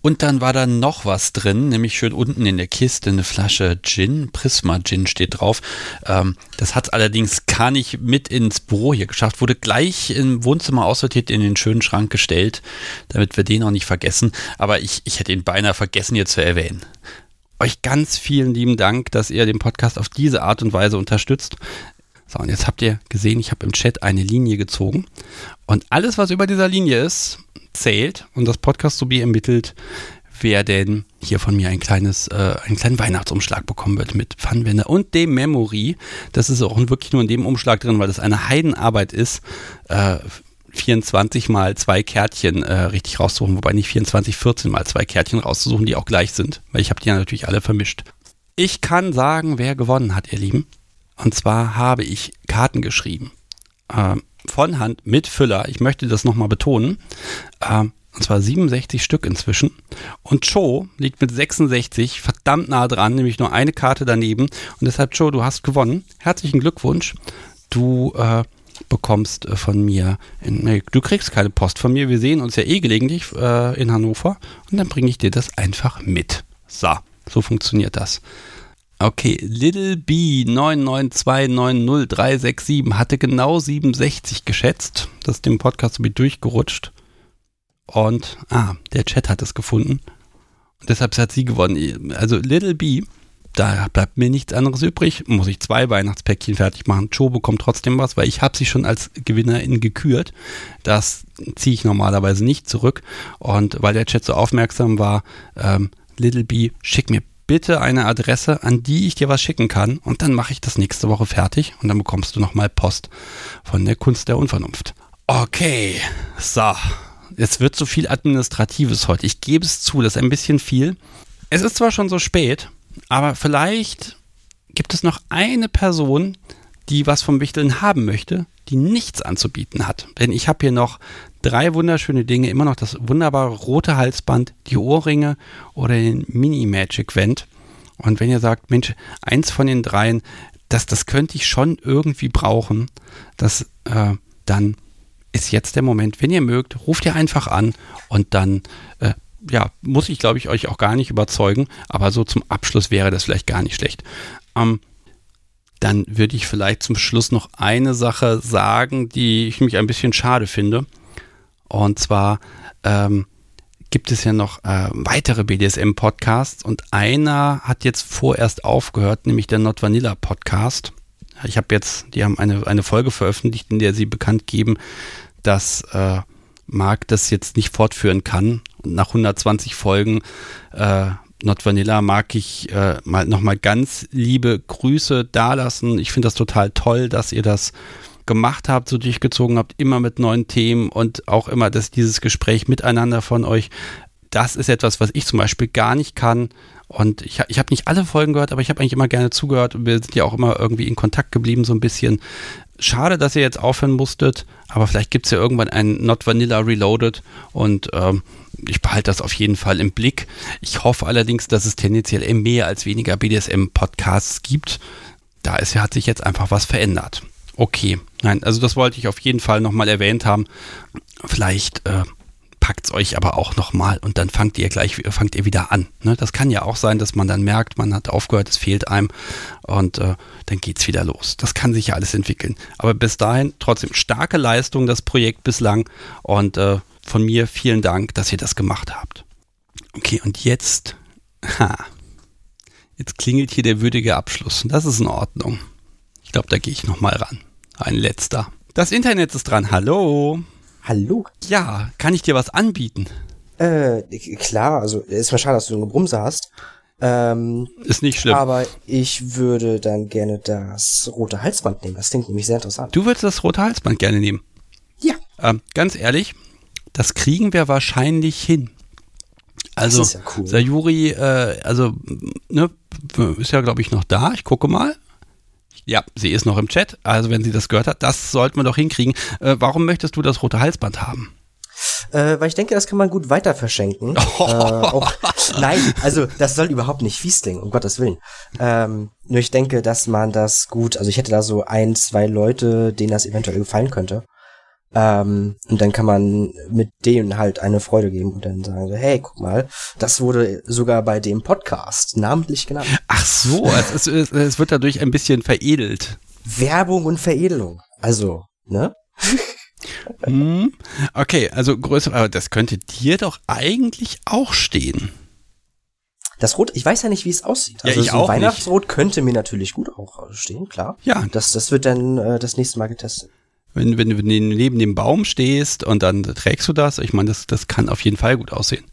Und dann war da noch was drin, nämlich schön unten in der Kiste eine Flasche Gin, Prisma Gin steht drauf. Ähm, das hat allerdings gar nicht mit ins Büro hier geschafft, wurde gleich im Wohnzimmer aussortiert, in den schönen Schrank gestellt, damit wir den auch nicht vergessen. Aber ich, ich hätte ihn beinahe vergessen hier zu erwähnen. Euch ganz vielen lieben Dank, dass ihr den Podcast auf diese Art und Weise unterstützt. So, und jetzt habt ihr gesehen, ich habe im Chat eine Linie gezogen. Und alles, was über dieser Linie ist, zählt und das Podcast sowie ermittelt, wer denn hier von mir ein kleines, äh, einen kleinen Weihnachtsumschlag bekommen wird mit Pfannwender und dem Memory. Das ist auch wirklich nur in dem Umschlag drin, weil das eine Heidenarbeit ist, äh, 24 mal zwei Kärtchen äh, richtig rauszusuchen, wobei nicht 24, 14 mal zwei Kärtchen rauszusuchen, die auch gleich sind, weil ich habe die ja natürlich alle vermischt. Ich kann sagen, wer gewonnen hat, ihr Lieben. Und zwar habe ich Karten geschrieben. Äh, von Hand mit Füller. Ich möchte das nochmal betonen. Ähm, und zwar 67 Stück inzwischen. Und Cho liegt mit 66 verdammt nah dran, nämlich nur eine Karte daneben. Und deshalb, Cho, du hast gewonnen. Herzlichen Glückwunsch. Du äh, bekommst äh, von mir, in, nee, du kriegst keine Post von mir. Wir sehen uns ja eh gelegentlich äh, in Hannover. Und dann bringe ich dir das einfach mit. So, so funktioniert das. Okay, Little B 9929037 hatte genau 67 geschätzt. Das ist dem Podcast so durchgerutscht. Und, ah, der Chat hat es gefunden. Und deshalb hat sie gewonnen. Also Little B, da bleibt mir nichts anderes übrig. Muss ich zwei Weihnachtspäckchen fertig machen. Joe bekommt trotzdem was, weil ich habe sie schon als Gewinnerin gekürt. Das ziehe ich normalerweise nicht zurück. Und weil der Chat so aufmerksam war, ähm, Little B, schick mir bitte eine Adresse, an die ich dir was schicken kann und dann mache ich das nächste Woche fertig und dann bekommst du nochmal Post von der Kunst der Unvernunft. Okay, so. Es wird so viel Administratives heute. Ich gebe es zu, das ist ein bisschen viel. Es ist zwar schon so spät, aber vielleicht gibt es noch eine Person, die was vom Wichteln haben möchte, die nichts anzubieten hat. Denn ich habe hier noch drei wunderschöne Dinge, immer noch das wunderbare rote Halsband, die Ohrringe oder den Mini Magic Vent. Und wenn ihr sagt, Mensch, eins von den dreien, das, das könnte ich schon irgendwie brauchen, das, äh, dann ist jetzt der Moment. Wenn ihr mögt, ruft ihr einfach an und dann, äh, ja, muss ich, glaube ich, euch auch gar nicht überzeugen, aber so zum Abschluss wäre das vielleicht gar nicht schlecht. Ähm, dann würde ich vielleicht zum Schluss noch eine Sache sagen, die ich mich ein bisschen schade finde. Und zwar ähm, gibt es ja noch äh, weitere BDSM-Podcasts und einer hat jetzt vorerst aufgehört, nämlich der Not Vanilla Podcast. Ich habe jetzt, die haben eine, eine Folge veröffentlicht, in der sie bekannt geben, dass äh, Marc das jetzt nicht fortführen kann. Und nach 120 Folgen äh, Not Vanilla mag ich äh, mal nochmal ganz liebe Grüße dalassen. Ich finde das total toll, dass ihr das gemacht habt, so durchgezogen habt, immer mit neuen Themen und auch immer dass dieses Gespräch miteinander von euch, das ist etwas, was ich zum Beispiel gar nicht kann. Und ich, ich habe nicht alle Folgen gehört, aber ich habe eigentlich immer gerne zugehört und wir sind ja auch immer irgendwie in Kontakt geblieben, so ein bisschen. Schade, dass ihr jetzt aufhören musstet, aber vielleicht gibt es ja irgendwann ein Not Vanilla Reloaded und ähm, ich behalte das auf jeden Fall im Blick. Ich hoffe allerdings, dass es tendenziell mehr als weniger BDSM-Podcasts gibt. Da ist, hat sich jetzt einfach was verändert. Okay, nein, also das wollte ich auf jeden Fall nochmal erwähnt haben. Vielleicht äh, packt es euch aber auch nochmal und dann fangt ihr gleich fangt ihr wieder an. Ne? Das kann ja auch sein, dass man dann merkt, man hat aufgehört, es fehlt einem und äh, dann es wieder los. Das kann sich ja alles entwickeln. Aber bis dahin trotzdem starke Leistung, das Projekt bislang und äh, von mir vielen Dank, dass ihr das gemacht habt. Okay, und jetzt, ha, jetzt klingelt hier der würdige Abschluss. Das ist in Ordnung. Ich glaube, da gehe ich nochmal ran. Ein letzter. Das Internet ist dran. Hallo. Hallo. Ja, kann ich dir was anbieten? Äh, klar, also ist mir schade, dass du eine Brumse hast. Ähm, ist nicht schlimm. Aber ich würde dann gerne das rote Halsband nehmen. Das klingt nämlich sehr interessant. Du würdest das rote Halsband gerne nehmen? Ja. Ähm, ganz ehrlich, das kriegen wir wahrscheinlich hin. Also, das ist ja cool. Sayuri, äh, also, ne, ist ja, glaube ich, noch da. Ich gucke mal. Ja, sie ist noch im Chat. Also, wenn sie das gehört hat, das sollten wir doch hinkriegen. Äh, warum möchtest du das rote Halsband haben? Äh, weil ich denke, das kann man gut weiter verschenken. Oh. Äh, auch, nein, also das soll überhaupt nicht fies klingen, um Gottes Willen. Ähm, nur ich denke, dass man das gut, also ich hätte da so ein, zwei Leute, denen das eventuell gefallen könnte. Ähm, und dann kann man mit denen halt eine Freude geben und dann sagen so, hey, guck mal, das wurde sogar bei dem Podcast namentlich genannt. Ach so, es, es, es wird dadurch ein bisschen veredelt. Werbung und Veredelung. Also, ne? hm, okay, also größer, aber das könnte dir doch eigentlich auch stehen. Das Rot, ich weiß ja nicht, wie es aussieht. Also ja, ich so auch Weihnachtsrot nicht. könnte mir natürlich gut auch stehen, klar. Ja. Das, das wird dann äh, das nächste Mal getestet. Wenn, wenn du neben dem Baum stehst und dann trägst du das, ich meine, das, das kann auf jeden Fall gut aussehen.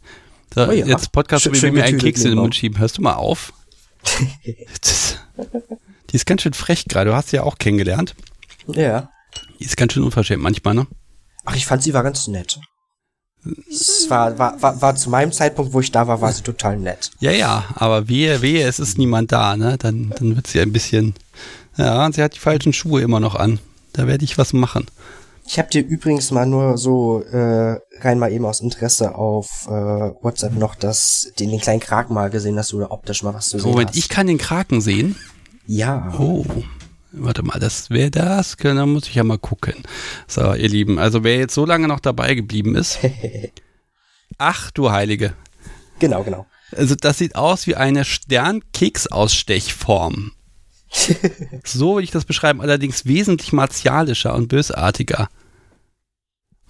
So, oh ja. Jetzt Podcast, schön, wie mir einen Keks in den Mund schieben. Hörst du mal auf? die ist ganz schön frech gerade. Du hast sie ja auch kennengelernt. Ja. Die ist ganz schön unverschämt manchmal, ne? Ach, ich fand sie war ganz nett. Es war, war, war, war zu meinem Zeitpunkt, wo ich da war, war sie total nett. Ja, ja, aber wehe, wehe, es ist niemand da, ne? Dann, dann wird sie ein bisschen. Ja, und sie hat die falschen Schuhe immer noch an. Da werde ich was machen. Ich habe dir übrigens mal nur so äh, rein mal eben aus Interesse auf äh, WhatsApp noch das, den, den kleinen Kraken mal gesehen, dass du da optisch mal was zu sehen Moment, hast. ich kann den Kraken sehen? Ja. Oh. Warte mal, das wäre das, da muss ich ja mal gucken. So, ihr Lieben, also wer jetzt so lange noch dabei geblieben ist. ach du Heilige. Genau, genau. Also das sieht aus wie eine Sternkeks-Ausstechform. so würde ich das beschreiben, allerdings wesentlich martialischer und bösartiger.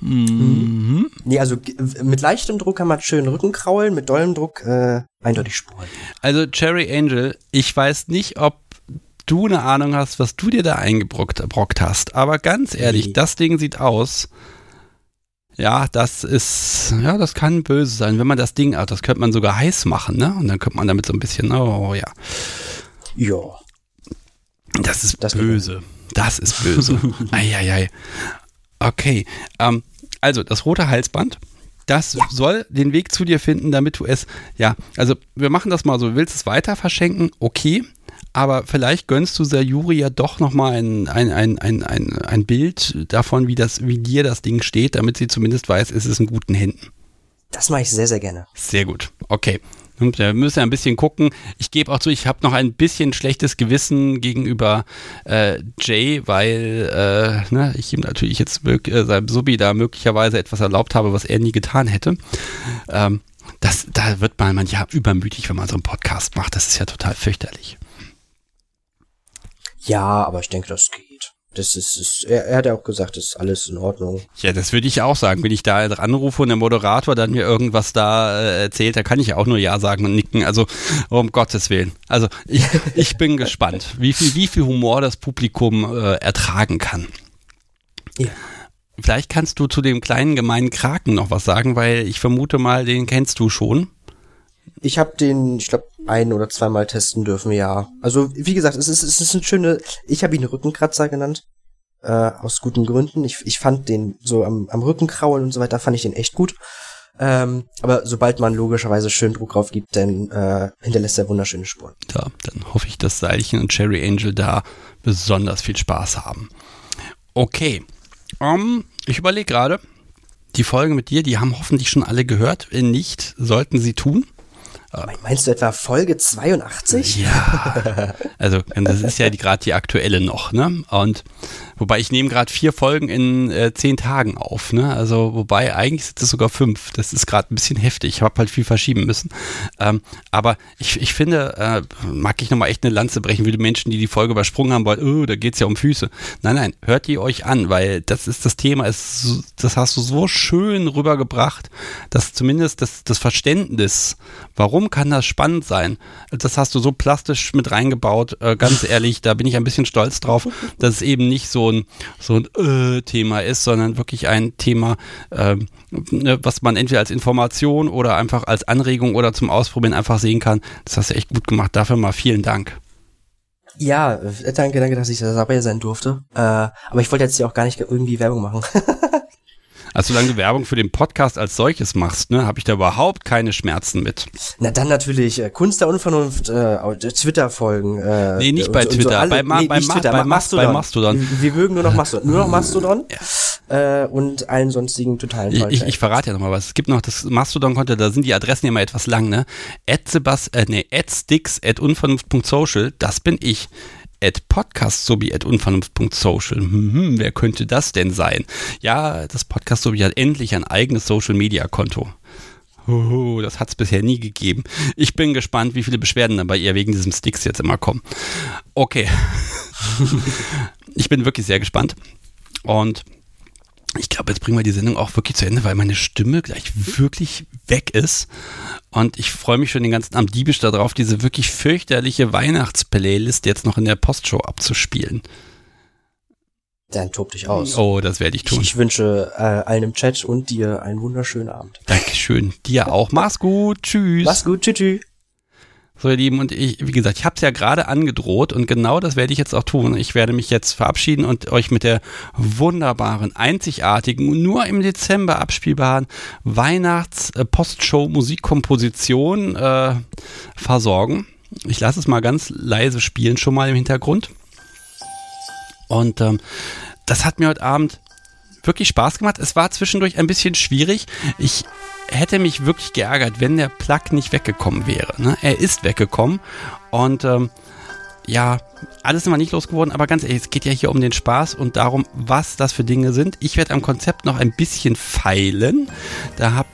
Mhm. Nee, also mit leichtem Druck kann man schön Rücken kraulen, mit dollem Druck äh, eindeutig spuren. Also Cherry Angel, ich weiß nicht, ob du eine Ahnung hast, was du dir da eingebrockt hast, aber ganz ehrlich, nee. das Ding sieht aus. Ja, das ist, ja, das kann böse sein. Wenn man das Ding, das könnte man sogar heiß machen, ne? Und dann könnte man damit so ein bisschen, oh ja. Ja. Das ist das böse. Das ist böse. Eieiei. Okay. Ähm, also, das rote Halsband, das ja. soll den Weg zu dir finden, damit du es, ja, also wir machen das mal so, du willst es weiter verschenken, okay, aber vielleicht gönnst du Sayuri ja doch nochmal ein, ein, ein, ein, ein, ein Bild davon, wie, das, wie dir das Ding steht, damit sie zumindest weiß, es ist in guten Händen. Das mache ich sehr, sehr gerne. Sehr gut. Okay. Wir müssen ja ein bisschen gucken. Ich gebe auch zu, ich habe noch ein bisschen schlechtes Gewissen gegenüber äh, Jay, weil äh, ne, ich ihm natürlich jetzt äh, seinem Subi da möglicherweise etwas erlaubt habe, was er nie getan hätte. Ähm, das, da wird man manchmal übermütig, wenn man so einen Podcast macht. Das ist ja total fürchterlich. Ja, aber ich denke, das geht. Das ist, ist er, er, hat ja auch gesagt, das ist alles in Ordnung. Ja, das würde ich auch sagen. Wenn ich da anrufe und der Moderator dann mir irgendwas da äh, erzählt, da kann ich auch nur Ja sagen und nicken. Also, um Gottes Willen. Also, ich, ich bin gespannt, wie viel, wie viel Humor das Publikum äh, ertragen kann. Ja. Vielleicht kannst du zu dem kleinen gemeinen Kraken noch was sagen, weil ich vermute mal, den kennst du schon. Ich habe den, ich glaube, ein oder zweimal testen dürfen, ja. Also, wie gesagt, es ist, es ist ein schöne, ich habe ihn Rückenkratzer genannt. Äh, aus guten Gründen. Ich, ich fand den so am, am Rücken kraulen und so weiter, fand ich den echt gut. Ähm, aber sobald man logischerweise schön Druck drauf gibt, dann äh, hinterlässt er wunderschöne Spuren. Ja, dann hoffe ich, dass Seilchen und Cherry Angel da besonders viel Spaß haben. Okay. Um, ich überlege gerade, die Folgen mit dir, die haben hoffentlich schon alle gehört. Wenn nicht, sollten sie tun. Meinst du etwa Folge 82? Ja. Also, das ist ja gerade die aktuelle noch, ne? Und wobei ich nehme gerade vier Folgen in äh, zehn Tagen auf, ne? Also, wobei eigentlich sind es sogar fünf. Das ist gerade ein bisschen heftig. Ich habe halt viel verschieben müssen. Ähm, aber ich, ich finde, äh, mag ich nochmal echt eine Lanze brechen, wie die Menschen, die die Folge übersprungen haben, weil, oh, da geht's ja um Füße. Nein, nein, hört die euch an, weil das ist das Thema. Ist, das hast du so schön rübergebracht, dass zumindest das, das Verständnis, warum kann das spannend sein? Das hast du so plastisch mit reingebaut. Äh, ganz ehrlich, da bin ich ein bisschen stolz drauf, dass es eben nicht so ein, so ein äh, Thema ist, sondern wirklich ein Thema, äh, was man entweder als Information oder einfach als Anregung oder zum Ausprobieren einfach sehen kann. Das hast du echt gut gemacht. Dafür mal vielen Dank. Ja, äh, danke, danke, dass ich da dabei sein durfte. Äh, aber ich wollte jetzt hier auch gar nicht irgendwie Werbung machen. Also solange du Werbung für den Podcast als solches machst, ne, habe ich da überhaupt keine Schmerzen mit. Na dann natürlich äh, Kunst der Unvernunft, äh, Twitter folgen. Äh, nee, nicht bei Twitter, so alle, bei, Ma nee, bei, Ma Twitter, bei, bei Mastodon. bei Mastodon. Wir mögen nur noch Mastodon, nur noch Mastodon ja. äh, und allen sonstigen totalen Ich, ich, ich verrate ja nochmal was. Es gibt noch das Mastodon-Konto, da sind die Adressen ja mal etwas lang, ne? At Sebas, äh, nee, at sticks at unvernunft.social, das bin ich at podcast sowie at unvernunft.social. Hm, wer könnte das denn sein? Ja, das Podcast sowie hat endlich ein eigenes Social Media Konto. Oh, das hat es bisher nie gegeben. Ich bin gespannt, wie viele Beschwerden dann bei ihr wegen diesem Sticks jetzt immer kommen. Okay. ich bin wirklich sehr gespannt. Und ich glaube, jetzt bringen wir die Sendung auch wirklich zu Ende, weil meine Stimme gleich wirklich weg ist. Und ich freue mich schon den ganzen Abend diebisch darauf, diese wirklich fürchterliche Weihnachtsplaylist jetzt noch in der Postshow abzuspielen. Dann tob dich aus. Oh, das werde ich tun. Ich, ich wünsche äh, allen im Chat und dir einen wunderschönen Abend. Dankeschön. Dir auch. Mach's gut. Tschüss. Mach's gut. Tschüss. tschüss. So, ihr Lieben, und ich, wie gesagt, ich habe es ja gerade angedroht und genau das werde ich jetzt auch tun. Ich werde mich jetzt verabschieden und euch mit der wunderbaren, einzigartigen, nur im Dezember abspielbaren Weihnachts-Postshow-Musikkomposition äh, versorgen. Ich lasse es mal ganz leise spielen, schon mal im Hintergrund. Und ähm, das hat mir heute Abend wirklich Spaß gemacht. Es war zwischendurch ein bisschen schwierig. Ich hätte mich wirklich geärgert, wenn der Plug nicht weggekommen wäre. Ne? Er ist weggekommen und ähm, ja, alles immer nicht losgeworden, aber ganz ehrlich, es geht ja hier um den Spaß und darum, was das für Dinge sind. Ich werde am Konzept noch ein bisschen feilen. Da habe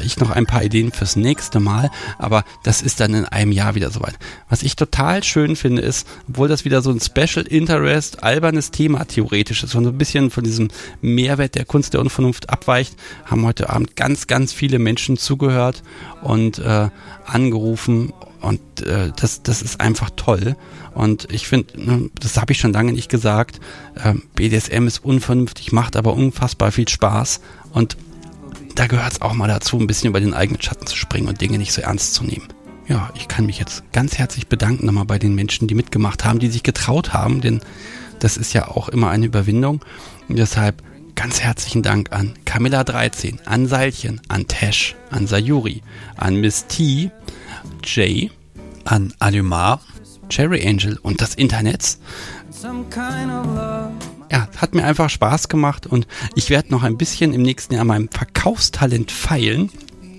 äh, ich noch ein paar Ideen fürs nächste Mal, aber das ist dann in einem Jahr wieder soweit. Was ich total schön finde, ist, obwohl das wieder so ein Special Interest, albernes Thema theoretisch ist so ein bisschen von diesem Mehrwert der Kunst der Unvernunft abweicht, haben heute Abend ganz, ganz viele Menschen zugehört und äh, angerufen und äh, das, das ist einfach toll. Und ich finde, ne, das habe ich schon lange nicht gesagt, äh, BDSM ist unvernünftig, macht aber unfassbar viel Spaß. Und da gehört es auch mal dazu, ein bisschen über den eigenen Schatten zu springen und Dinge nicht so ernst zu nehmen. Ja, ich kann mich jetzt ganz herzlich bedanken nochmal bei den Menschen, die mitgemacht haben, die sich getraut haben, denn das ist ja auch immer eine Überwindung. Und deshalb ganz herzlichen Dank an Camilla13, an Seilchen, an Tesh, an Sayuri, an Miss T, Jay, an Alumar, Cherry Angel und das Internet. Ja, hat mir einfach Spaß gemacht und ich werde noch ein bisschen im nächsten Jahr meinem Verkaufstalent feilen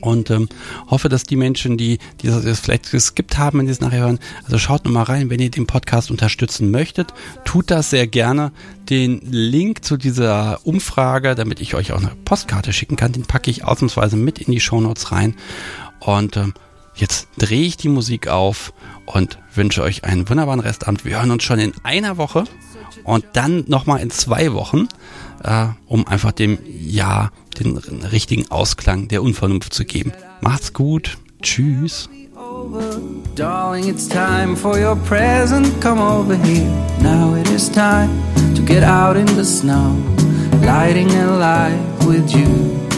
und ähm, hoffe, dass die Menschen, die, die das vielleicht geskippt haben, wenn sie es nachher hören, also schaut nochmal rein, wenn ihr den Podcast unterstützen möchtet, tut das sehr gerne. Den Link zu dieser Umfrage, damit ich euch auch eine Postkarte schicken kann, den packe ich ausnahmsweise mit in die Shownotes rein und ähm, Jetzt drehe ich die Musik auf und wünsche euch einen wunderbaren Restabend. Wir hören uns schon in einer Woche und dann nochmal in zwei Wochen, äh, um einfach dem Jahr den richtigen Ausklang der Unvernunft zu geben. Macht's gut. Tschüss. Darling, it's time for your present. Come over here. Now it is time to get out in the snow, lighting a life with you.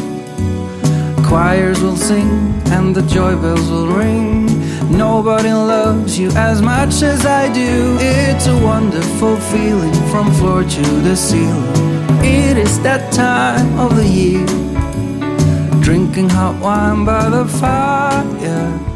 Choirs will sing and the joy bells will ring. Nobody loves you as much as I do. It's a wonderful feeling from floor to the ceiling. It is that time of the year drinking hot wine by the fire.